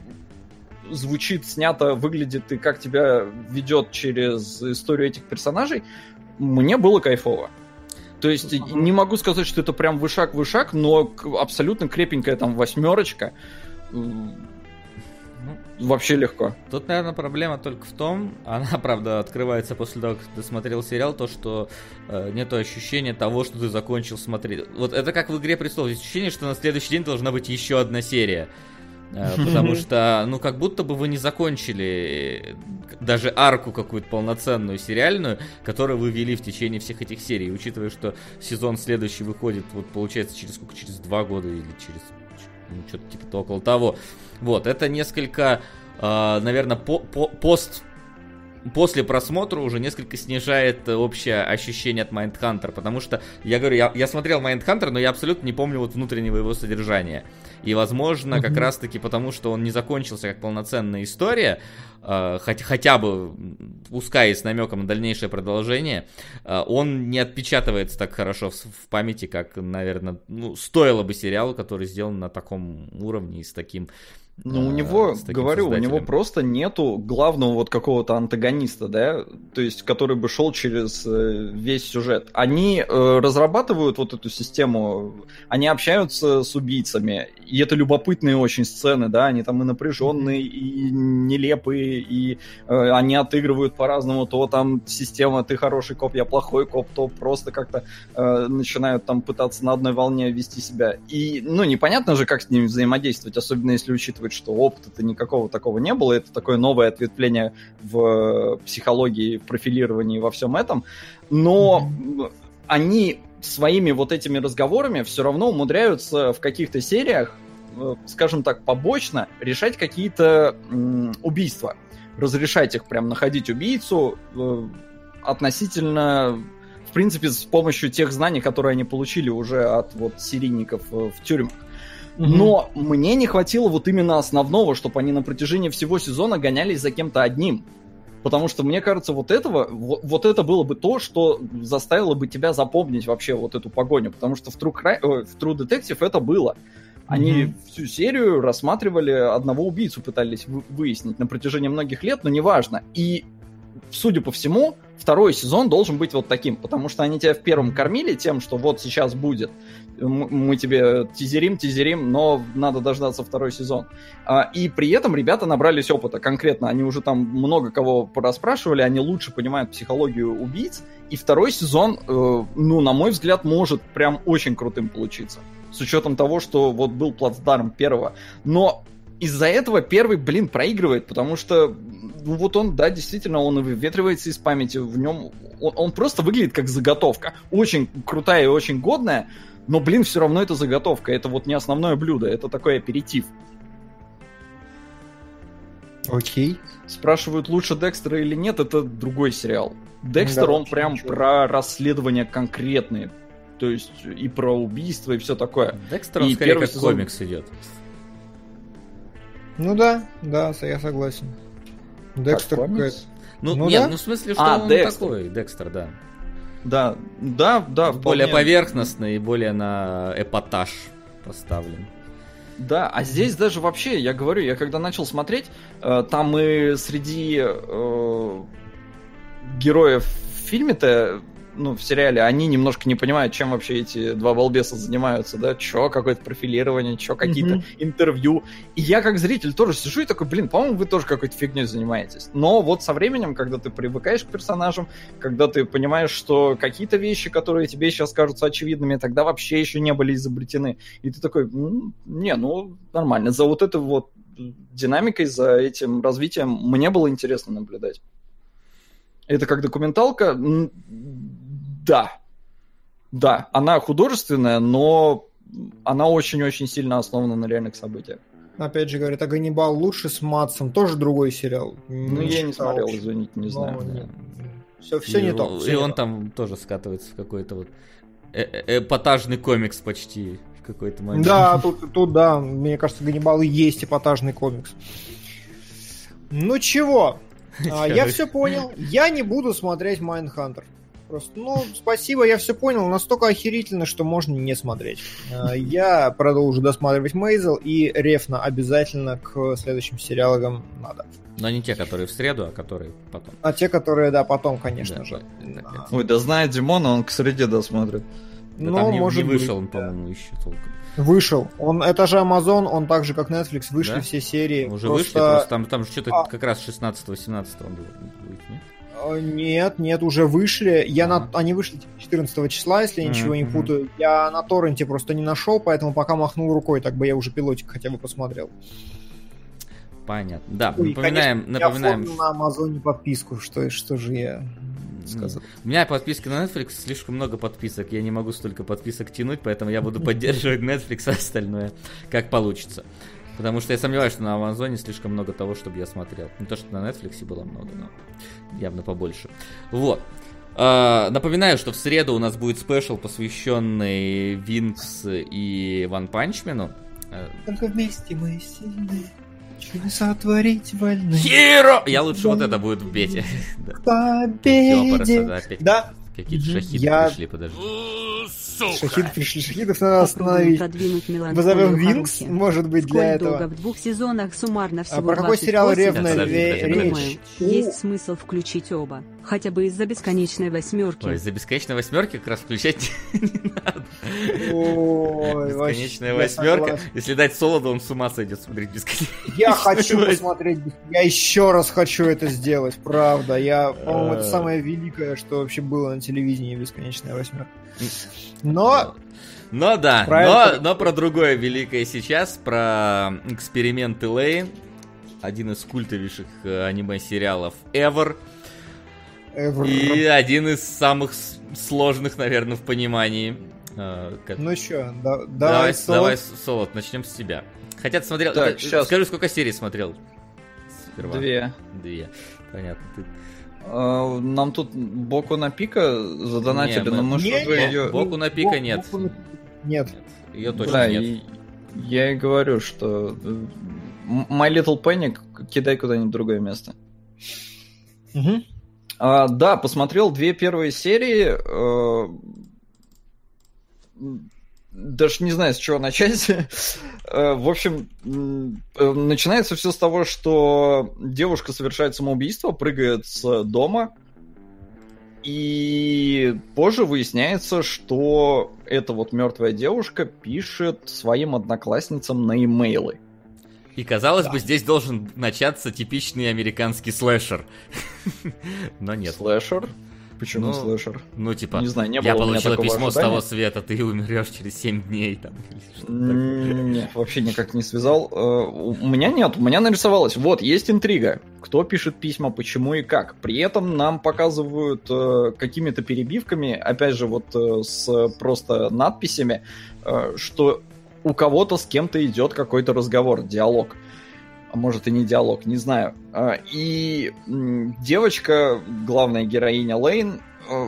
звучит, снято, выглядит и как тебя ведет через историю этих персонажей, мне было кайфово. То есть ага. не могу сказать, что это прям вышак-вышак, но абсолютно крепенькая там восьмерочка. Ну, вообще легко. Тут, наверное, проблема только в том, она, правда, открывается после того, как ты смотрел сериал, то, что э, нету ощущения того, что ты закончил смотреть. Вот это как в «Игре престолов», ощущение, что на следующий день должна быть еще одна серия. Э, потому что, ну, как будто бы вы не закончили даже арку какую-то полноценную сериальную, которую вы вели в течение всех этих серий. Учитывая, что сезон следующий выходит, вот получается, через сколько? Через два года или через ну, что-то типа около того. Вот, это несколько, э, наверное, по по пост после просмотра уже несколько снижает общее ощущение от Mindhunter, потому что, я говорю, я, я смотрел Mindhunter, но я абсолютно не помню вот внутреннего его содержания. И, возможно, mm-hmm. как раз-таки потому, что он не закончился как полноценная история, э, хоть, хотя бы, пускай с намеком на дальнейшее продолжение, э, он не отпечатывается так хорошо в, в памяти, как, наверное, ну, стоило бы сериалу, который сделан на таком уровне и с таким ну, у него, говорю, у него просто нету главного вот какого-то антагониста, да, то есть, который бы шел через э, весь сюжет. Они э, разрабатывают вот эту систему, они общаются с убийцами, и это любопытные очень сцены, да, они там и напряженные, и нелепые, и э, они отыгрывают по-разному, то там система «ты хороший коп, я плохой коп», то просто как-то э, начинают там пытаться на одной волне вести себя. И, ну, непонятно же, как с ними взаимодействовать, особенно если учитывать учитывать, что опыта-то никакого такого не было, это такое новое ответвление в психологии, в профилировании, во всем этом, но mm-hmm. они своими вот этими разговорами все равно умудряются в каких-то сериях, э, скажем так, побочно решать какие-то убийства. Разрешать их прям находить убийцу э, относительно в принципе, с помощью тех знаний, которые они получили уже от вот серийников э, в тюрьмах. Но мне не хватило вот именно основного, чтобы они на протяжении всего сезона гонялись за кем-то одним. Потому что, мне кажется, вот этого, вот, вот это было бы то, что заставило бы тебя запомнить вообще вот эту погоню. Потому что в True, Crime, э, в True Detective это было. Они mm-hmm. всю серию рассматривали одного убийцу, пытались выяснить на протяжении многих лет, но неважно. И, судя по всему, второй сезон должен быть вот таким, потому что они тебя в первом кормили тем, что вот сейчас будет мы тебе тизерим, тизерим, но надо дождаться второй сезон. А, и при этом ребята набрались опыта конкретно. Они уже там много кого порасспрашивали, они лучше понимают психологию убийц. И второй сезон, э, ну, на мой взгляд, может прям очень крутым получиться. С учетом того, что вот был плацдарм первого. Но из-за этого первый, блин, проигрывает, потому что ну вот он, да, действительно, он выветривается из памяти, в нем, он, он просто выглядит как заготовка. Очень крутая и очень годная, но, блин, все равно это заготовка, это вот не основное блюдо, это такой аперитив. Окей. Спрашивают, лучше Декстера или нет, это другой сериал. Декстер, да, он прям ничего. про расследования конкретные. То есть и про убийство, и все такое. Декстер, он и скорее как сезон... комикс идет. Ну да, да, я согласен. Декстер какой-то. Ну, ну, нет, да? ну в смысле, что а, он Декстер. такой, Декстер, да. Да, да, да. Более вполне... поверхностный и более на эпатаж поставлен. Да, а здесь даже вообще, я говорю, я когда начал смотреть, э, там и среди э, героев в фильме-то ну, в сериале, они немножко не понимают, чем вообще эти два балбеса занимаются, да, чё, какое-то профилирование, чё, какие-то mm-hmm. интервью. И я как зритель тоже сижу и такой, блин, по-моему, вы тоже какой-то фигней занимаетесь. Но вот со временем, когда ты привыкаешь к персонажам, когда ты понимаешь, что какие-то вещи, которые тебе сейчас кажутся очевидными, тогда вообще еще не были изобретены. И ты такой, не, ну, нормально. За вот этой вот динамикой, за этим развитием мне было интересно наблюдать. Это как документалка, да. Да, она художественная, но она очень-очень сильно основана на реальных событиях. Опять же, говорят, а Ганнибал лучше с Матсом, тоже другой сериал. Ну, я не смотрел, извините, не знаю. Не... Все, все и, не то. Все и он то. там тоже скатывается в какой-то вот э, э, эпатажный комикс почти в какой-то момент. Да, тут, тут да, мне кажется, Ганнибал и есть эпатажный комикс. Ну чего, а, я все понял. Я не буду смотреть Майнхантер. Просто, ну, спасибо, я все понял. Настолько охерительно, что можно не смотреть. А, я продолжу досматривать Мейзел и ревностно обязательно к следующим сериалам надо. Но не те, которые в среду, а которые потом. А те, которые, да, потом, конечно да, же. Да. Ой, да знает Димон, он к среде досмотрит. Да ну, там не, может не вышел быть, он, по-моему, еще толком. Вышел. Он, это же Amazon, он так же, как Netflix, вышли да? все серии. Уже просто... вышли, просто там, там что-то а... как раз 16-18 он будет, нет? А, нет, нет, уже вышли. Я на... Они вышли 14 числа, если я ничего не путаю. Я на торренте просто не нашел, поэтому пока махнул рукой, так бы я уже пилотик хотя бы посмотрел. Понятно. Да, Ой, напоминаем, конечно, напоминаем. Я на Амазоне подписку, что, что же я сказал. У меня подписки на Netflix слишком много подписок. Я не могу столько подписок тянуть, поэтому я буду поддерживать Netflix, а остальное как получится. Потому что я сомневаюсь, что на Амазоне слишком много того, чтобы я смотрел. Не то, что на Netflix было много, но явно побольше. Вот. Uh, напоминаю, что в среду у нас будет спешл, посвященный Винкс и Ван Панчмену. Только вместе мы сильны. Чудеса творить вольны. Хиро! Я лучше вот это будет в бете. Победе! Да, Какие-то шахиды я... пришли, подожди. Шахид пришли, шахидов надо остановить. Вызовем Винкс, может быть, для этого. в двух сезонах суммарно всего А про какой сериал ревная речь? Есть смысл включить оба. Хотя бы из-за бесконечной восьмерки. Ой, из-за бесконечной восьмерки как раз включать не надо. Ой, Бесконечная восьмерка. Если дать солоду, он с ума сойдет смотреть бесконечно. Я хочу посмотреть. Я еще раз хочу это сделать, правда. Я, по-моему, это самое великое, что вообще было на телевидении бесконечная восьмерка. Но но да, но, но про другое великое сейчас, про эксперименты Лейн, один из культовейших э, аниме-сериалов ever. ever. И один из самых сложных, наверное, в понимании. Э, как... Ну что, да, давай, давай, Солод. давай, Солод, начнем с тебя. Хотя ты смотрел... Так, сейчас. Скажи, сколько серий смотрел? Сперва. Две. Две. Понятно. Ты нам тут Боку на пика задонатили, не, мы... но мы не, уже ее... Боку на пика нет. Боку... Нет. Ее точно да, нет. И, я и говорю, что э, My Little Panic кидай куда-нибудь в другое место. Угу. А, да, посмотрел две первые серии. Даже не знаю, с чего начать. Э, в общем, э, начинается все с того, что девушка совершает самоубийство, прыгает с дома, и позже выясняется, что эта вот мертвая девушка пишет своим одноклассницам на имейлы. И казалось да. бы, здесь должен начаться типичный американский слэшер. Но нет. Слэшер? Почему ну, слэшер? Ну, типа, не знаю, не было я получила письмо ожидания. с того света, ты умрешь через 7 дней. Там, нет, вообще никак не связал. Э, у меня нет, у меня нарисовалось. Вот, есть интрига. Кто пишет письма, почему и как. При этом нам показывают э, какими-то перебивками, опять же, вот э, с просто надписями, что у кого-то с кем-то идет какой-то разговор, диалог а может и не диалог, не знаю. А, и девочка, главная героиня Лейн, э,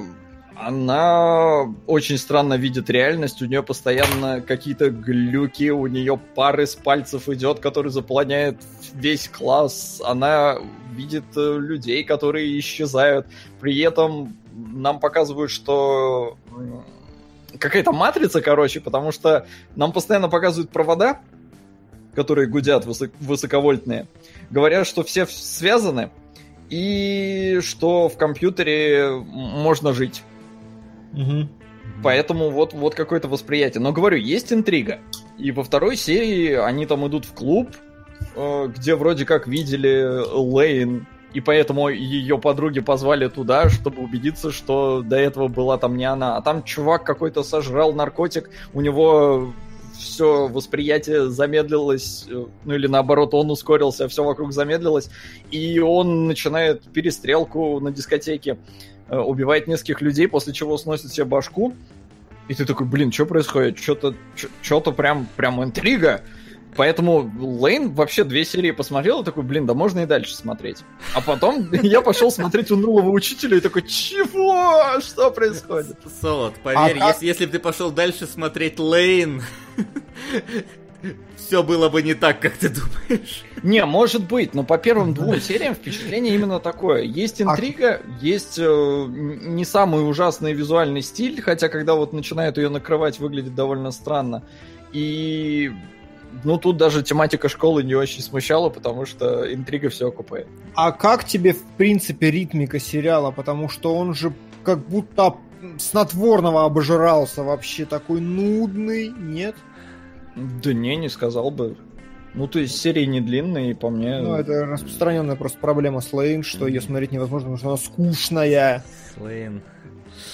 она очень странно видит реальность, у нее постоянно какие-то глюки, у нее пар из пальцев идет, который заполняет весь класс, она видит э, людей, которые исчезают, при этом нам показывают, что какая-то матрица, короче, потому что нам постоянно показывают провода, которые гудят высок- высоковольтные, говорят, что все связаны и что в компьютере можно жить. Угу. Поэтому вот, вот какое-то восприятие. Но говорю, есть интрига. И во второй серии они там идут в клуб, э, где вроде как видели Лейн, и поэтому ее подруги позвали туда, чтобы убедиться, что до этого была там не она. А там чувак какой-то сожрал наркотик, у него все восприятие замедлилось, э, ну или наоборот, он ускорился, все вокруг замедлилось, и он начинает перестрелку на дискотеке, э, убивает нескольких людей, после чего сносит себе башку, и ты такой, блин, что происходит? Что-то, что-то прям, прям интрига. Поэтому Лейн вообще две серии посмотрел и такой, блин, да можно и дальше смотреть. А потом я пошел смотреть унылого учителя и такой, чего? Что происходит? Солод, поверь, а, если, если бы ты пошел дальше смотреть Лейн, все было бы не так, как ты думаешь. Не, может быть, но по первым двум сериям впечатление именно такое. Есть интрига, есть э, не самый ужасный визуальный стиль, хотя когда вот начинает ее накрывать, выглядит довольно странно. И ну, тут даже тематика школы не очень смущала, потому что интрига все окупает. А как тебе, в принципе, ритмика сериала? Потому что он же как будто снотворного обожрался вообще такой нудный, нет? Да не, не сказал бы. Ну, то есть серии не длинные, по мне... Ну, это распространенная просто проблема с Лейн, что ее смотреть невозможно, потому что она скучная. Лейн.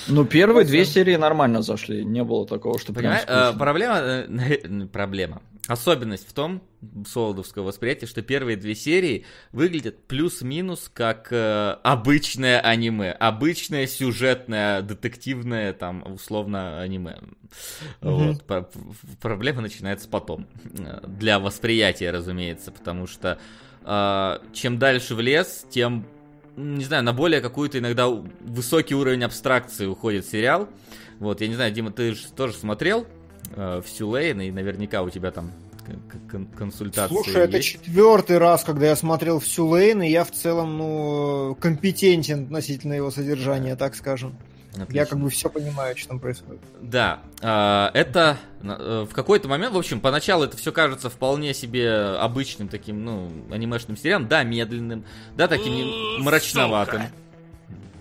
Ну, первые две серии нормально зашли, не было такого, что прям э, Проблема... Э, проблема. Особенность в том, солодовского восприятия, что первые две серии выглядят плюс-минус как э, обычное аниме. Обычное сюжетное, детективное, там, условно, аниме. Mm-hmm. Вот. Про- проблема начинается потом. Для восприятия, разумеется, потому что э, чем дальше в лес, тем не знаю, на более какую-то иногда высокий уровень абстракции уходит сериал. Вот, я не знаю, Дима, ты же тоже смотрел э, всю Лейн, и наверняка у тебя там консультации Слушай, есть? это четвертый раз, когда я смотрел всю Лейн, и я в целом, ну, компетентен относительно его содержания, так скажем. Отлично. Я как бы все понимаю, что там происходит. Да, а, это э, в какой-то момент, в общем, поначалу это все кажется вполне себе обычным таким, ну, анимешным сериалом, да, медленным, да, таким мрачноватым.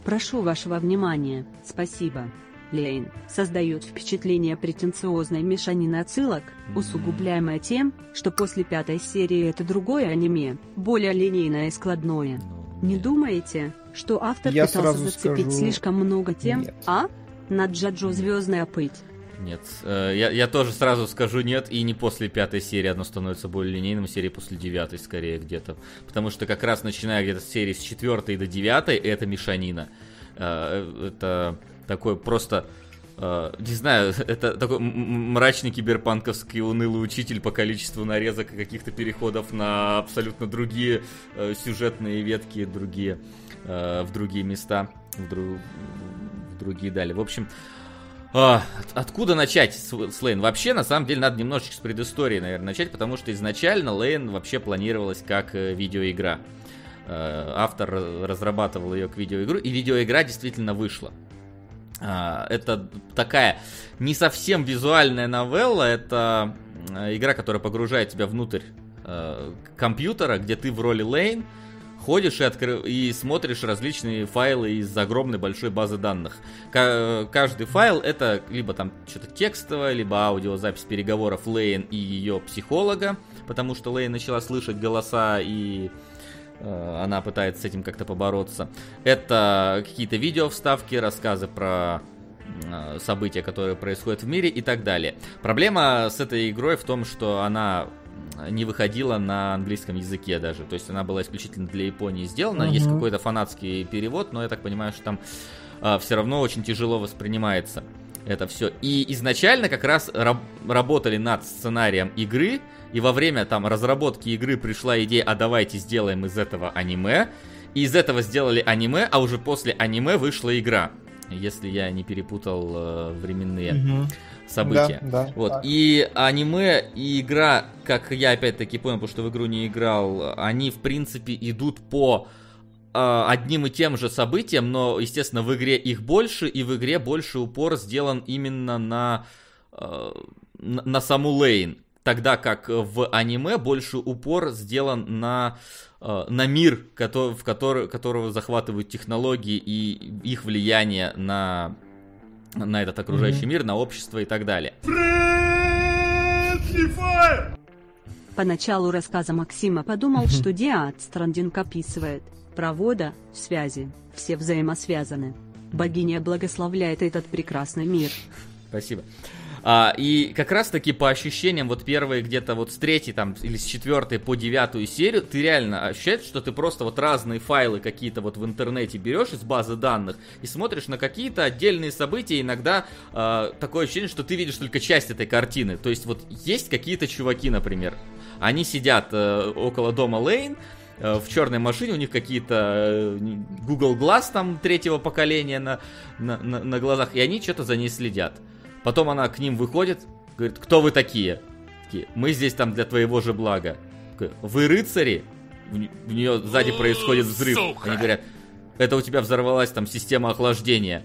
Прошу вашего внимания, спасибо. Лейн создает впечатление претенциозной мешанины отсылок, усугубляемое тем, что после пятой серии это другое аниме, более линейное и складное. Ну, Не думаете, что автор Я пытался зацепить скажу... слишком много тем, нет. а? На Джаджо звездная пыть. Нет, э, я, я тоже сразу скажу нет, и не после пятой серии оно становится более линейным, серии после девятой скорее где-то. Потому что как раз начиная где-то с серии с четвертой до девятой, это мешанина. Э, это такой просто не знаю, это такой мрачный киберпанковский унылый учитель по количеству нарезок и каких-то переходов на абсолютно другие сюжетные ветки, другие, uh, в другие места, в, дру... в другие дали. В общем, от, откуда начать с, Лейн? Вообще, на самом деле, надо немножечко с предыстории, наверное, начать, потому что изначально Лейн вообще планировалась как э, видеоигра. Автор разрабатывал ее к видеоигру, и видеоигра действительно вышла. А, это такая не совсем визуальная новелла, это игра, которая погружает тебя внутрь э, компьютера, где ты в роли Лейн ходишь и, откры... и смотришь различные файлы из огромной большой базы данных. К- каждый файл это либо там что-то текстовое, либо аудиозапись переговоров Лейн и ее психолога, потому что Лейн начала слышать голоса и Э, она пытается с этим как-то побороться. Это какие-то видео вставки, рассказы про э, события, которые происходят в мире и так далее. Проблема с этой игрой в том, что она не выходила на английском языке даже. То есть она была исключительно для Японии сделана. Uh-huh. Есть какой-то фанатский перевод, но я так понимаю, что там а, все равно очень тяжело воспринимается это все. И изначально как раз раб- работали над сценарием игры, и во время там разработки игры пришла идея, а давайте сделаем из этого аниме. И из этого сделали аниме, а уже после аниме вышла игра. Если я не перепутал э, временные угу. События. Да, да, вот. И аниме и игра, как я опять-таки понял, потому что в игру не играл, они в принципе идут по э, одним и тем же событиям, но, естественно, в игре их больше, и в игре больше упор сделан именно на, э, на, на саму Лейн тогда как в аниме больше упор сделан на, э, на мир, который, в который, которого захватывают технологии и их влияние на, на этот окружающий mm-hmm. мир, на общество и так далее. Поначалу рассказа Максима подумал, что Диад Страндинг описывает провода, связи, все взаимосвязаны. Богиня благословляет этот прекрасный мир. Спасибо. А, и как раз таки по ощущениям, вот первые где-то вот с третьей там или с четвертой по девятую серию, ты реально ощущаешь, что ты просто вот разные файлы какие-то вот в интернете берешь из базы данных и смотришь на какие-то отдельные события. Иногда а, такое ощущение, что ты видишь только часть этой картины. То есть вот есть какие-то чуваки, например, они сидят э, около дома Лейн, э, в черной машине, у них какие-то э, Google Glass там третьего поколения на, на, на, на глазах, и они что-то за ней следят. Потом она к ним выходит, говорит, кто вы такие? такие Мы здесь там для твоего же блага. Вы рыцари? В нее сзади происходит взрыв. Сука. Они говорят, это у тебя взорвалась там система охлаждения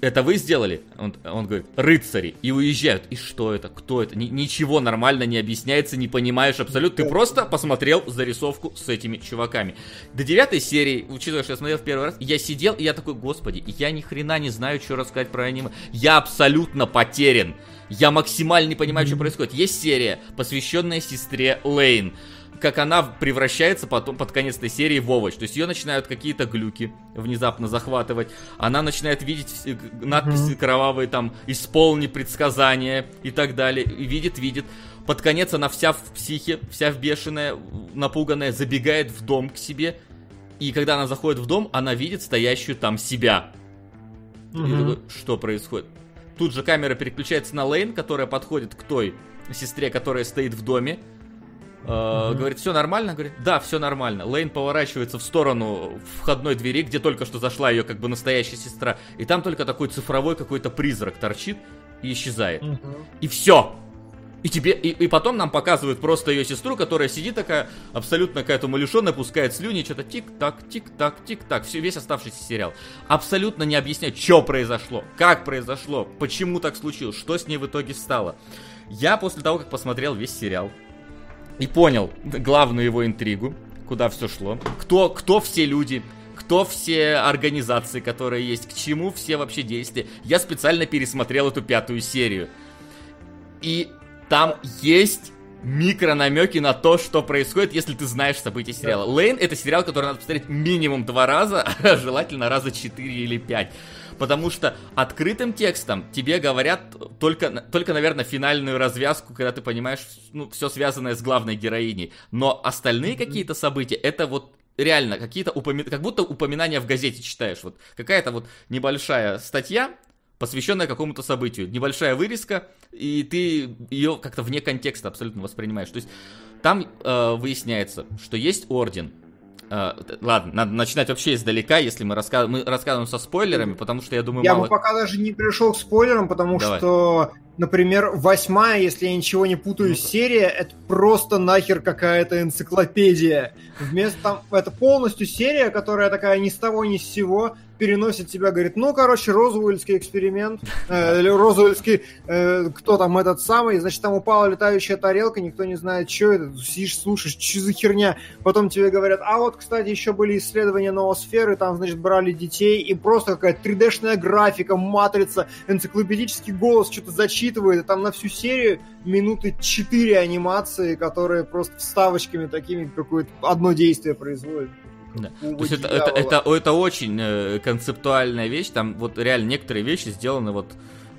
это вы сделали? Он, он говорит, рыцари. И уезжают. И что это? Кто это? Ни, ничего нормально не объясняется, не понимаешь абсолютно. Ты просто посмотрел зарисовку с этими чуваками. До девятой серии, учитывая, что я смотрел в первый раз, я сидел и я такой, господи, я ни хрена не знаю, что рассказать про аниме. Я абсолютно потерян. Я максимально не понимаю, что происходит. Есть серия, посвященная сестре Лейн как она превращается потом под конец этой серии в овощ. То есть ее начинают какие-то глюки внезапно захватывать. Она начинает видеть надписи mm-hmm. кровавые, там, исполни предсказания и так далее. И видит, видит. Под конец она вся в психе, вся в бешеная, напуганная, забегает в дом к себе. И когда она заходит в дом, она видит стоящую там себя. Mm-hmm. И такой, что происходит? Тут же камера переключается на Лейн, которая подходит к той сестре, которая стоит в доме Uh-huh. Говорит, все нормально? Говорит, да, все нормально. Лейн поворачивается в сторону входной двери, где только что зашла ее как бы настоящая сестра. И там только такой цифровой какой-то призрак торчит и исчезает. Uh-huh. И все. И тебе, и, и потом нам показывают просто ее сестру, которая сидит такая, абсолютно какая-то умалишенная, пускает слюни, что-то тик-так, тик-так, тик-так, все, весь оставшийся сериал. Абсолютно не объясняет, что произошло, как произошло, почему так случилось, что с ней в итоге стало. Я после того, как посмотрел весь сериал, и понял главную его интригу, куда все шло, кто, кто все люди, кто все организации, которые есть, к чему все вообще действия. Я специально пересмотрел эту пятую серию. И там есть микро намеки на то, что происходит, если ты знаешь события сериала. Лейн это сериал, который надо посмотреть минимум два раза, а желательно раза четыре или пять потому что открытым текстом тебе говорят только, только наверное, финальную развязку, когда ты понимаешь, ну, все связанное с главной героиней. Но остальные какие-то события, это вот реально какие-то упоминания, как будто упоминания в газете читаешь. Вот какая-то вот небольшая статья, посвященная какому-то событию, небольшая вырезка, и ты ее как-то вне контекста абсолютно воспринимаешь. То есть там э, выясняется, что есть орден, Uh, ладно, надо начинать вообще издалека, если мы, раска... мы рассказываем со спойлерами, потому что я думаю, я мало... бы пока даже не пришел к спойлерам, потому Давай. что, например, восьмая, если я ничего не путаю, ну, серия, это просто нахер какая-то энциклопедия. Вместо там, это полностью серия, которая такая ни с того ни с сего, переносит тебя, говорит, ну, короче, Розуэльский эксперимент, э, или Розуэльский, э, кто там этот самый, значит, там упала летающая тарелка, никто не знает, что это, сидишь, слушаешь, что за херня, потом тебе говорят, а вот, кстати, еще были исследования ноосферы, там, значит, брали детей, и просто какая-то 3D-шная графика, матрица, энциклопедический голос что-то зачитывает, и там на всю серию минуты 4 анимации, которые просто вставочками такими какое-то одно действие производят. Да. То есть это, это, это, это очень э, концептуальная вещь, там вот реально некоторые вещи сделаны вот,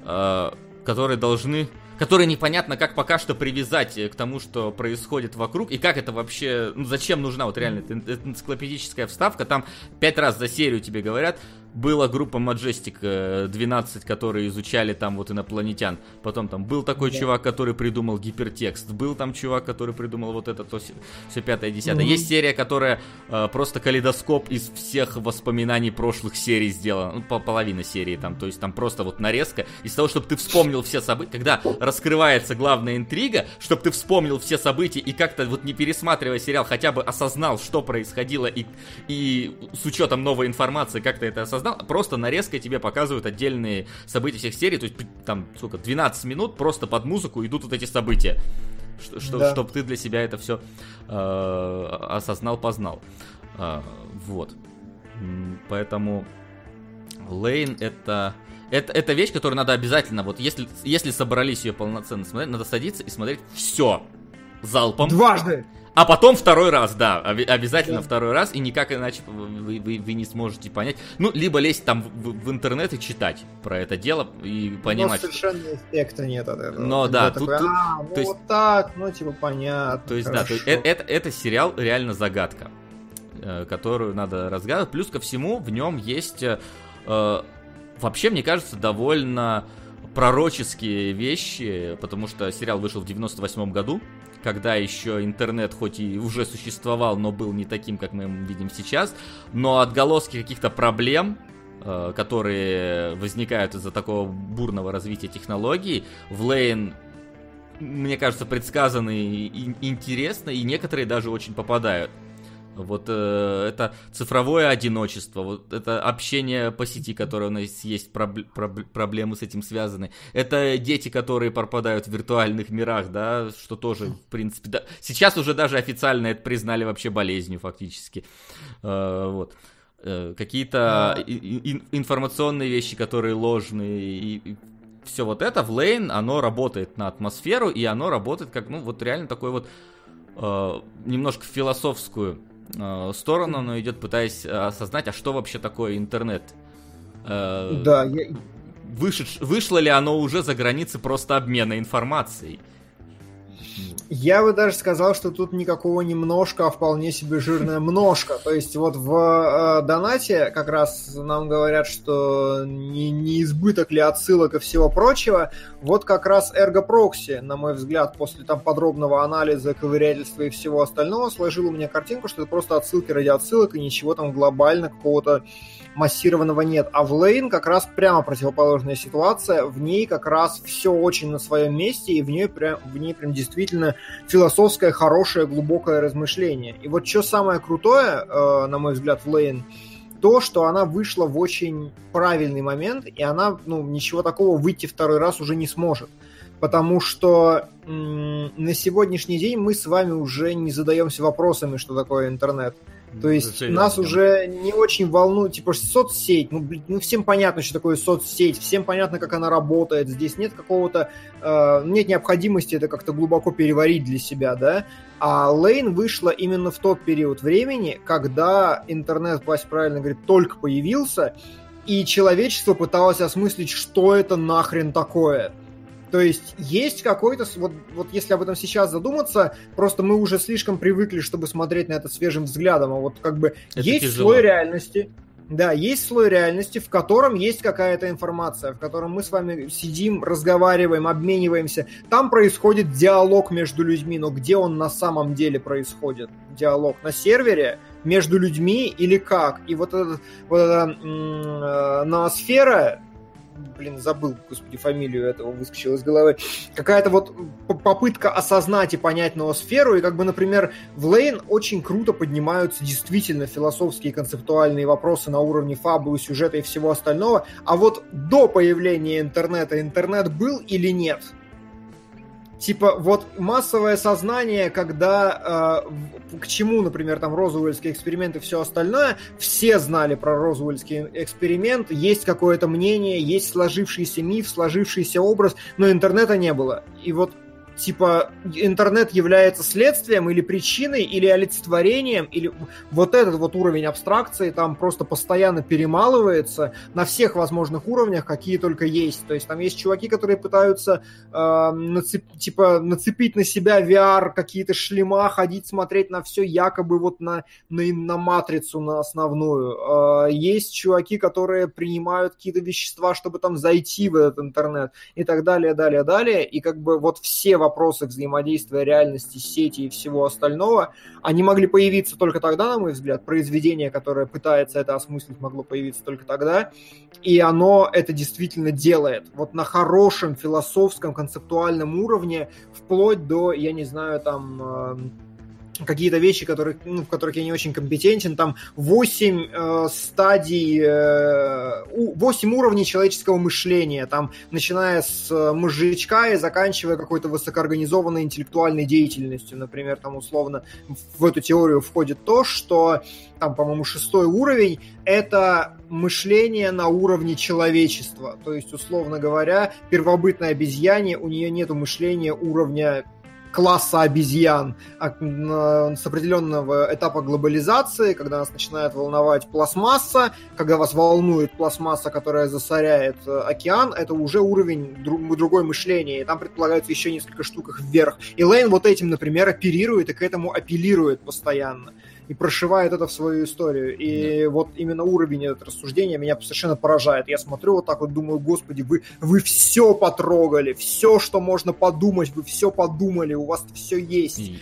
э, которые должны которые непонятно как пока что привязать э, к тому, что происходит вокруг, и как это вообще, ну зачем нужна вот реально энциклопедическая вставка, там пять раз за серию тебе говорят, была группа Majestic 12, э, которые изучали там вот инопланетян. Потом там был такой да. чувак, который придумал гипертекст. Был там чувак, который придумал вот это, то все пятое, десятое. Mm-hmm. Есть серия, которая э, просто калейдоскоп из всех воспоминаний прошлых серий сделана. Ну, по половина серии там. То есть там просто вот нарезка. Из того, чтобы ты вспомнил все события. Когда раскрывается главная интрига, чтобы ты вспомнил все события и как-то вот не пересматривая сериал, хотя бы осознал, что происходило и, и с учетом новой информации как-то это осознал осознал, просто нарезкой тебе показывают отдельные события всех серий, то есть там, сколько, 12 минут просто под музыку идут вот эти события, что, что, да. чтобы ты для себя это все э, осознал, познал. Э, вот. Поэтому Лейн это... Это, это вещь, которую надо обязательно, вот если, если собрались ее полноценно смотреть, надо садиться и смотреть все залпом. Дважды! А потом второй раз, да, обязательно да. второй раз, и никак иначе вы, вы, вы не сможете понять. Ну, либо лезть там в, в интернет и читать про это дело и понимать. Но совершенно что... эффекта нет от этого. Но да, тут, такой, а, ну то есть, вот так, ну типа понятно. То есть хорошо. да, то есть, это, это, это сериал реально загадка, э, которую надо разгадывать. Плюс ко всему в нем есть, э, э, вообще мне кажется, довольно пророческие вещи, потому что сериал вышел в 98 году, когда еще интернет хоть и уже существовал, но был не таким, как мы видим сейчас, но отголоски каких-то проблем, э, которые возникают из-за такого бурного развития технологий, в Лейн мне кажется, предсказаны и интересно, и некоторые даже очень попадают. Вот э, это цифровое одиночество, вот это общение по сети, которое у нас есть, проб, проб, проблемы с этим связаны. Это дети, которые пропадают в виртуальных мирах, да, что тоже, в принципе, да. Сейчас уже даже официально это признали вообще болезнью фактически. Э, вот э, какие-то информационные вещи, которые ложные, и, и все вот это в Лейн, оно работает на атмосферу, и оно работает как, ну, вот реально такой вот э, немножко философскую сторону, но идет пытаясь э, осознать, а что вообще такое интернет. Э, да, я... Вышедш... Вышло ли оно уже за границы просто обмена информацией? Я бы даже сказал, что тут никакого немножко, а вполне себе жирная множка. То есть вот в э, донате как раз нам говорят, что не, не избыток ли отсылок и всего прочего. Вот как раз эргопрокси, на мой взгляд, после там подробного анализа, ковырятельства и всего остального, сложил у меня картинку, что это просто отсылки ради отсылок и ничего там глобально какого-то массированного нет. А в Лейн как раз прямо противоположная ситуация. В ней как раз все очень на своем месте, и в ней прям, в ней прям действительно философское, хорошее, глубокое размышление. И вот что самое крутое, э, на мой взгляд, в Лейн, то, что она вышла в очень правильный момент, и она, ну, ничего такого выйти второй раз уже не сможет. Потому что м- на сегодняшний день мы с вами уже не задаемся вопросами, что такое интернет. То есть нас уже не очень волнует, типа, соцсеть, ну, блин, ну, всем понятно, что такое соцсеть, всем понятно, как она работает, здесь нет какого-то, э, нет необходимости это как-то глубоко переварить для себя, да, а Лейн вышла именно в тот период времени, когда интернет, Вася правильно говорит, только появился, и человечество пыталось осмыслить, что это нахрен такое – то есть есть какой-то, вот, вот если об этом сейчас задуматься, просто мы уже слишком привыкли, чтобы смотреть на это свежим взглядом, а вот как бы это есть тяжело. слой реальности, да, есть слой реальности, в котором есть какая-то информация, в котором мы с вами сидим, разговариваем, обмениваемся. Там происходит диалог между людьми, но где он на самом деле происходит? Диалог на сервере между людьми или как? И вот эта, вот эта э, ноосфера, блин, забыл, господи, фамилию этого выскочил из головы, какая-то вот попытка осознать и понять ноосферу, и как бы, например, в Лейн очень круто поднимаются действительно философские концептуальные вопросы на уровне фабулы, сюжета и всего остального, а вот до появления интернета интернет был или нет – Типа, вот массовое сознание, когда э, к чему, например, там Розуэльский эксперимент и все остальное, все знали про Розуэльский эксперимент, есть какое-то мнение, есть сложившийся миф, сложившийся образ, но интернета не было. И вот типа интернет является следствием или причиной, или олицетворением, или вот этот вот уровень абстракции там просто постоянно перемалывается на всех возможных уровнях, какие только есть. То есть там есть чуваки, которые пытаются э, нацеп, типа нацепить на себя VR, какие-то шлема, ходить смотреть на все якобы вот на, на, на матрицу, на основную. Э, есть чуваки, которые принимают какие-то вещества, чтобы там зайти в этот интернет и так далее, далее, далее. И как бы вот все вопросы взаимодействия реальности, сети и всего остального, они могли появиться только тогда, на мой взгляд. Произведение, которое пытается это осмыслить, могло появиться только тогда. И оно это действительно делает. Вот на хорошем философском, концептуальном уровне, вплоть до, я не знаю, там эм, какие-то вещи, которые, ну, в которых я не очень компетентен, там 8 э, стадий, э, 8 уровней человеческого мышления, там, начиная с э, мозжечка и заканчивая какой-то высокоорганизованной интеллектуальной деятельностью, например, там, условно, в эту теорию входит то, что, там, по-моему, шестой уровень — это мышление на уровне человечества, то есть, условно говоря, первобытная обезьяне, у нее нет мышления уровня класса обезьян а, с определенного этапа глобализации, когда нас начинает волновать пластмасса, когда вас волнует пластмасса, которая засоряет э, океан, это уже уровень другой мышления, и там предполагается еще несколько штук вверх. И Лейн вот этим, например, оперирует и к этому апеллирует постоянно и прошивает это в свою историю. И да. вот именно уровень этого рассуждения меня совершенно поражает. Я смотрю вот так вот, думаю, господи, вы, вы все потрогали, все, что можно подумать, вы все подумали, у вас все есть. И...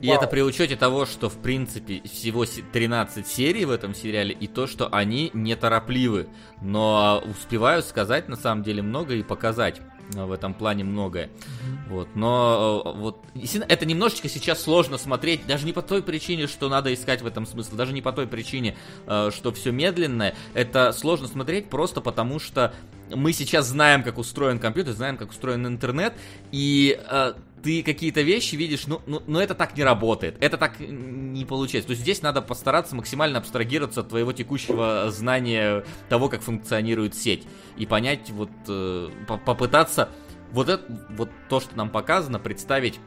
И Вау. это при учете того, что в принципе всего 13 серий в этом сериале, и то, что они неторопливы. Но успевают сказать на самом деле много и показать в этом плане многое. Mm-hmm. Вот, но э, вот это немножечко сейчас сложно смотреть, даже не по той причине, что надо искать в этом смысл, даже не по той причине, э, что все медленное. Это сложно смотреть просто потому, что мы сейчас знаем, как устроен компьютер, знаем, как устроен интернет, и э, ты какие-то вещи видишь, ну, ну, но это так не работает, это так не получается. То есть здесь надо постараться максимально абстрагироваться от твоего текущего знания того, как функционирует сеть, и понять, вот, э, попытаться вот, это, вот то, что нам показано, представить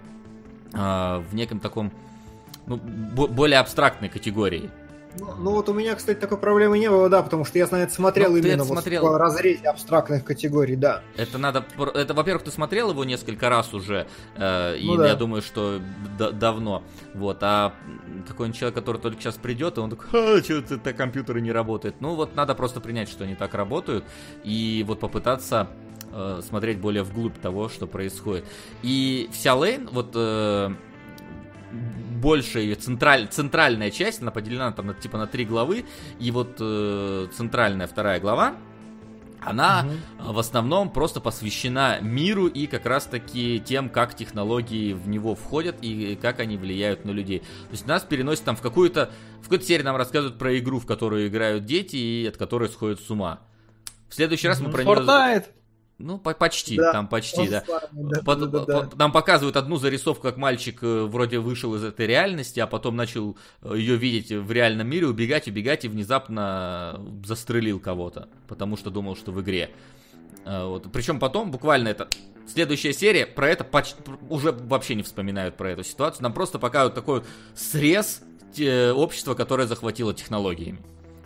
э, в неком таком, ну, более абстрактной категории. Ну, ну вот у меня, кстати, такой проблемы не было, да, потому что я на это смотрел ну, именно вот смотрел... в разрезе абстрактных категорий, да. Это надо, это, во-первых, ты смотрел его несколько раз уже, э, и ну, да. я думаю, что давно, вот, а какой-нибудь человек, который только сейчас придет, и он такой, а, что это компьютеры не работают. Ну вот надо просто принять, что они так работают, и вот попытаться э, смотреть более вглубь того, что происходит. И вся Лейн, вот э, большая ее централь, центральная часть, она поделена там типа на три главы, и вот э, центральная вторая глава, она угу. в основном просто посвящена миру и как раз таки тем, как технологии в него входят и как они влияют на людей. То есть нас переносят там в какую-то в какой-то серии нам рассказывают про игру, в которую играют дети и от которой сходят с ума. В следующий раз мы про нее... Ну, по почти, да, там почти, да. да, по, да, да, да. Нам показывают одну зарисовку, как мальчик э, вроде вышел из этой реальности, а потом начал э, ее видеть в реальном мире, убегать, убегать, и внезапно застрелил кого-то, потому что думал, что в игре. Э, вот. Причем потом, буквально это следующая серия, про это почти, уже вообще не вспоминают про эту ситуацию. Нам просто показывают такой срез общества, которое захватило технологиями.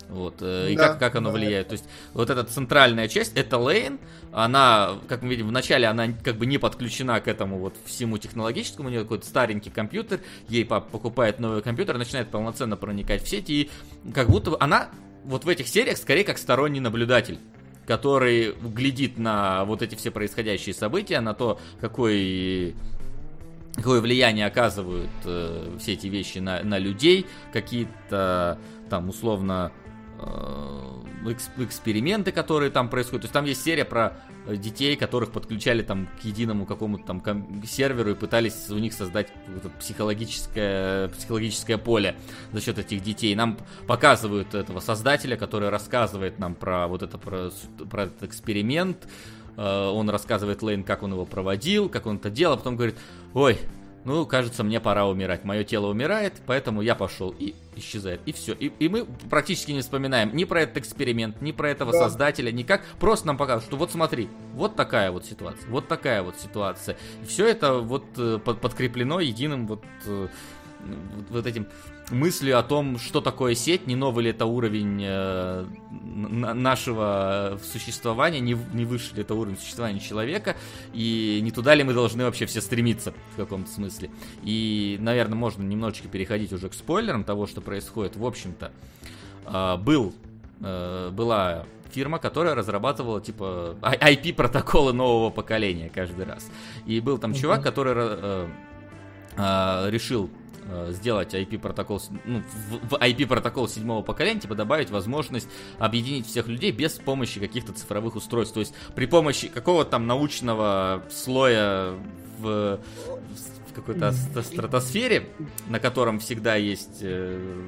Вот, э, и да, как, как оно да, влияет. То есть, вот эта центральная часть, это лейн, она, как мы видим, вначале она как бы не подключена к этому вот всему технологическому, у нее какой-то старенький компьютер, ей папа покупает новый компьютер, начинает полноценно проникать в сети, и как будто она вот в этих сериях скорее как сторонний наблюдатель который глядит на вот эти все происходящие события, на то, какой какое влияние оказывают э, все эти вещи на, на людей, какие-то там условно эксперименты, которые там происходят. То есть там есть серия про э, детей, которых подключали там к единому какому-то там серверу и пытались у них создать психологическое, психологическое поле за счет этих детей. Нам показывают этого создателя, который рассказывает нам про вот это, про, про этот эксперимент. Э, он рассказывает Лейн, как он его проводил, как он это делал, а потом говорит, ой, ну, кажется, мне пора умирать. Мое тело умирает, поэтому я пошел. И, исчезает. И все. И, и мы практически не вспоминаем ни про этот эксперимент, ни про этого да. создателя, никак. Просто нам показывают, что вот смотри, вот такая вот ситуация, вот такая вот ситуация. И все это вот э, подкреплено единым вот э, вот этим мыслью о том, что такое сеть, не новый ли это уровень э, нашего существования, не, не выше ли это уровень существования человека, и не туда ли мы должны вообще все стремиться в каком-то смысле. И, наверное, можно немножечко переходить уже к спойлерам того, что происходит. В общем-то, э, был, э, была фирма, которая разрабатывала типа IP протоколы нового поколения каждый раз. И был там чувак, который э, э, решил Э, сделать IP-протокол, ну, в, IP-протокол седьмого поколения, типа добавить возможность объединить всех людей без помощи каких-то цифровых устройств. То есть при помощи какого-то там научного слоя в, в какой-то стратосфере, на котором всегда есть э,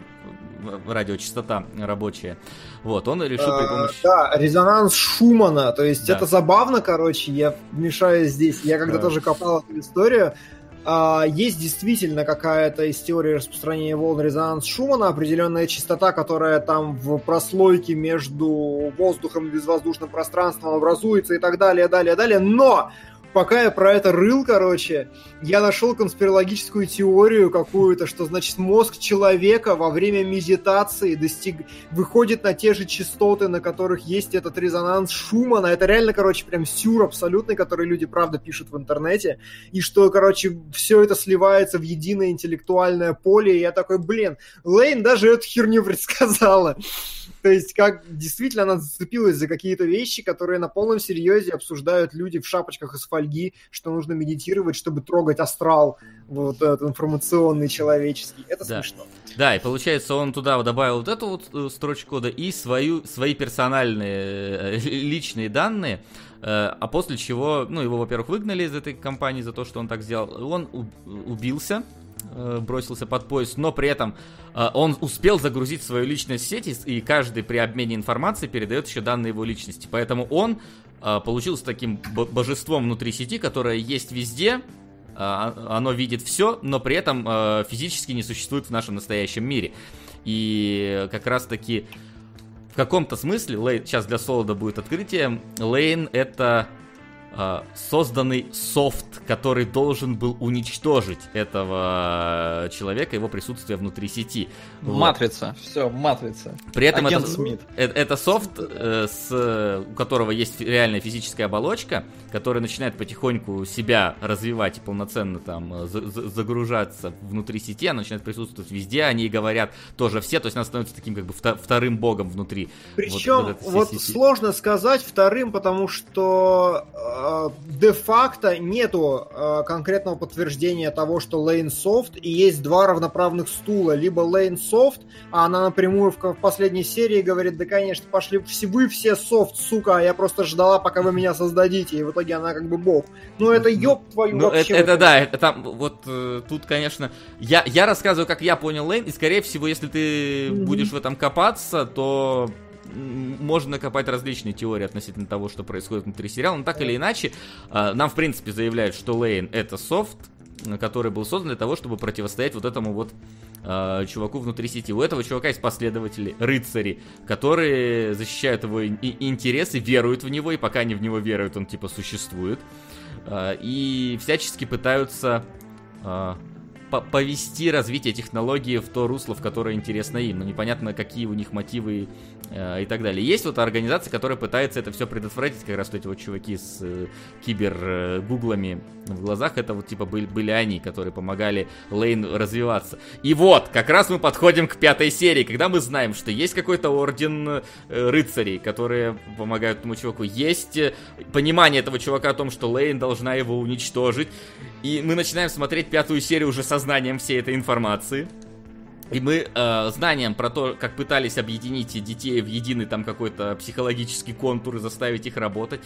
радиочастота рабочая. Вот, он решил при а, помощи... Да, резонанс Шумана, то есть да. это забавно, короче, я вмешаюсь здесь. Я когда да. тоже копал эту историю, а, есть действительно какая-то из теории распространения волн резонанс Шумана, определенная частота, которая там в прослойке между воздухом и безвоздушным пространством образуется и так далее, далее, далее. Но пока я про это рыл, короче, я нашел конспирологическую теорию какую-то, что, значит, мозг человека во время медитации достиг... выходит на те же частоты, на которых есть этот резонанс Шумана. Это реально, короче, прям сюр абсолютный, который люди, правда, пишут в интернете. И что, короче, все это сливается в единое интеллектуальное поле. И я такой, блин, Лейн даже эту херню предсказала. То есть, как действительно она зацепилась за какие-то вещи, которые на полном серьезе обсуждают люди в шапочках из фольги, что нужно медитировать, чтобы трогать астрал, вот этот информационный, человеческий. Это да. смешно. Да, и получается, он туда добавил вот эту вот э, строчку кода и свою, свои персональные э, личные данные, э, а после чего, ну, его, во-первых, выгнали из этой компании за то, что он так сделал. Он убился, бросился под поезд, но при этом э, он успел загрузить свою личность в сети, и каждый при обмене информацией передает еще данные его личности. Поэтому он э, получился таким божеством внутри сети, которое есть везде, оно видит все, но при этом физически не существует в нашем настоящем мире. И как раз таки в каком-то смысле, Лейн, сейчас для Солода будет открытие, Лейн это э, созданный софт, который должен был уничтожить этого человека, его присутствие внутри сети. Матрица, вот. все, матрица. При этом Агент это, Смит. Это, это софт, э, с, у которого есть реальная физическая оболочка, которая начинает потихоньку себя развивать и полноценно там э, за, за, загружаться внутри сети, она начинает присутствовать везде, они говорят тоже все, то есть она становится таким как бы вторым богом внутри. Причем вот, вот, вот сложно сказать вторым, потому что э, Э, де-факто нету э, конкретного подтверждения того, что Lane Soft, и есть два равноправных стула. Либо Lane Soft, а она напрямую в, последней серии говорит, да, конечно, пошли все вы все софт, сука, а я просто ждала, пока вы меня создадите, и в итоге она как бы бог. Ну это ёб твою ну, вообще. Это, это да, это там, вот э, тут, конечно, я, я рассказываю, как я понял Лейн, и скорее всего, если ты mm-hmm. будешь в этом копаться, то можно копать различные теории относительно того, что происходит внутри сериала, но так или иначе, а, нам, в принципе, заявляют, что Лейн — это софт, который был создан для того, чтобы противостоять вот этому вот э, чуваку внутри сети. У этого чувака есть последователи, рыцари, которые защищают его интересы, веруют в него, и пока они в него веруют, он типа существует. Э, и всячески пытаются э, повести развитие технологии в то русло, в которое интересно им. Но непонятно, какие у них мотивы и так далее. Есть вот организация, которая пытается это все предотвратить, как раз вот эти вот чуваки с э, кибер-гуглами э, в глазах, это вот типа были, были они, которые помогали Лейн развиваться. И вот, как раз мы подходим к пятой серии, когда мы знаем, что есть какой-то орден э, рыцарей, которые помогают этому чуваку. Есть э, понимание этого чувака о том, что Лейн должна его уничтожить. И мы начинаем смотреть пятую серию уже со знанием всей этой информации. И мы э, знанием про то, как пытались объединить детей в единый там какой-то психологический контур и заставить их работать.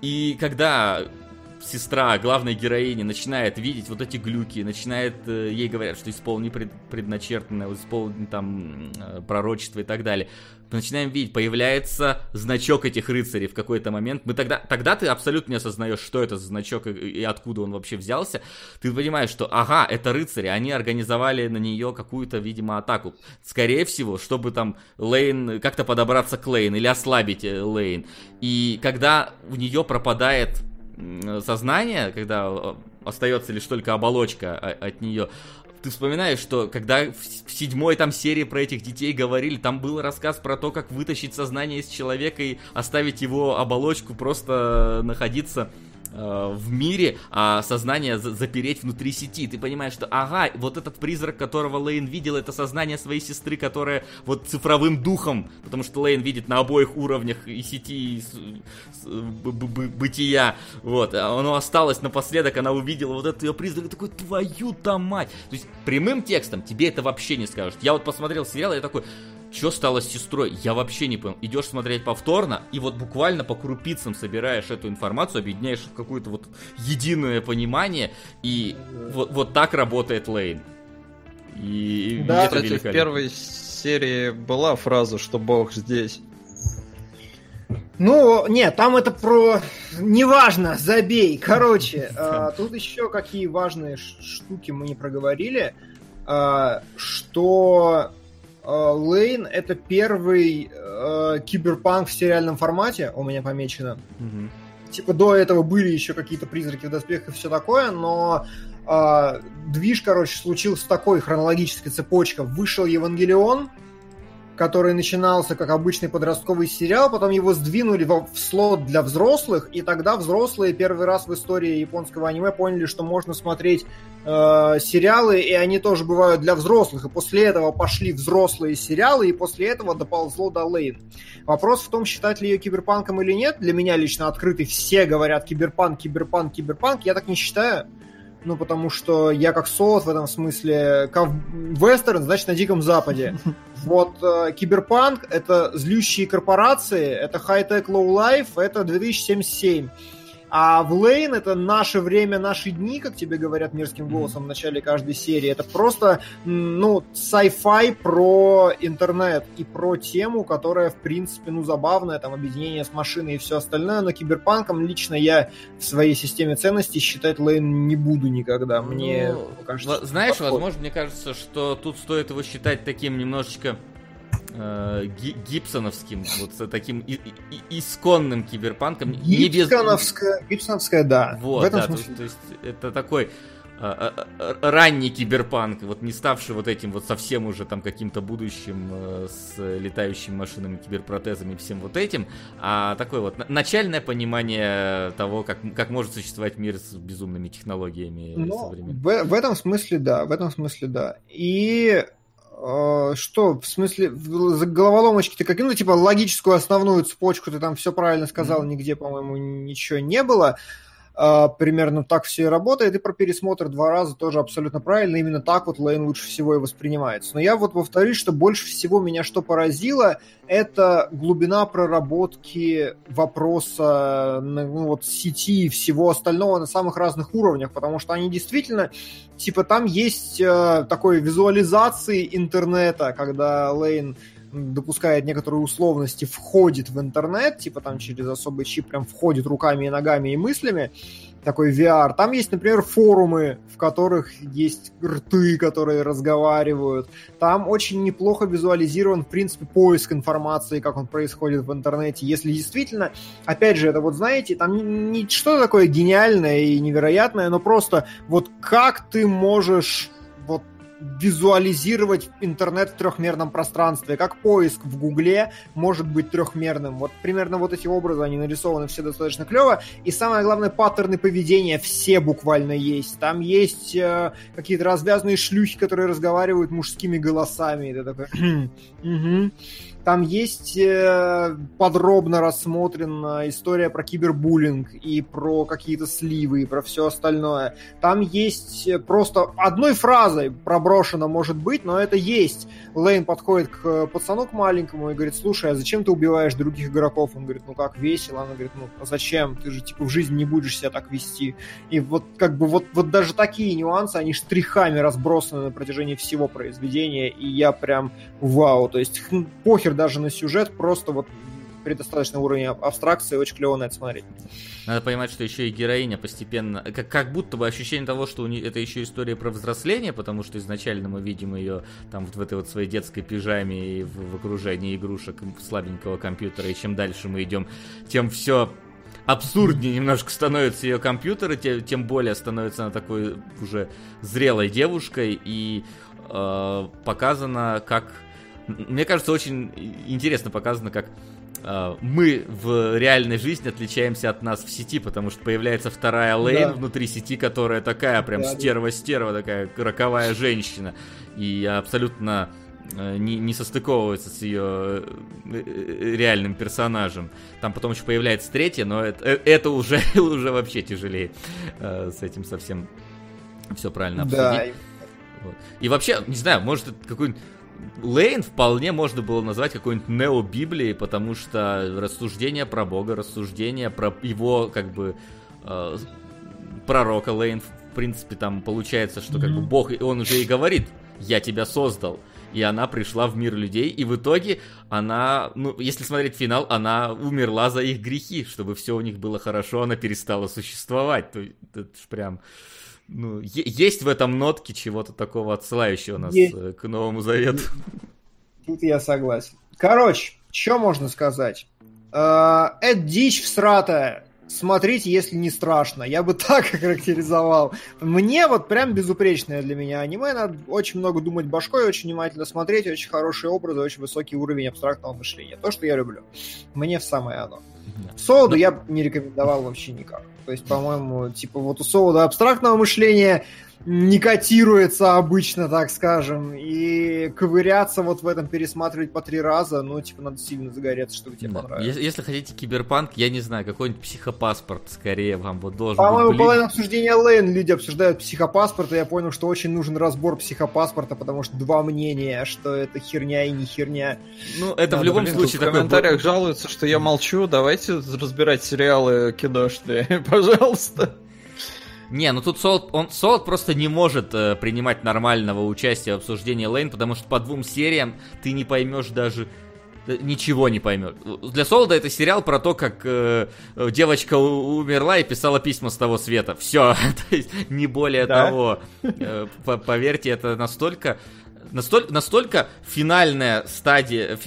И когда сестра главной героини начинает видеть вот эти глюки, начинает, э, ей говорят, что исполни пред, предначертанное, исполни там э, пророчество и так далее. Начинаем видеть, появляется значок этих рыцарей в какой-то момент. Мы тогда, тогда ты абсолютно не осознаешь, что это за значок и, и откуда он вообще взялся. Ты понимаешь, что ага, это рыцари, они организовали на нее какую-то, видимо, атаку. Скорее всего, чтобы там Лейн, как-то подобраться к Лейн или ослабить э, Лейн. И когда у нее пропадает сознание, когда э, остается лишь только оболочка от нее, ты вспоминаешь, что когда в седьмой там серии про этих детей говорили, там был рассказ про то, как вытащить сознание из человека и оставить его оболочку просто находиться Э, в мире, а сознание запереть внутри сети. Ты понимаешь, что ага, вот этот призрак, которого Лейн видел, это сознание своей сестры, которая вот цифровым духом, потому что Лейн видит на обоих уровнях и сети, и бытия, вот, а оно осталось напоследок, она увидела вот этот ее призрак, такой, твою там мать. То есть прямым текстом тебе это вообще не скажут. Я вот посмотрел сериал, и я такой, что стало с сестрой? Я вообще не понял. Идешь смотреть повторно, и вот буквально по крупицам собираешь эту информацию, объединяешь в какое-то вот единое понимание, и вот, вот так работает Лейн. И, да, кстати, в первой серии была фраза, что Бог здесь. Ну, нет, там это про... Неважно, забей. Короче, э, тут еще какие важные штуки мы не проговорили. Э, что Лейн это первый э, киберпанк в сериальном формате, у меня помечено. Угу. Типа до этого были еще какие-то призраки в доспехах и все такое, но э, движ, короче, случился такой хронологической цепочкой. Вышел Евангелион, который начинался как обычный подростковый сериал, потом его сдвинули в слот для взрослых, и тогда взрослые первый раз в истории японского аниме поняли, что можно смотреть э, сериалы, и они тоже бывают для взрослых, и после этого пошли взрослые сериалы, и после этого доползло до Лейн. Вопрос в том, считать ли ее киберпанком или нет, для меня лично открытый, все говорят киберпанк, киберпанк, киберпанк, я так не считаю, ну, потому что я как солдат в этом смысле, как вестерн, значит, на Диком Западе. Вот э, Киберпанк — это злющие корпорации, это high-tech low-life, это 2077. А в Лейн это наше время, наши дни, как тебе говорят мирским голосом в начале каждой серии. Это просто, ну, sci-fi про интернет и про тему, которая, в принципе, ну, забавная, там, объединение с машиной и все остальное. Но киберпанком лично я в своей системе ценностей считать Лейн не буду никогда. Мне ну, кажется... Знаешь, подход. возможно, мне кажется, что тут стоит его считать таким немножечко э, гибсоновским, вот таким и, и, исконным киберпанком. Гибсоновская, без... гибсоновская, да. Вот, да, то, то есть это такой э, э, ранний киберпанк, вот не ставший вот этим вот совсем уже там каким-то будущим э, с летающими машинами, киберпротезами и всем вот этим, а такое вот начальное понимание того, как, как может существовать мир с безумными технологиями ну, в, в этом смысле да, в этом смысле да. И а, что, в смысле, за головоломочки ты каким-то, типа, логическую основную цепочку ты там все правильно сказал, mm-hmm. нигде, по-моему, ничего не было. Uh, примерно так все и работает, и про пересмотр два раза тоже абсолютно правильно, именно так вот Лейн лучше всего и воспринимается. Но я вот повторюсь, что больше всего меня что поразило, это глубина проработки вопроса ну, вот, сети и всего остального на самых разных уровнях, потому что они действительно, типа там есть э, такой визуализации интернета, когда Лейн допускает некоторые условности, входит в интернет, типа там через особый чип прям входит руками и ногами и мыслями, такой VR. Там есть, например, форумы, в которых есть рты, которые разговаривают. Там очень неплохо визуализирован, в принципе, поиск информации, как он происходит в интернете. Если действительно, опять же, это вот, знаете, там не что-то такое гениальное и невероятное, но просто вот как ты можешь визуализировать интернет в трехмерном пространстве, как поиск в Гугле может быть трехмерным. Вот примерно вот эти образы, они нарисованы все достаточно клево. И самое главное, паттерны поведения все буквально есть. Там есть э, какие-то развязанные шлюхи, которые разговаривают мужскими голосами. И ты такой... Там есть э, подробно рассмотрена история про кибербуллинг и про какие-то сливы и про все остальное. Там есть э, просто одной фразой проброс заброшено может быть, но это есть. Лейн подходит к пацану к маленькому и говорит, слушай, а зачем ты убиваешь других игроков? Он говорит, ну как, весело. Она говорит, ну а зачем? Ты же типа в жизни не будешь себя так вести. И вот как бы вот, вот даже такие нюансы, они штрихами разбросаны на протяжении всего произведения, и я прям вау. То есть хм, похер даже на сюжет, просто вот предостаточный уровень абстракции, очень клево на это смотреть. Надо понимать, что еще и героиня постепенно, как, как будто бы ощущение того, что у нее, это еще история про взросление, потому что изначально мы видим ее там в этой вот своей детской пижаме и в, в окружении игрушек слабенького компьютера, и чем дальше мы идем, тем все абсурднее немножко становится ее компьютер, тем, тем более становится она такой уже зрелой девушкой, и э, показано как... Мне кажется, очень интересно показано, как а, мы в реальной жизни отличаемся от нас в сети, потому что появляется вторая лейн да. внутри сети, которая такая прям стерва-стерва, такая роковая женщина. И абсолютно э, не, не состыковывается с ее э, э, реальным персонажем. Там потом еще появляется третья, но это, это уже, уже вообще тяжелее с этим совсем все правильно обсудить. Да. Вот. И вообще, не знаю, может это какой-нибудь Лейн вполне можно было назвать какой-нибудь нео-библией, потому что рассуждение про Бога, рассуждение про его, как бы, э, пророка Лейн, в принципе, там получается, что как бы Бог, он уже и говорит, я тебя создал. И она пришла в мир людей, и в итоге она, ну, если смотреть финал, она умерла за их грехи, чтобы все у них было хорошо, она перестала существовать. То, это ж прям ну, есть в этом нотке чего-то такого отсылающего нас есть. Э, к Новому Завету. Тут я согласен. Короче, что можно сказать? Э, это дичь всратая. Смотрите, если не страшно. Я бы так характеризовал. Мне вот прям безупречное для меня аниме. Надо очень много думать башкой, очень внимательно смотреть, очень хорошие образы, очень высокий уровень абстрактного мышления. То, что я люблю. Мне в самое оно. Солоду я бы не рекомендовал вообще никак. То есть, по-моему, типа вот у Солода абстрактного мышления не котируется обычно, так скажем, и ковыряться вот в этом, пересматривать по три раза, ну, типа, надо сильно загореться, чтобы тебе да. понравилось. Если, если хотите киберпанк, я не знаю, какой-нибудь психопаспорт скорее вам вот должен По-моему, быть. По-моему, обсуждения Лейн люди обсуждают психопаспорт, и я понял, что очень нужен разбор психопаспорта, потому что два мнения, что это херня и не херня. Ну, это да, в любом блин, случае... В комментариях такой... жалуются, что я молчу, давайте разбирать сериалы киношные, пожалуйста. Не, ну тут Солод, он, Солод просто не может э, принимать нормального участия в обсуждении Лейн, потому что по двум сериям ты не поймешь даже э, ничего не поймет. Для Солода это сериал про то, как э, девочка умерла и писала письма с того света. Все, то есть не более да? того. Э, поверьте, это настолько настолько, настолько финальная стадия,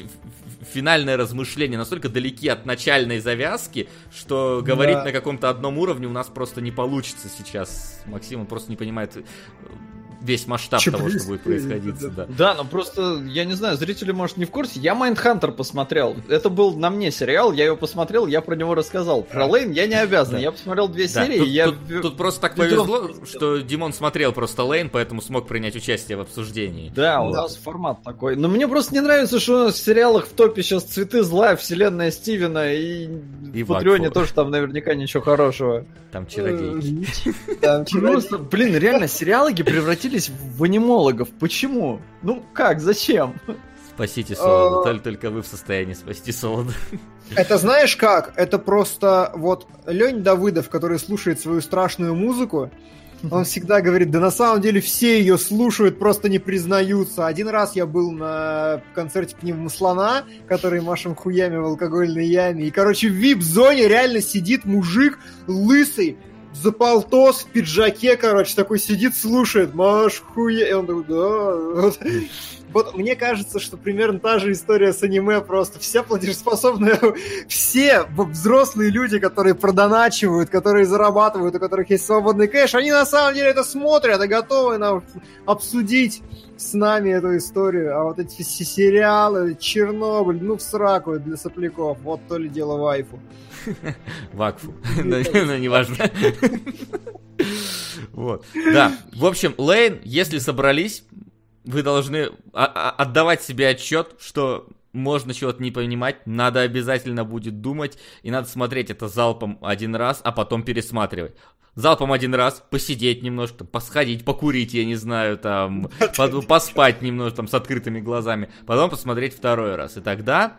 финальное размышление настолько далеки от начальной завязки, что говорить да. на каком-то одном уровне у нас просто не получится сейчас. Максим он просто не понимает весь масштаб что того, что будет происходить. Да. да, но просто, я не знаю, зрители, может, не в курсе. Я Майндхантер посмотрел. Это был на мне сериал, я его посмотрел, я про него рассказал. Про Лейн я не обязан. Да. Я посмотрел две да. серии. Тут, я... тут, тут просто так повезло, что Димон смотрел просто Лейн, поэтому смог принять участие в обсуждении. Да, вот. у нас формат такой. Но мне просто не нравится, что у нас в сериалах в топе сейчас цветы зла, вселенная Стивена и, и в Патреоне тоже там наверняка ничего хорошего. Там чародей. Просто, блин, реально, сериалоги превратились превратились в анимологов. Почему? Ну как, зачем? Спасите Солода, только, только вы в состоянии спасти Солода. Это знаешь как? Это просто вот Лень Давыдов, который слушает свою страшную музыку, он всегда говорит, да на самом деле все ее слушают, просто не признаются. Один раз я был на концерте Пневмослона, который машем хуями в алкогольной яме, и, короче, в вип-зоне реально сидит мужик лысый, за полтос в пиджаке, короче, такой сидит, слушает, маш хуя, и он такой, да. Вот мне кажется, что примерно та же история с аниме, просто все платежеспособные, все взрослые люди, которые продоначивают, которые зарабатывают, у которых есть свободный кэш, они на самом деле это смотрят и готовы нам обсудить с нами эту историю. А вот эти сериалы, Чернобыль, ну в сраку для сопляков. Вот то ли дело вайфу. Вакфу. Но неважно. Вот. Да. В общем, Лейн, если собрались, вы должны отдавать себе отчет, что можно чего-то не понимать, надо обязательно будет думать, и надо смотреть это залпом один раз, а потом пересматривать. Залпом один раз, посидеть немножко, посходить, покурить, я не знаю, там, поспать немножко, там, с открытыми глазами, потом посмотреть второй раз. И тогда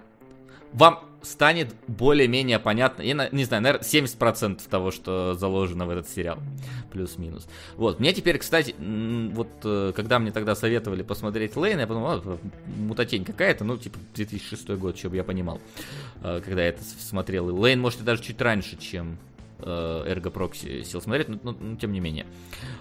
вам станет более-менее понятно, я не знаю, наверное, 70% того, что заложено в этот сериал, плюс-минус. Вот, мне теперь, кстати, вот, э, когда мне тогда советовали посмотреть Лейн, я подумал, а, мутатень какая-то, ну, типа, 2006 год, чтобы я понимал, э, когда я это смотрел. Лейн, может, и даже чуть раньше, чем Эрго Прокси сел смотреть, но, но, но тем не менее.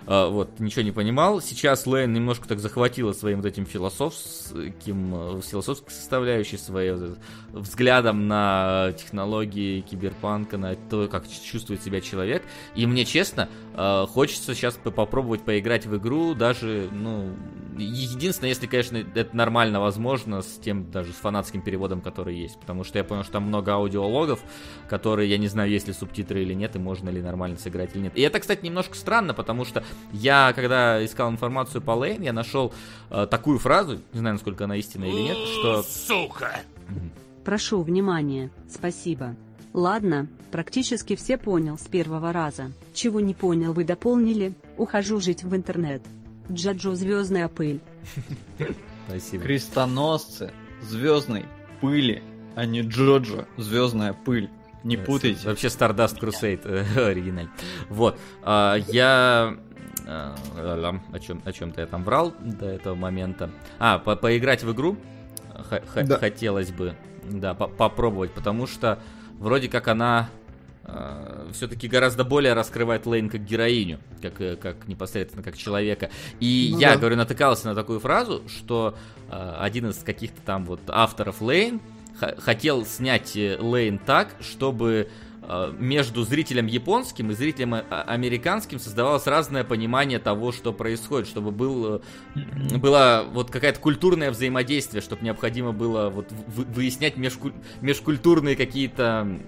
А, вот, ничего не понимал. Сейчас Лейн немножко так захватила своим вот этим философским, философской составляющей, своим взглядом на технологии киберпанка, на то, как чувствует себя человек. И мне, честно, а, хочется сейчас попробовать поиграть в игру, даже, ну, единственное, если, конечно, это нормально возможно, с тем, даже с фанатским переводом, который есть. Потому что я понял, что там много аудиологов, которые, я не знаю, есть ли субтитры или нет, и можно ли нормально сыграть или нет. И это, кстати, немножко странно, потому что я, когда искал информацию по Лейн, я нашел э, такую фразу, не знаю, насколько она истинная или нет, что... Сука! Прошу внимания, спасибо. Ладно, практически все понял с первого раза. Чего не понял вы дополнили, ухожу жить в интернет. Джаджо звездная пыль. Спасибо. Крестоносцы звездной пыли, а не Джоджо звездная пыль. Не путайте. Вообще Stardust Crusade э, оригиналь. Вот. А, я а, о чем о чем-то я там врал до этого момента. А, по поиграть в игру да. хотелось бы, да, по попробовать, потому что вроде как она э, все-таки гораздо более раскрывает Лейн как героиню, как, э, как непосредственно как человека. И ну, я, да. говорю, натыкался на такую фразу, что э, один из каких-то там вот авторов Лейн хотел снять э, Лейн так, чтобы между зрителем японским и зрителем э, американским создавалось разное понимание того, что происходит, чтобы был, было вот какая-то культурное взаимодействие, чтобы необходимо было вот выяснять межкуль, межкультурные какие-то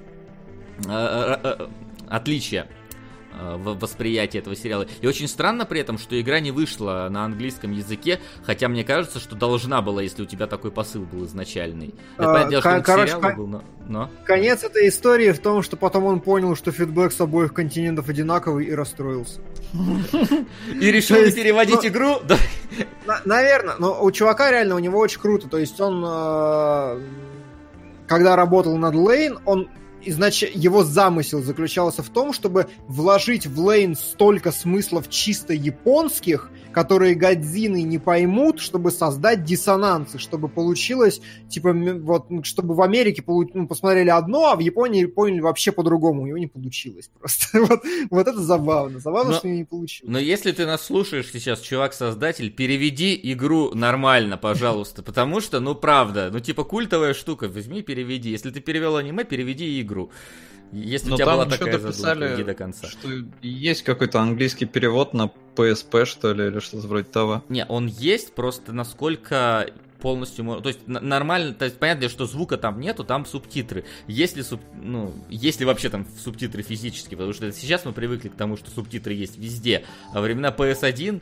отличия. Э, в восприятии этого сериала. И очень странно при этом, что игра не вышла на английском языке, хотя мне кажется, что должна была, если у тебя такой посыл был изначальный. А, дело, что короче, кон... был, но... но... Конец этой истории в том, что потом он понял, что фидбэк с обоих континентов одинаковый и расстроился. И решил переводить ну, игру? Наверное, но у чувака реально, у него очень круто. То есть он, э, когда работал над Лейн, он изнач... его замысел заключался в том, чтобы вложить в Лейн столько смыслов чисто японских, которые Годзины не поймут, чтобы создать диссонансы, чтобы получилось, типа, вот, чтобы в Америке получ... ну, посмотрели одно, а в Японии поняли вообще по-другому. У него не получилось просто. вот, вот это забавно. Забавно, но, что не получилось. Но если ты нас слушаешь сейчас, чувак-создатель, переведи игру нормально, пожалуйста, потому что, ну, правда, ну, типа, культовая штука, возьми, переведи. Если ты перевел аниме, переведи игру. Если Но у тебя была такая задумка, иди до конца. Что есть какой-то английский перевод на PSP, что ли, или что-то вроде того. Не, он есть, просто насколько полностью, то есть нормально, то есть понятно, что звука там нету, там субтитры. Если суб, ну, если вообще там субтитры физически, потому что сейчас мы привыкли к тому, что субтитры есть везде, а времена PS1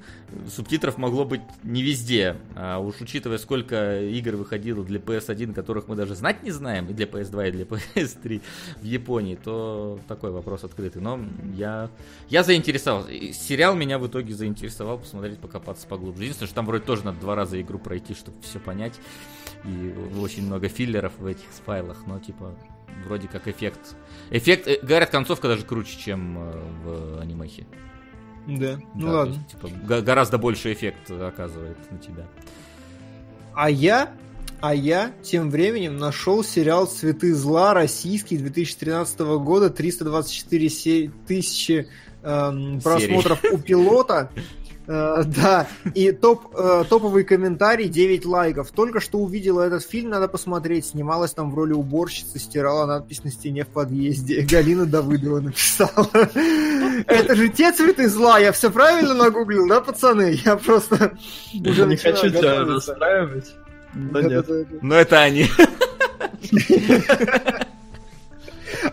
субтитров могло быть не везде, а уж учитывая, сколько игр выходило для PS1, которых мы даже знать не знаем, и для PS2, и для PS3 в Японии, то такой вопрос открытый. Но я, я заинтересовался. Сериал меня в итоге заинтересовал посмотреть, покопаться поглубже. Единственное, что там вроде тоже надо два раза игру пройти, чтобы все понять. И очень много филлеров в этих файлах, но типа вроде как эффект. Эффект, э, говорят, концовка даже круче, чем э, в анимехе. Да, ну да, ладно. Есть, типа, гораздо больше эффект оказывает на тебя. А я, а я тем временем нашел сериал «Цветы зла» российский 2013 года, 324 тысячи эм, просмотров у пилота. Э, да, и топ, э, топовый комментарий 9 лайков. Только что увидела этот фильм, надо посмотреть. Снималась там в роли уборщицы, стирала надпись на стене в подъезде. Галина Давыдова написала. Это же те цветы зла, я все правильно нагуглил, да, пацаны? Я просто уже не хочу тебя расстраивать. Но это они.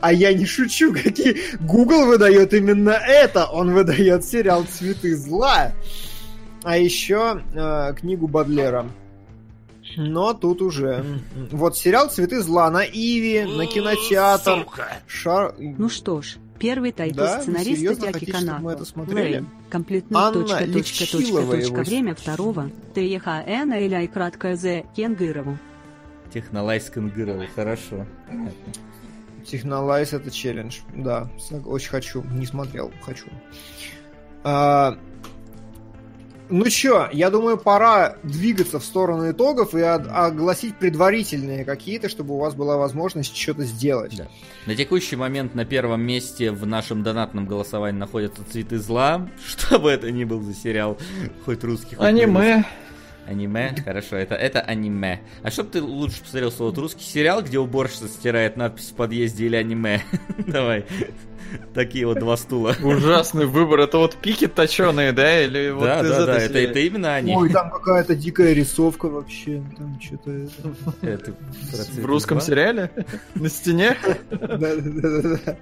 А я не шучу, какие... Google выдает именно это. Он выдает сериал «Цветы зла». А еще э, книгу Бадлера. Но тут уже. Вот сериал «Цветы зла» на Иви, на кинотеатр. Шар... Ну что ж, первый тайп да? сценариста Тяки Канака. Лейн. Комплектно точка, точка, точка, точка, время второго. ТЕХН или краткое З Кенгырову. Технолайз Кенгырову, хорошо. Технолайз это челлендж, да, очень хочу, не смотрел, хочу. А, ну чё, я думаю, пора двигаться в сторону итогов и огласить предварительные какие-то, чтобы у вас была возможность что-то сделать. Да. На текущий момент на первом месте в нашем донатном голосовании находятся «Цветы зла», что бы это ни был за сериал, хоть русский, хоть Аниме. Русский. Аниме? Хорошо, это, это аниме. А чтоб ты лучше посмотрел свой русский сериал, где уборщица стирает надпись в подъезде или аниме? Давай. Такие вот два стула. Ужасный выбор. Это вот пики точеные, да? Или вот да, да, да, это, это именно они. Ой, там какая-то дикая рисовка вообще. Там что-то... Это... В русском сериале? На стене? Да, да, да, да.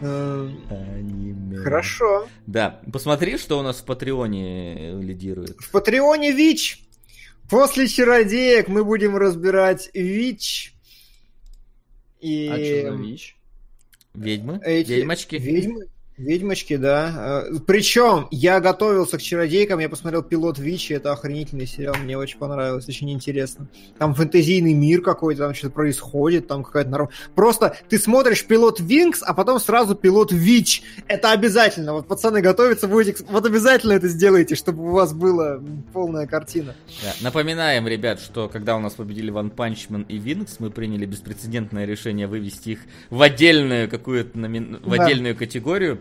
Аниме. Хорошо. Да, посмотри, что у нас в Патреоне лидирует. В Патреоне ВИЧ. После чародеек мы будем разбирать ВИЧ. И... А что за ВИЧ? Ведьмы? Эти... Ведьмочки? Ведьмы? Ведьмочки, да. Э, Причем я готовился к чародейкам, я посмотрел пилот Вичи, это охренительный сериал, мне очень понравилось, очень интересно. Там фэнтезийный мир какой-то, там что-то происходит, там какая-то народ. Просто ты смотришь пилот Винкс, а потом сразу пилот Вич. Это обязательно. Вот пацаны готовятся, будете, вот обязательно это сделайте, чтобы у вас была полная картина. Да. Напоминаем, ребят, что когда у нас победили Ван Панчмен и Винкс, мы приняли беспрецедентное решение вывести их в отдельную какую-то в отдельную да. категорию.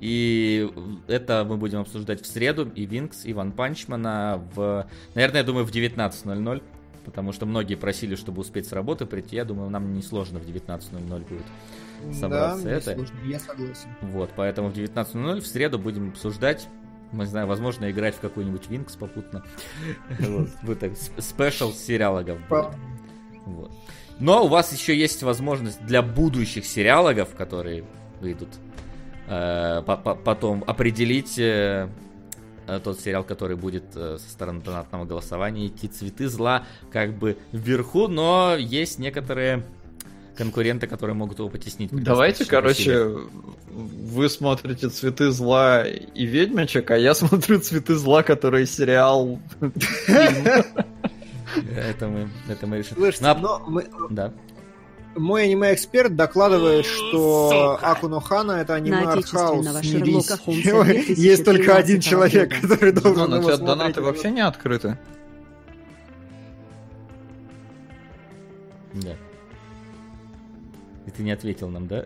И это мы будем обсуждать в среду. И Винкс, и Ван Панчмана в... Наверное, я думаю, в 19.00. Потому что многие просили, чтобы успеть с работы прийти. Я думаю, нам несложно в 19.00 будет собраться да, это. Сложно, я согласен. Вот, поэтому в 19.00 в среду будем обсуждать не знаю, возможно, играть в какой-нибудь Винкс попутно. Вот, так, спешл сериалогов. Вот. Но у вас еще есть возможность для будущих сериалогов, которые выйдут Э, потом определить э, э, тот сериал, который будет со стороны донатного голосования идти «Цветы зла» как бы вверху, но есть некоторые конкуренты, которые могут его потеснить. Давайте, короче, вы смотрите «Цветы зла» и «Ведьмочек», а я смотрю «Цветы зла», который сериал... Это мы, это мы решим. Слушайте, но мы... Да мой аниме-эксперт докладывает, что Акуно Хана это аниме артхаус. Есть только один человек, который должен его смотреть. донаты вообще не открыты. Да. И ты не ответил нам, да?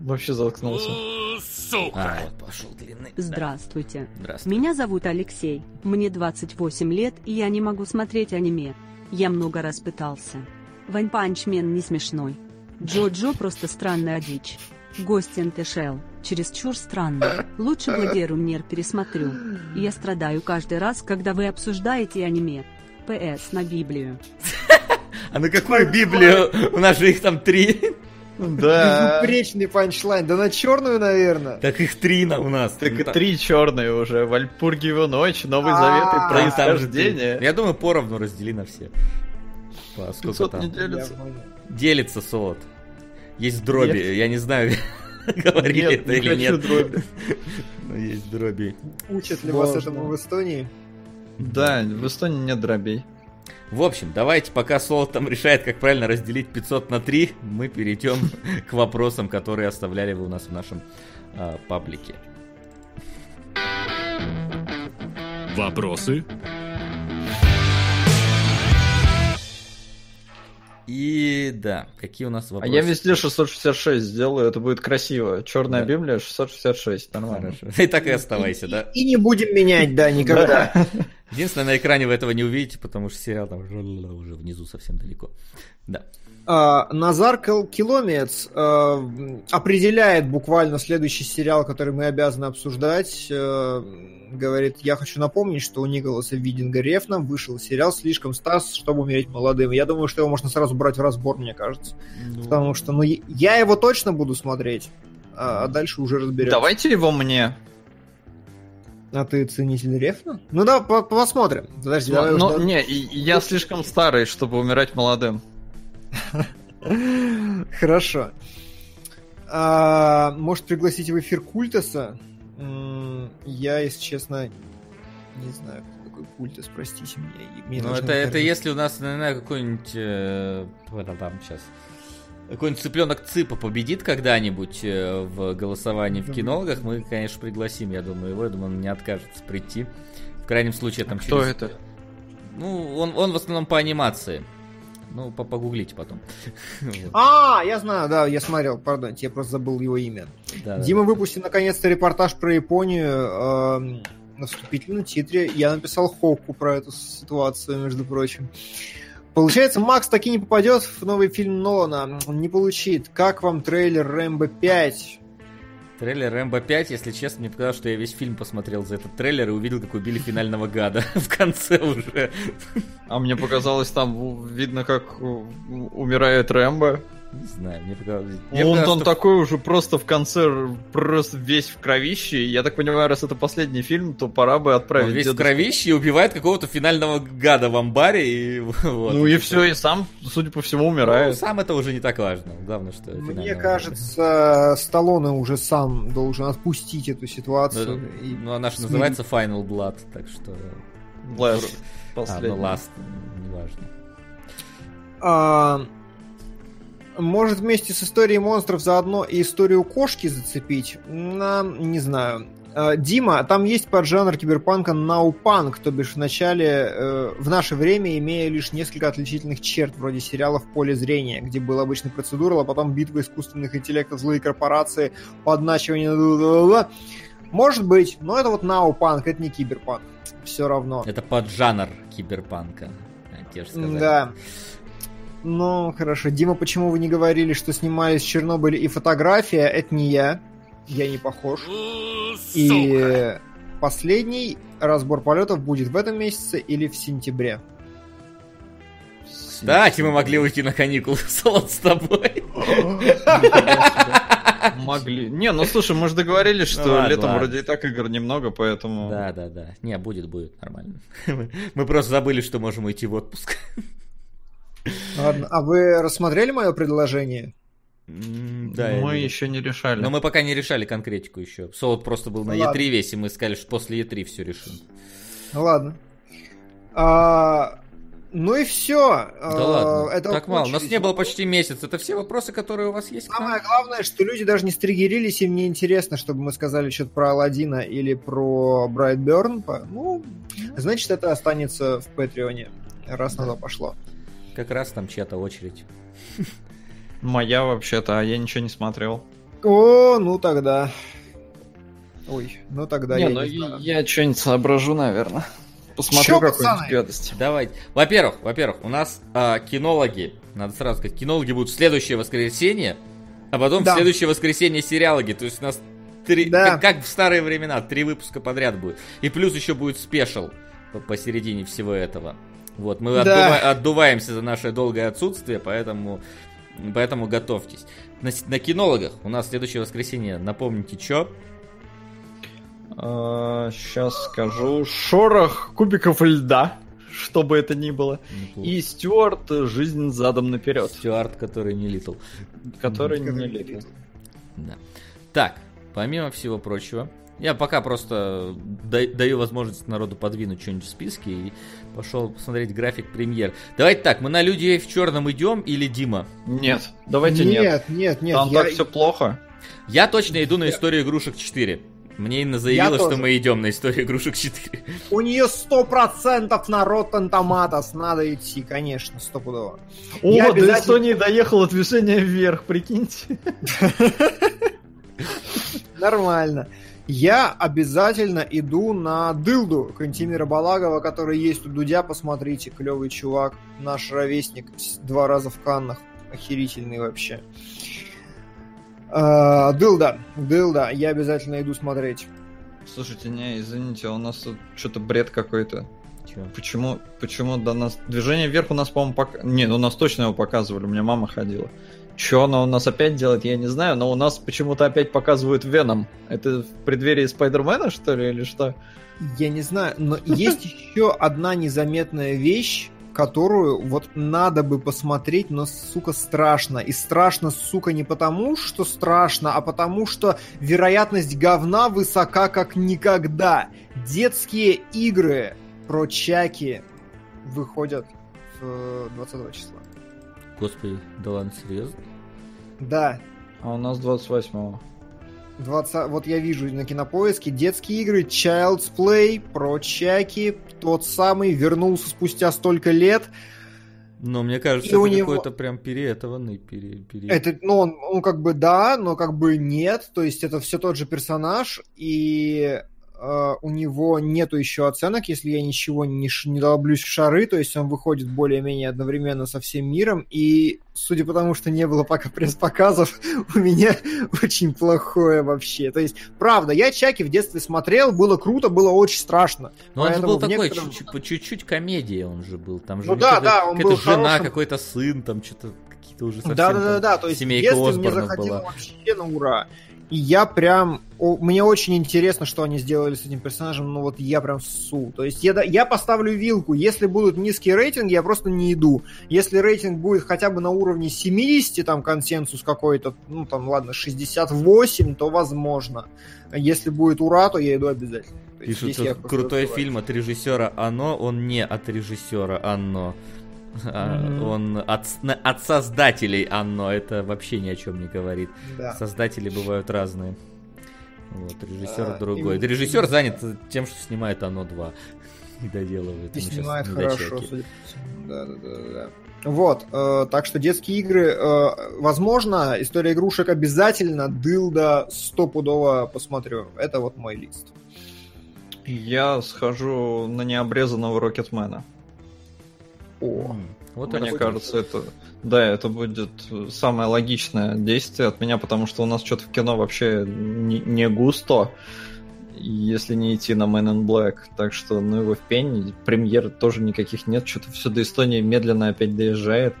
Вообще заткнулся. Сука! А, вот пошел длинный. Здравствуйте. Здравствуйте. Меня зовут Алексей. Мне 28 лет, и я не могу смотреть аниме. Я много раз пытался. Вань Панчмен не смешной. Джо-Джо просто странная дичь. Гость Энтешел, чересчур странно. Лучше Благеру Мнер пересмотрю. Я страдаю каждый раз, когда вы обсуждаете аниме. ПС на Библию. А на какую Библию? У нас же их там три. Да. Безупречный панчлайн. Да на черную, наверное. Так их три на у нас. Так и три черные уже. Вальпургиева ночь, Новый Завет и происхождение. Я думаю, поровну раздели на все по сколько там? не делится. Делится солод. Есть дроби, нет. я не знаю, говорили нет, это или нет. дроби. Но есть дроби. Учат ли вас этому в Эстонии? Да, в Эстонии нет дробей. В общем, давайте, пока Солод там решает, как правильно разделить 500 на 3, мы перейдем к вопросам, которые оставляли вы у нас в нашем э, паблике. Вопросы? И да, какие у нас вопросы? А я везде 666 сделаю, это будет красиво. Черная да. Библия 666, нормально. Хорошо. И так и оставайся, и, да? И, и не будем менять, да, никогда. Единственное, на экране вы этого не увидите, потому что сериал там уже внизу совсем далеко. Да. А, Назар Киломец а, определяет буквально следующий сериал, который мы обязаны обсуждать. А, говорит, я хочу напомнить, что у Николаса Видинга Рефна вышел сериал «Слишком Стас, чтобы умереть молодым». Я думаю, что его можно сразу брать в разбор, мне кажется. Ну... Потому что ну, я его точно буду смотреть, а дальше уже разберемся. Давайте его мне. А ты ценитель рефна? Ну да, по посмотрим. Подожди, давай ну, уж... Не, я слишком старый, чтобы умирать молодым. Хорошо. А, может пригласить в эфир Культаса? Я, если честно, не знаю, кто такой Культас, простите меня. Мне ну, это, это если у нас, наверное, какой-нибудь... Э, там сейчас какой-нибудь цыпленок Цыпа победит когда-нибудь э, в голосовании в кинологах, мы, конечно, пригласим, я думаю, его. Я думаю, он не откажется прийти. В крайнем случае, там а Кто через... это? Ну, он, он в основном по анимации. Ну, по погуглите потом. А, я знаю, да, я смотрел, пардон, я просто забыл его имя. Дима выпустил наконец-то репортаж про Японию э, на вступительном титре. Я написал Хоку про эту ситуацию, между прочим. Получается, Макс таки не попадет в новый фильм Нолана. Не получит. Как вам трейлер Рэмбо 5? Трейлер Рэмбо 5, если честно, мне показалось, что я весь фильм посмотрел за этот трейлер и увидел, как убили финального гада в конце уже. А мне показалось, там видно, как умирает Рэмбо. Не знаю, мне показалось... Мне он показалось, он что... такой уже просто в конце, просто весь в кровище. Я так понимаю, раз это последний фильм, то пора бы отправить... Он весь дедушку. в кровище и убивает какого-то финального гада в амбаре. И, вот, ну и, и все, и сам, судя по всему, умирает. Ну, сам это уже не так важно. Главное, что... Мне кажется, Сталлоне уже сам должен отпустить эту ситуацию. Ну, и... ну она же называется Final Blood, так что... Last. Последний. А, ну Last, неважно. А, может вместе с историей монстров заодно и историю кошки зацепить? На, не знаю. А, Дима, там есть поджанр киберпанка наупанк, то бишь в начале, э, в наше время, имея лишь несколько отличительных черт, вроде сериалов «Поле зрения», где был обычный процедура, а потом битва искусственных интеллектов, злые корпорации, подначивание... Может быть, но это вот наупанк, это не киберпанк. Все равно. Это поджанр киберпанка, те же сказали. Да. Ну, хорошо. Дима, почему вы не говорили, что снимались в Чернобыле и фотография? Это не я. Я не похож. И последний разбор полетов будет в этом месяце или в сентябре. Кстати, мы могли уйти на каникулы с тобой. Могли. Не, ну слушай, мы же договорились, что ну, ладно, летом ладно. вроде и так игр немного, поэтому... Да, да, да. Не, будет, будет, нормально. Мы просто забыли, что можем уйти в отпуск. Ладно, а вы рассмотрели мое предложение? Да, мы еще не решали. Но мы пока не решали конкретику еще. Солод просто был на ну, Е3 весь, и мы сказали, что после Е3 все решим. Ну ладно. А, ну и все. Да а, ладно, это так мало. У нас не было почти месяц. Это все вопросы, которые у вас есть? Самое главное, что люди даже не стригерились, им не интересно, чтобы мы сказали что-то про Алладина или про Брайтберн. Ну, значит, это останется в Патреоне, раз на то пошло. Как раз там чья-то очередь. Моя вообще-то, а я ничего не смотрел. О, ну тогда. Ой, ну тогда не, я ну не знаю. я что-нибудь соображу, наверное. Посмотрю какую-нибудь гадость. Давайте. Во-первых, во-первых, у нас а, кинологи, надо сразу сказать, кинологи будут в следующее воскресенье, а потом да. в следующее воскресенье сериалоги. То есть у нас три, да. как, как в старые времена, три выпуска подряд будет. И плюс еще будет спешл посередине всего этого. Вот, мы да. отдува- отдуваемся за наше долгое отсутствие, поэтому, поэтому готовьтесь. На, на кинологах у нас следующее воскресенье, напомните, что? сейчас а, скажу. Шорох кубиков льда, что бы это ни было. Неплохо. И Стюарт «Жизнь задом наперед». Стюарт, который не литл. Который не литл. Да. Так, помимо всего прочего, я пока просто даю возможность народу подвинуть что-нибудь в списке и пошел посмотреть график премьер. Давайте так, мы на людей в черном идем или Дима? Нет, давайте нет. Нет, нет, нет. Там я... так все плохо. Я точно иду на историю игрушек 4. Мне Инна заявила, что мы идем на историю игрушек 4. У нее 100% на Rotten Tomatoes надо идти, конечно, стопудово. О, Я до обязательно... Эстонии доехало движение вверх, прикиньте. Нормально я обязательно иду на Дылду Кантимира Балагова, который есть у Дудя, посмотрите, клевый чувак, наш ровесник, два раза в Каннах, охерительный вообще. Uh, Дылда, Дылда, я обязательно иду смотреть. Слушайте, не, извините, у нас тут что-то бред какой-то. Почему, почему до нас... Движение вверх у нас, по-моему, пок... Не, ну у нас точно его показывали, у меня мама ходила. Что она у нас опять делает, я не знаю, но у нас почему-то опять показывают Веном. Это в преддверии Спайдермена, что ли, или что? Я не знаю, но есть еще одна незаметная вещь, которую вот надо бы посмотреть, но, сука, страшно. И страшно, сука, не потому, что страшно, а потому, что вероятность говна высока как никогда. Детские игры про Чаки выходят 20 числа. Господи, да ладно, серьезно? Да. А у нас 28-го. 20, вот я вижу на кинопоиске детские игры Child's Play про Чаки, тот самый, вернулся спустя столько лет. Но мне кажется, и это него... какой-то прям переэтованный. Пере, пере... Это, ну, он, он как бы да, но как бы нет. То есть это все тот же персонаж, и у него нету еще оценок, если я ничего не, не долблюсь в шары, то есть он выходит более-менее одновременно со всем миром, и судя по тому, что не было пока пресс-показов, у меня очень плохое вообще. То есть, правда, я Чаки в детстве смотрел, было круто, было очень страшно. Но он же был такой некотором... чуть-чуть комедия, он же был. Там же ну да, да, он был жена, хорошим... какой-то сын, там что-то какие-то уже совсем да, да, да, да, то есть в детстве мне заходило вообще на ура. И я прям... Мне очень интересно, что они сделали с этим персонажем, ну вот я прям су. То есть я, я поставлю вилку. Если будут низкие рейтинги, я просто не иду. Если рейтинг будет хотя бы на уровне 70, там консенсус какой-то, ну там ладно, 68, то возможно. Если будет ура, то я иду обязательно. Пишут, крутой фильм от режиссера Оно, он не от режиссера Оно. Mm-hmm. Он от, от создателей Анно, это вообще ни о чем не говорит. Да. Создатели бывают разные. Вот, режиссер а, другой. И... Да, режиссер занят тем, что снимает Оно 2. И доделывает. И снимает хорошо, судя по всему. Да, да, да, да. Вот, э, так что детские игры, э, возможно, история игрушек обязательно, дылда стопудово посмотрю. Это вот мой лист. Я схожу на необрезанного Рокетмена. О, вот Мне кажется, это да, это будет самое логичное действие от меня, потому что у нас что-то в кино вообще не, не густо, если не идти на Man in Black. Так что, ну его в пень, премьер тоже никаких нет, что-то все до Эстонии медленно опять доезжает.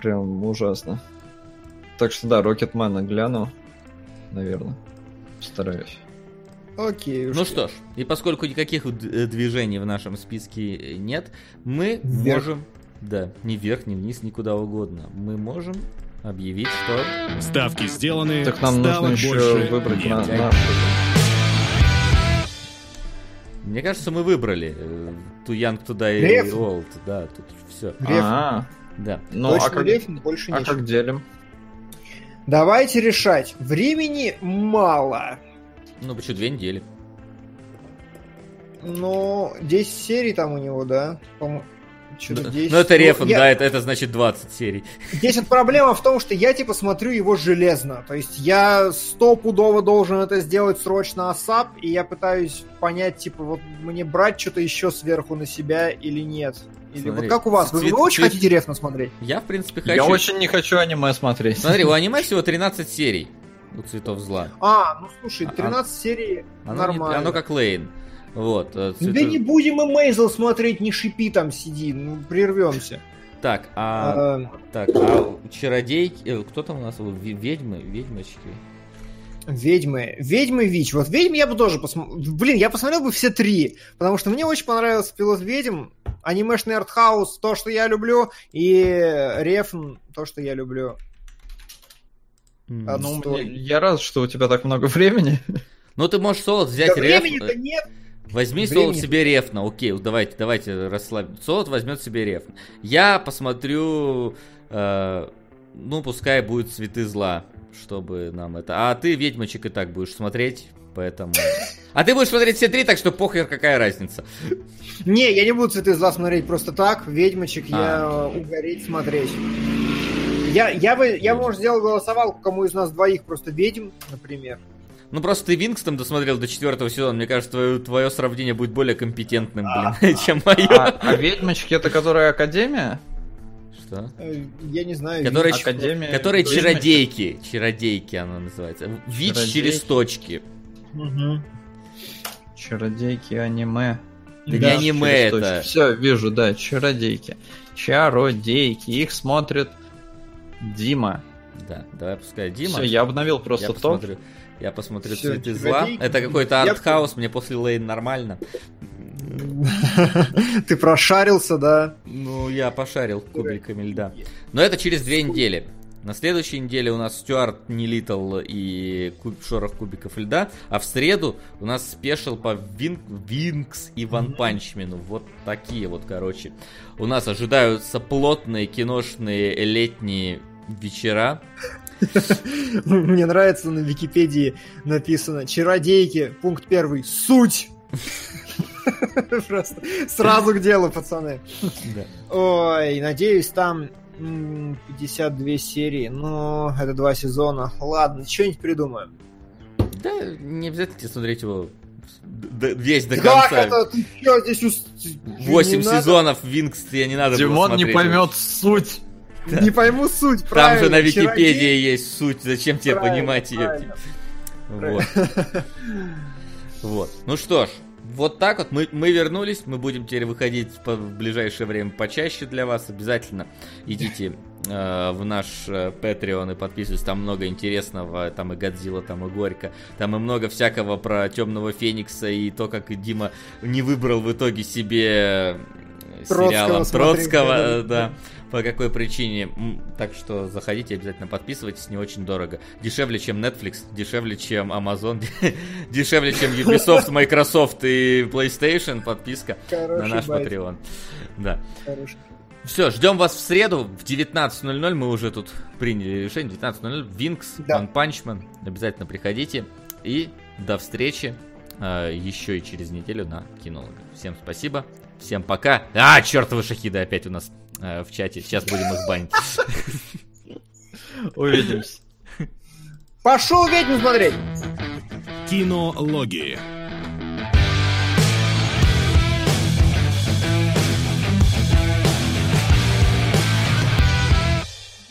Прям ужасно. Так что да, Рокетмена гляну, наверное. Постараюсь. Окей. Ну что ж, и поскольку никаких э, движений в нашем списке нет, мы вверх. можем, да, ни вверх, ни вниз, никуда угодно, мы можем объявить, что... Ставки сделаны, Так нам нужно еще выбрать на, на... Мне кажется, мы выбрали Too Young to Die Реф. Old. Да, тут все. А, да. Ну, Точно а как, Реф, больше а как делим? Давайте решать. Времени мало. Ну, почему две недели? Ну, 10 серий там у него, да? Что-то 10. Ну, это рефан, ну, я... да, это, это значит 20 серий. Здесь вот проблема в том, что я, типа, смотрю его железно. То есть я стопудово должен это сделать срочно асап, и я пытаюсь понять, типа, вот мне брать что-то еще сверху на себя или нет. Или Смотри, вот как у вас? Вы, цвет, вы очень цвет... хотите рефно смотреть? Я, в принципе, хочу. Я очень не хочу аниме смотреть. Смотри, у аниме всего 13 серий у цветов зла. А, ну слушай, 13 а, серий оно нормально. Не, оно как Лейн. Вот. Э, да не будем мы Мейзел смотреть, не шипи там сиди, ну прервемся. Так, а, а... так, а чародейки, э, кто там у нас, ведьмы, ведьмочки? Ведьмы. Ведьмы Вич. Вот ведьм я бы тоже посмотрел. Блин, я посмотрел бы все три. Потому что мне очень понравился пилот ведьм. Анимешный артхаус, то, что я люблю. И Рефн, то, что я люблю. А, ну, что... я рад, что у тебя так много времени. Ну, ты можешь солод взять да реф... Времени-то нет. Возьми Времени... солод себе рефна. Окей, давайте, давайте расслабим. Солод возьмет себе рефн. Я посмотрю... Э, ну, пускай будет цветы зла, чтобы нам это... А ты, ведьмочек, и так будешь смотреть, поэтому... А ты будешь смотреть все три, так что похер, какая разница. Не, я не буду цветы зла смотреть просто так. Ведьмочек а. я угореть смотреть. Я, я бы, я, может, сделал голосовалку, кому из нас двоих просто ведьм, например. Ну просто ты Винкстон досмотрел до четвертого сезона. Мне кажется, твое, твое сравнение будет более компетентным, блин, а, чем мое. А, а ведьмочки это которая Академия? Что? Э, я не знаю. Которые, Академия... которые чародейки. Чародейки она называется. Вич через точки. Угу. Чародейки аниме. Да, да не аниме это. Все, вижу, да, чародейки. Чародейки. Их смотрят Дима Да, давай пускай Дима. Все, я обновил просто я топ. Посмотрю, я посмотрю Все, цветы зла. Это какой-то артхаус, мне после Лейн нормально. Ты прошарился, да? Ну, я пошарил кубиками льда. Но это через две недели. На следующей неделе у нас Стюарт не Литл и куб, Шорох Кубиков Льда. А в среду у нас спешил по Вин, Винкс и Ван Панчмену. Вот такие вот, короче. У нас ожидаются плотные киношные летние вечера. Мне нравится на Википедии написано «Чародейки», пункт первый, «Суть». Просто сразу к делу, пацаны. Ой, надеюсь, там 52 серии, но это два сезона. Ладно, что-нибудь придумаем. Да, не обязательно смотреть его весь до конца. Как это? Ты что, здесь 8 сезонов Винкс тебе не надо Димон не поймет суть. Да. Не пойму суть, Там правильно. же на Википедии Чародей... есть суть, зачем тебе понимать ее? Вот. вот. Ну что ж, вот так вот мы, мы вернулись, мы будем теперь выходить по, в ближайшее время почаще для вас. Обязательно идите э, в наш э, Patreon и подписывайтесь, там много интересного, там и Годзилла, там и Горько, там и много всякого про Темного Феникса и то, как Дима не выбрал в итоге себе Троцкого сериалом Троцкого, да. да по какой причине. Так что заходите, обязательно подписывайтесь, не очень дорого. Дешевле, чем Netflix, дешевле, чем Amazon, дешевле, чем Ubisoft, Microsoft и PlayStation. Подписка Хороший на наш байт. Patreon. Да. Хороший. Все, ждем вас в среду в 19.00. Мы уже тут приняли решение. 19.00. Винкс, да. One Punch Man. Обязательно приходите. И до встречи э, еще и через неделю на кинологах. Всем спасибо. Всем пока. А, чертовы шахиды опять у нас э, в чате. Сейчас будем их банить. Увидимся. Пошел ведьму смотреть! Кинологии.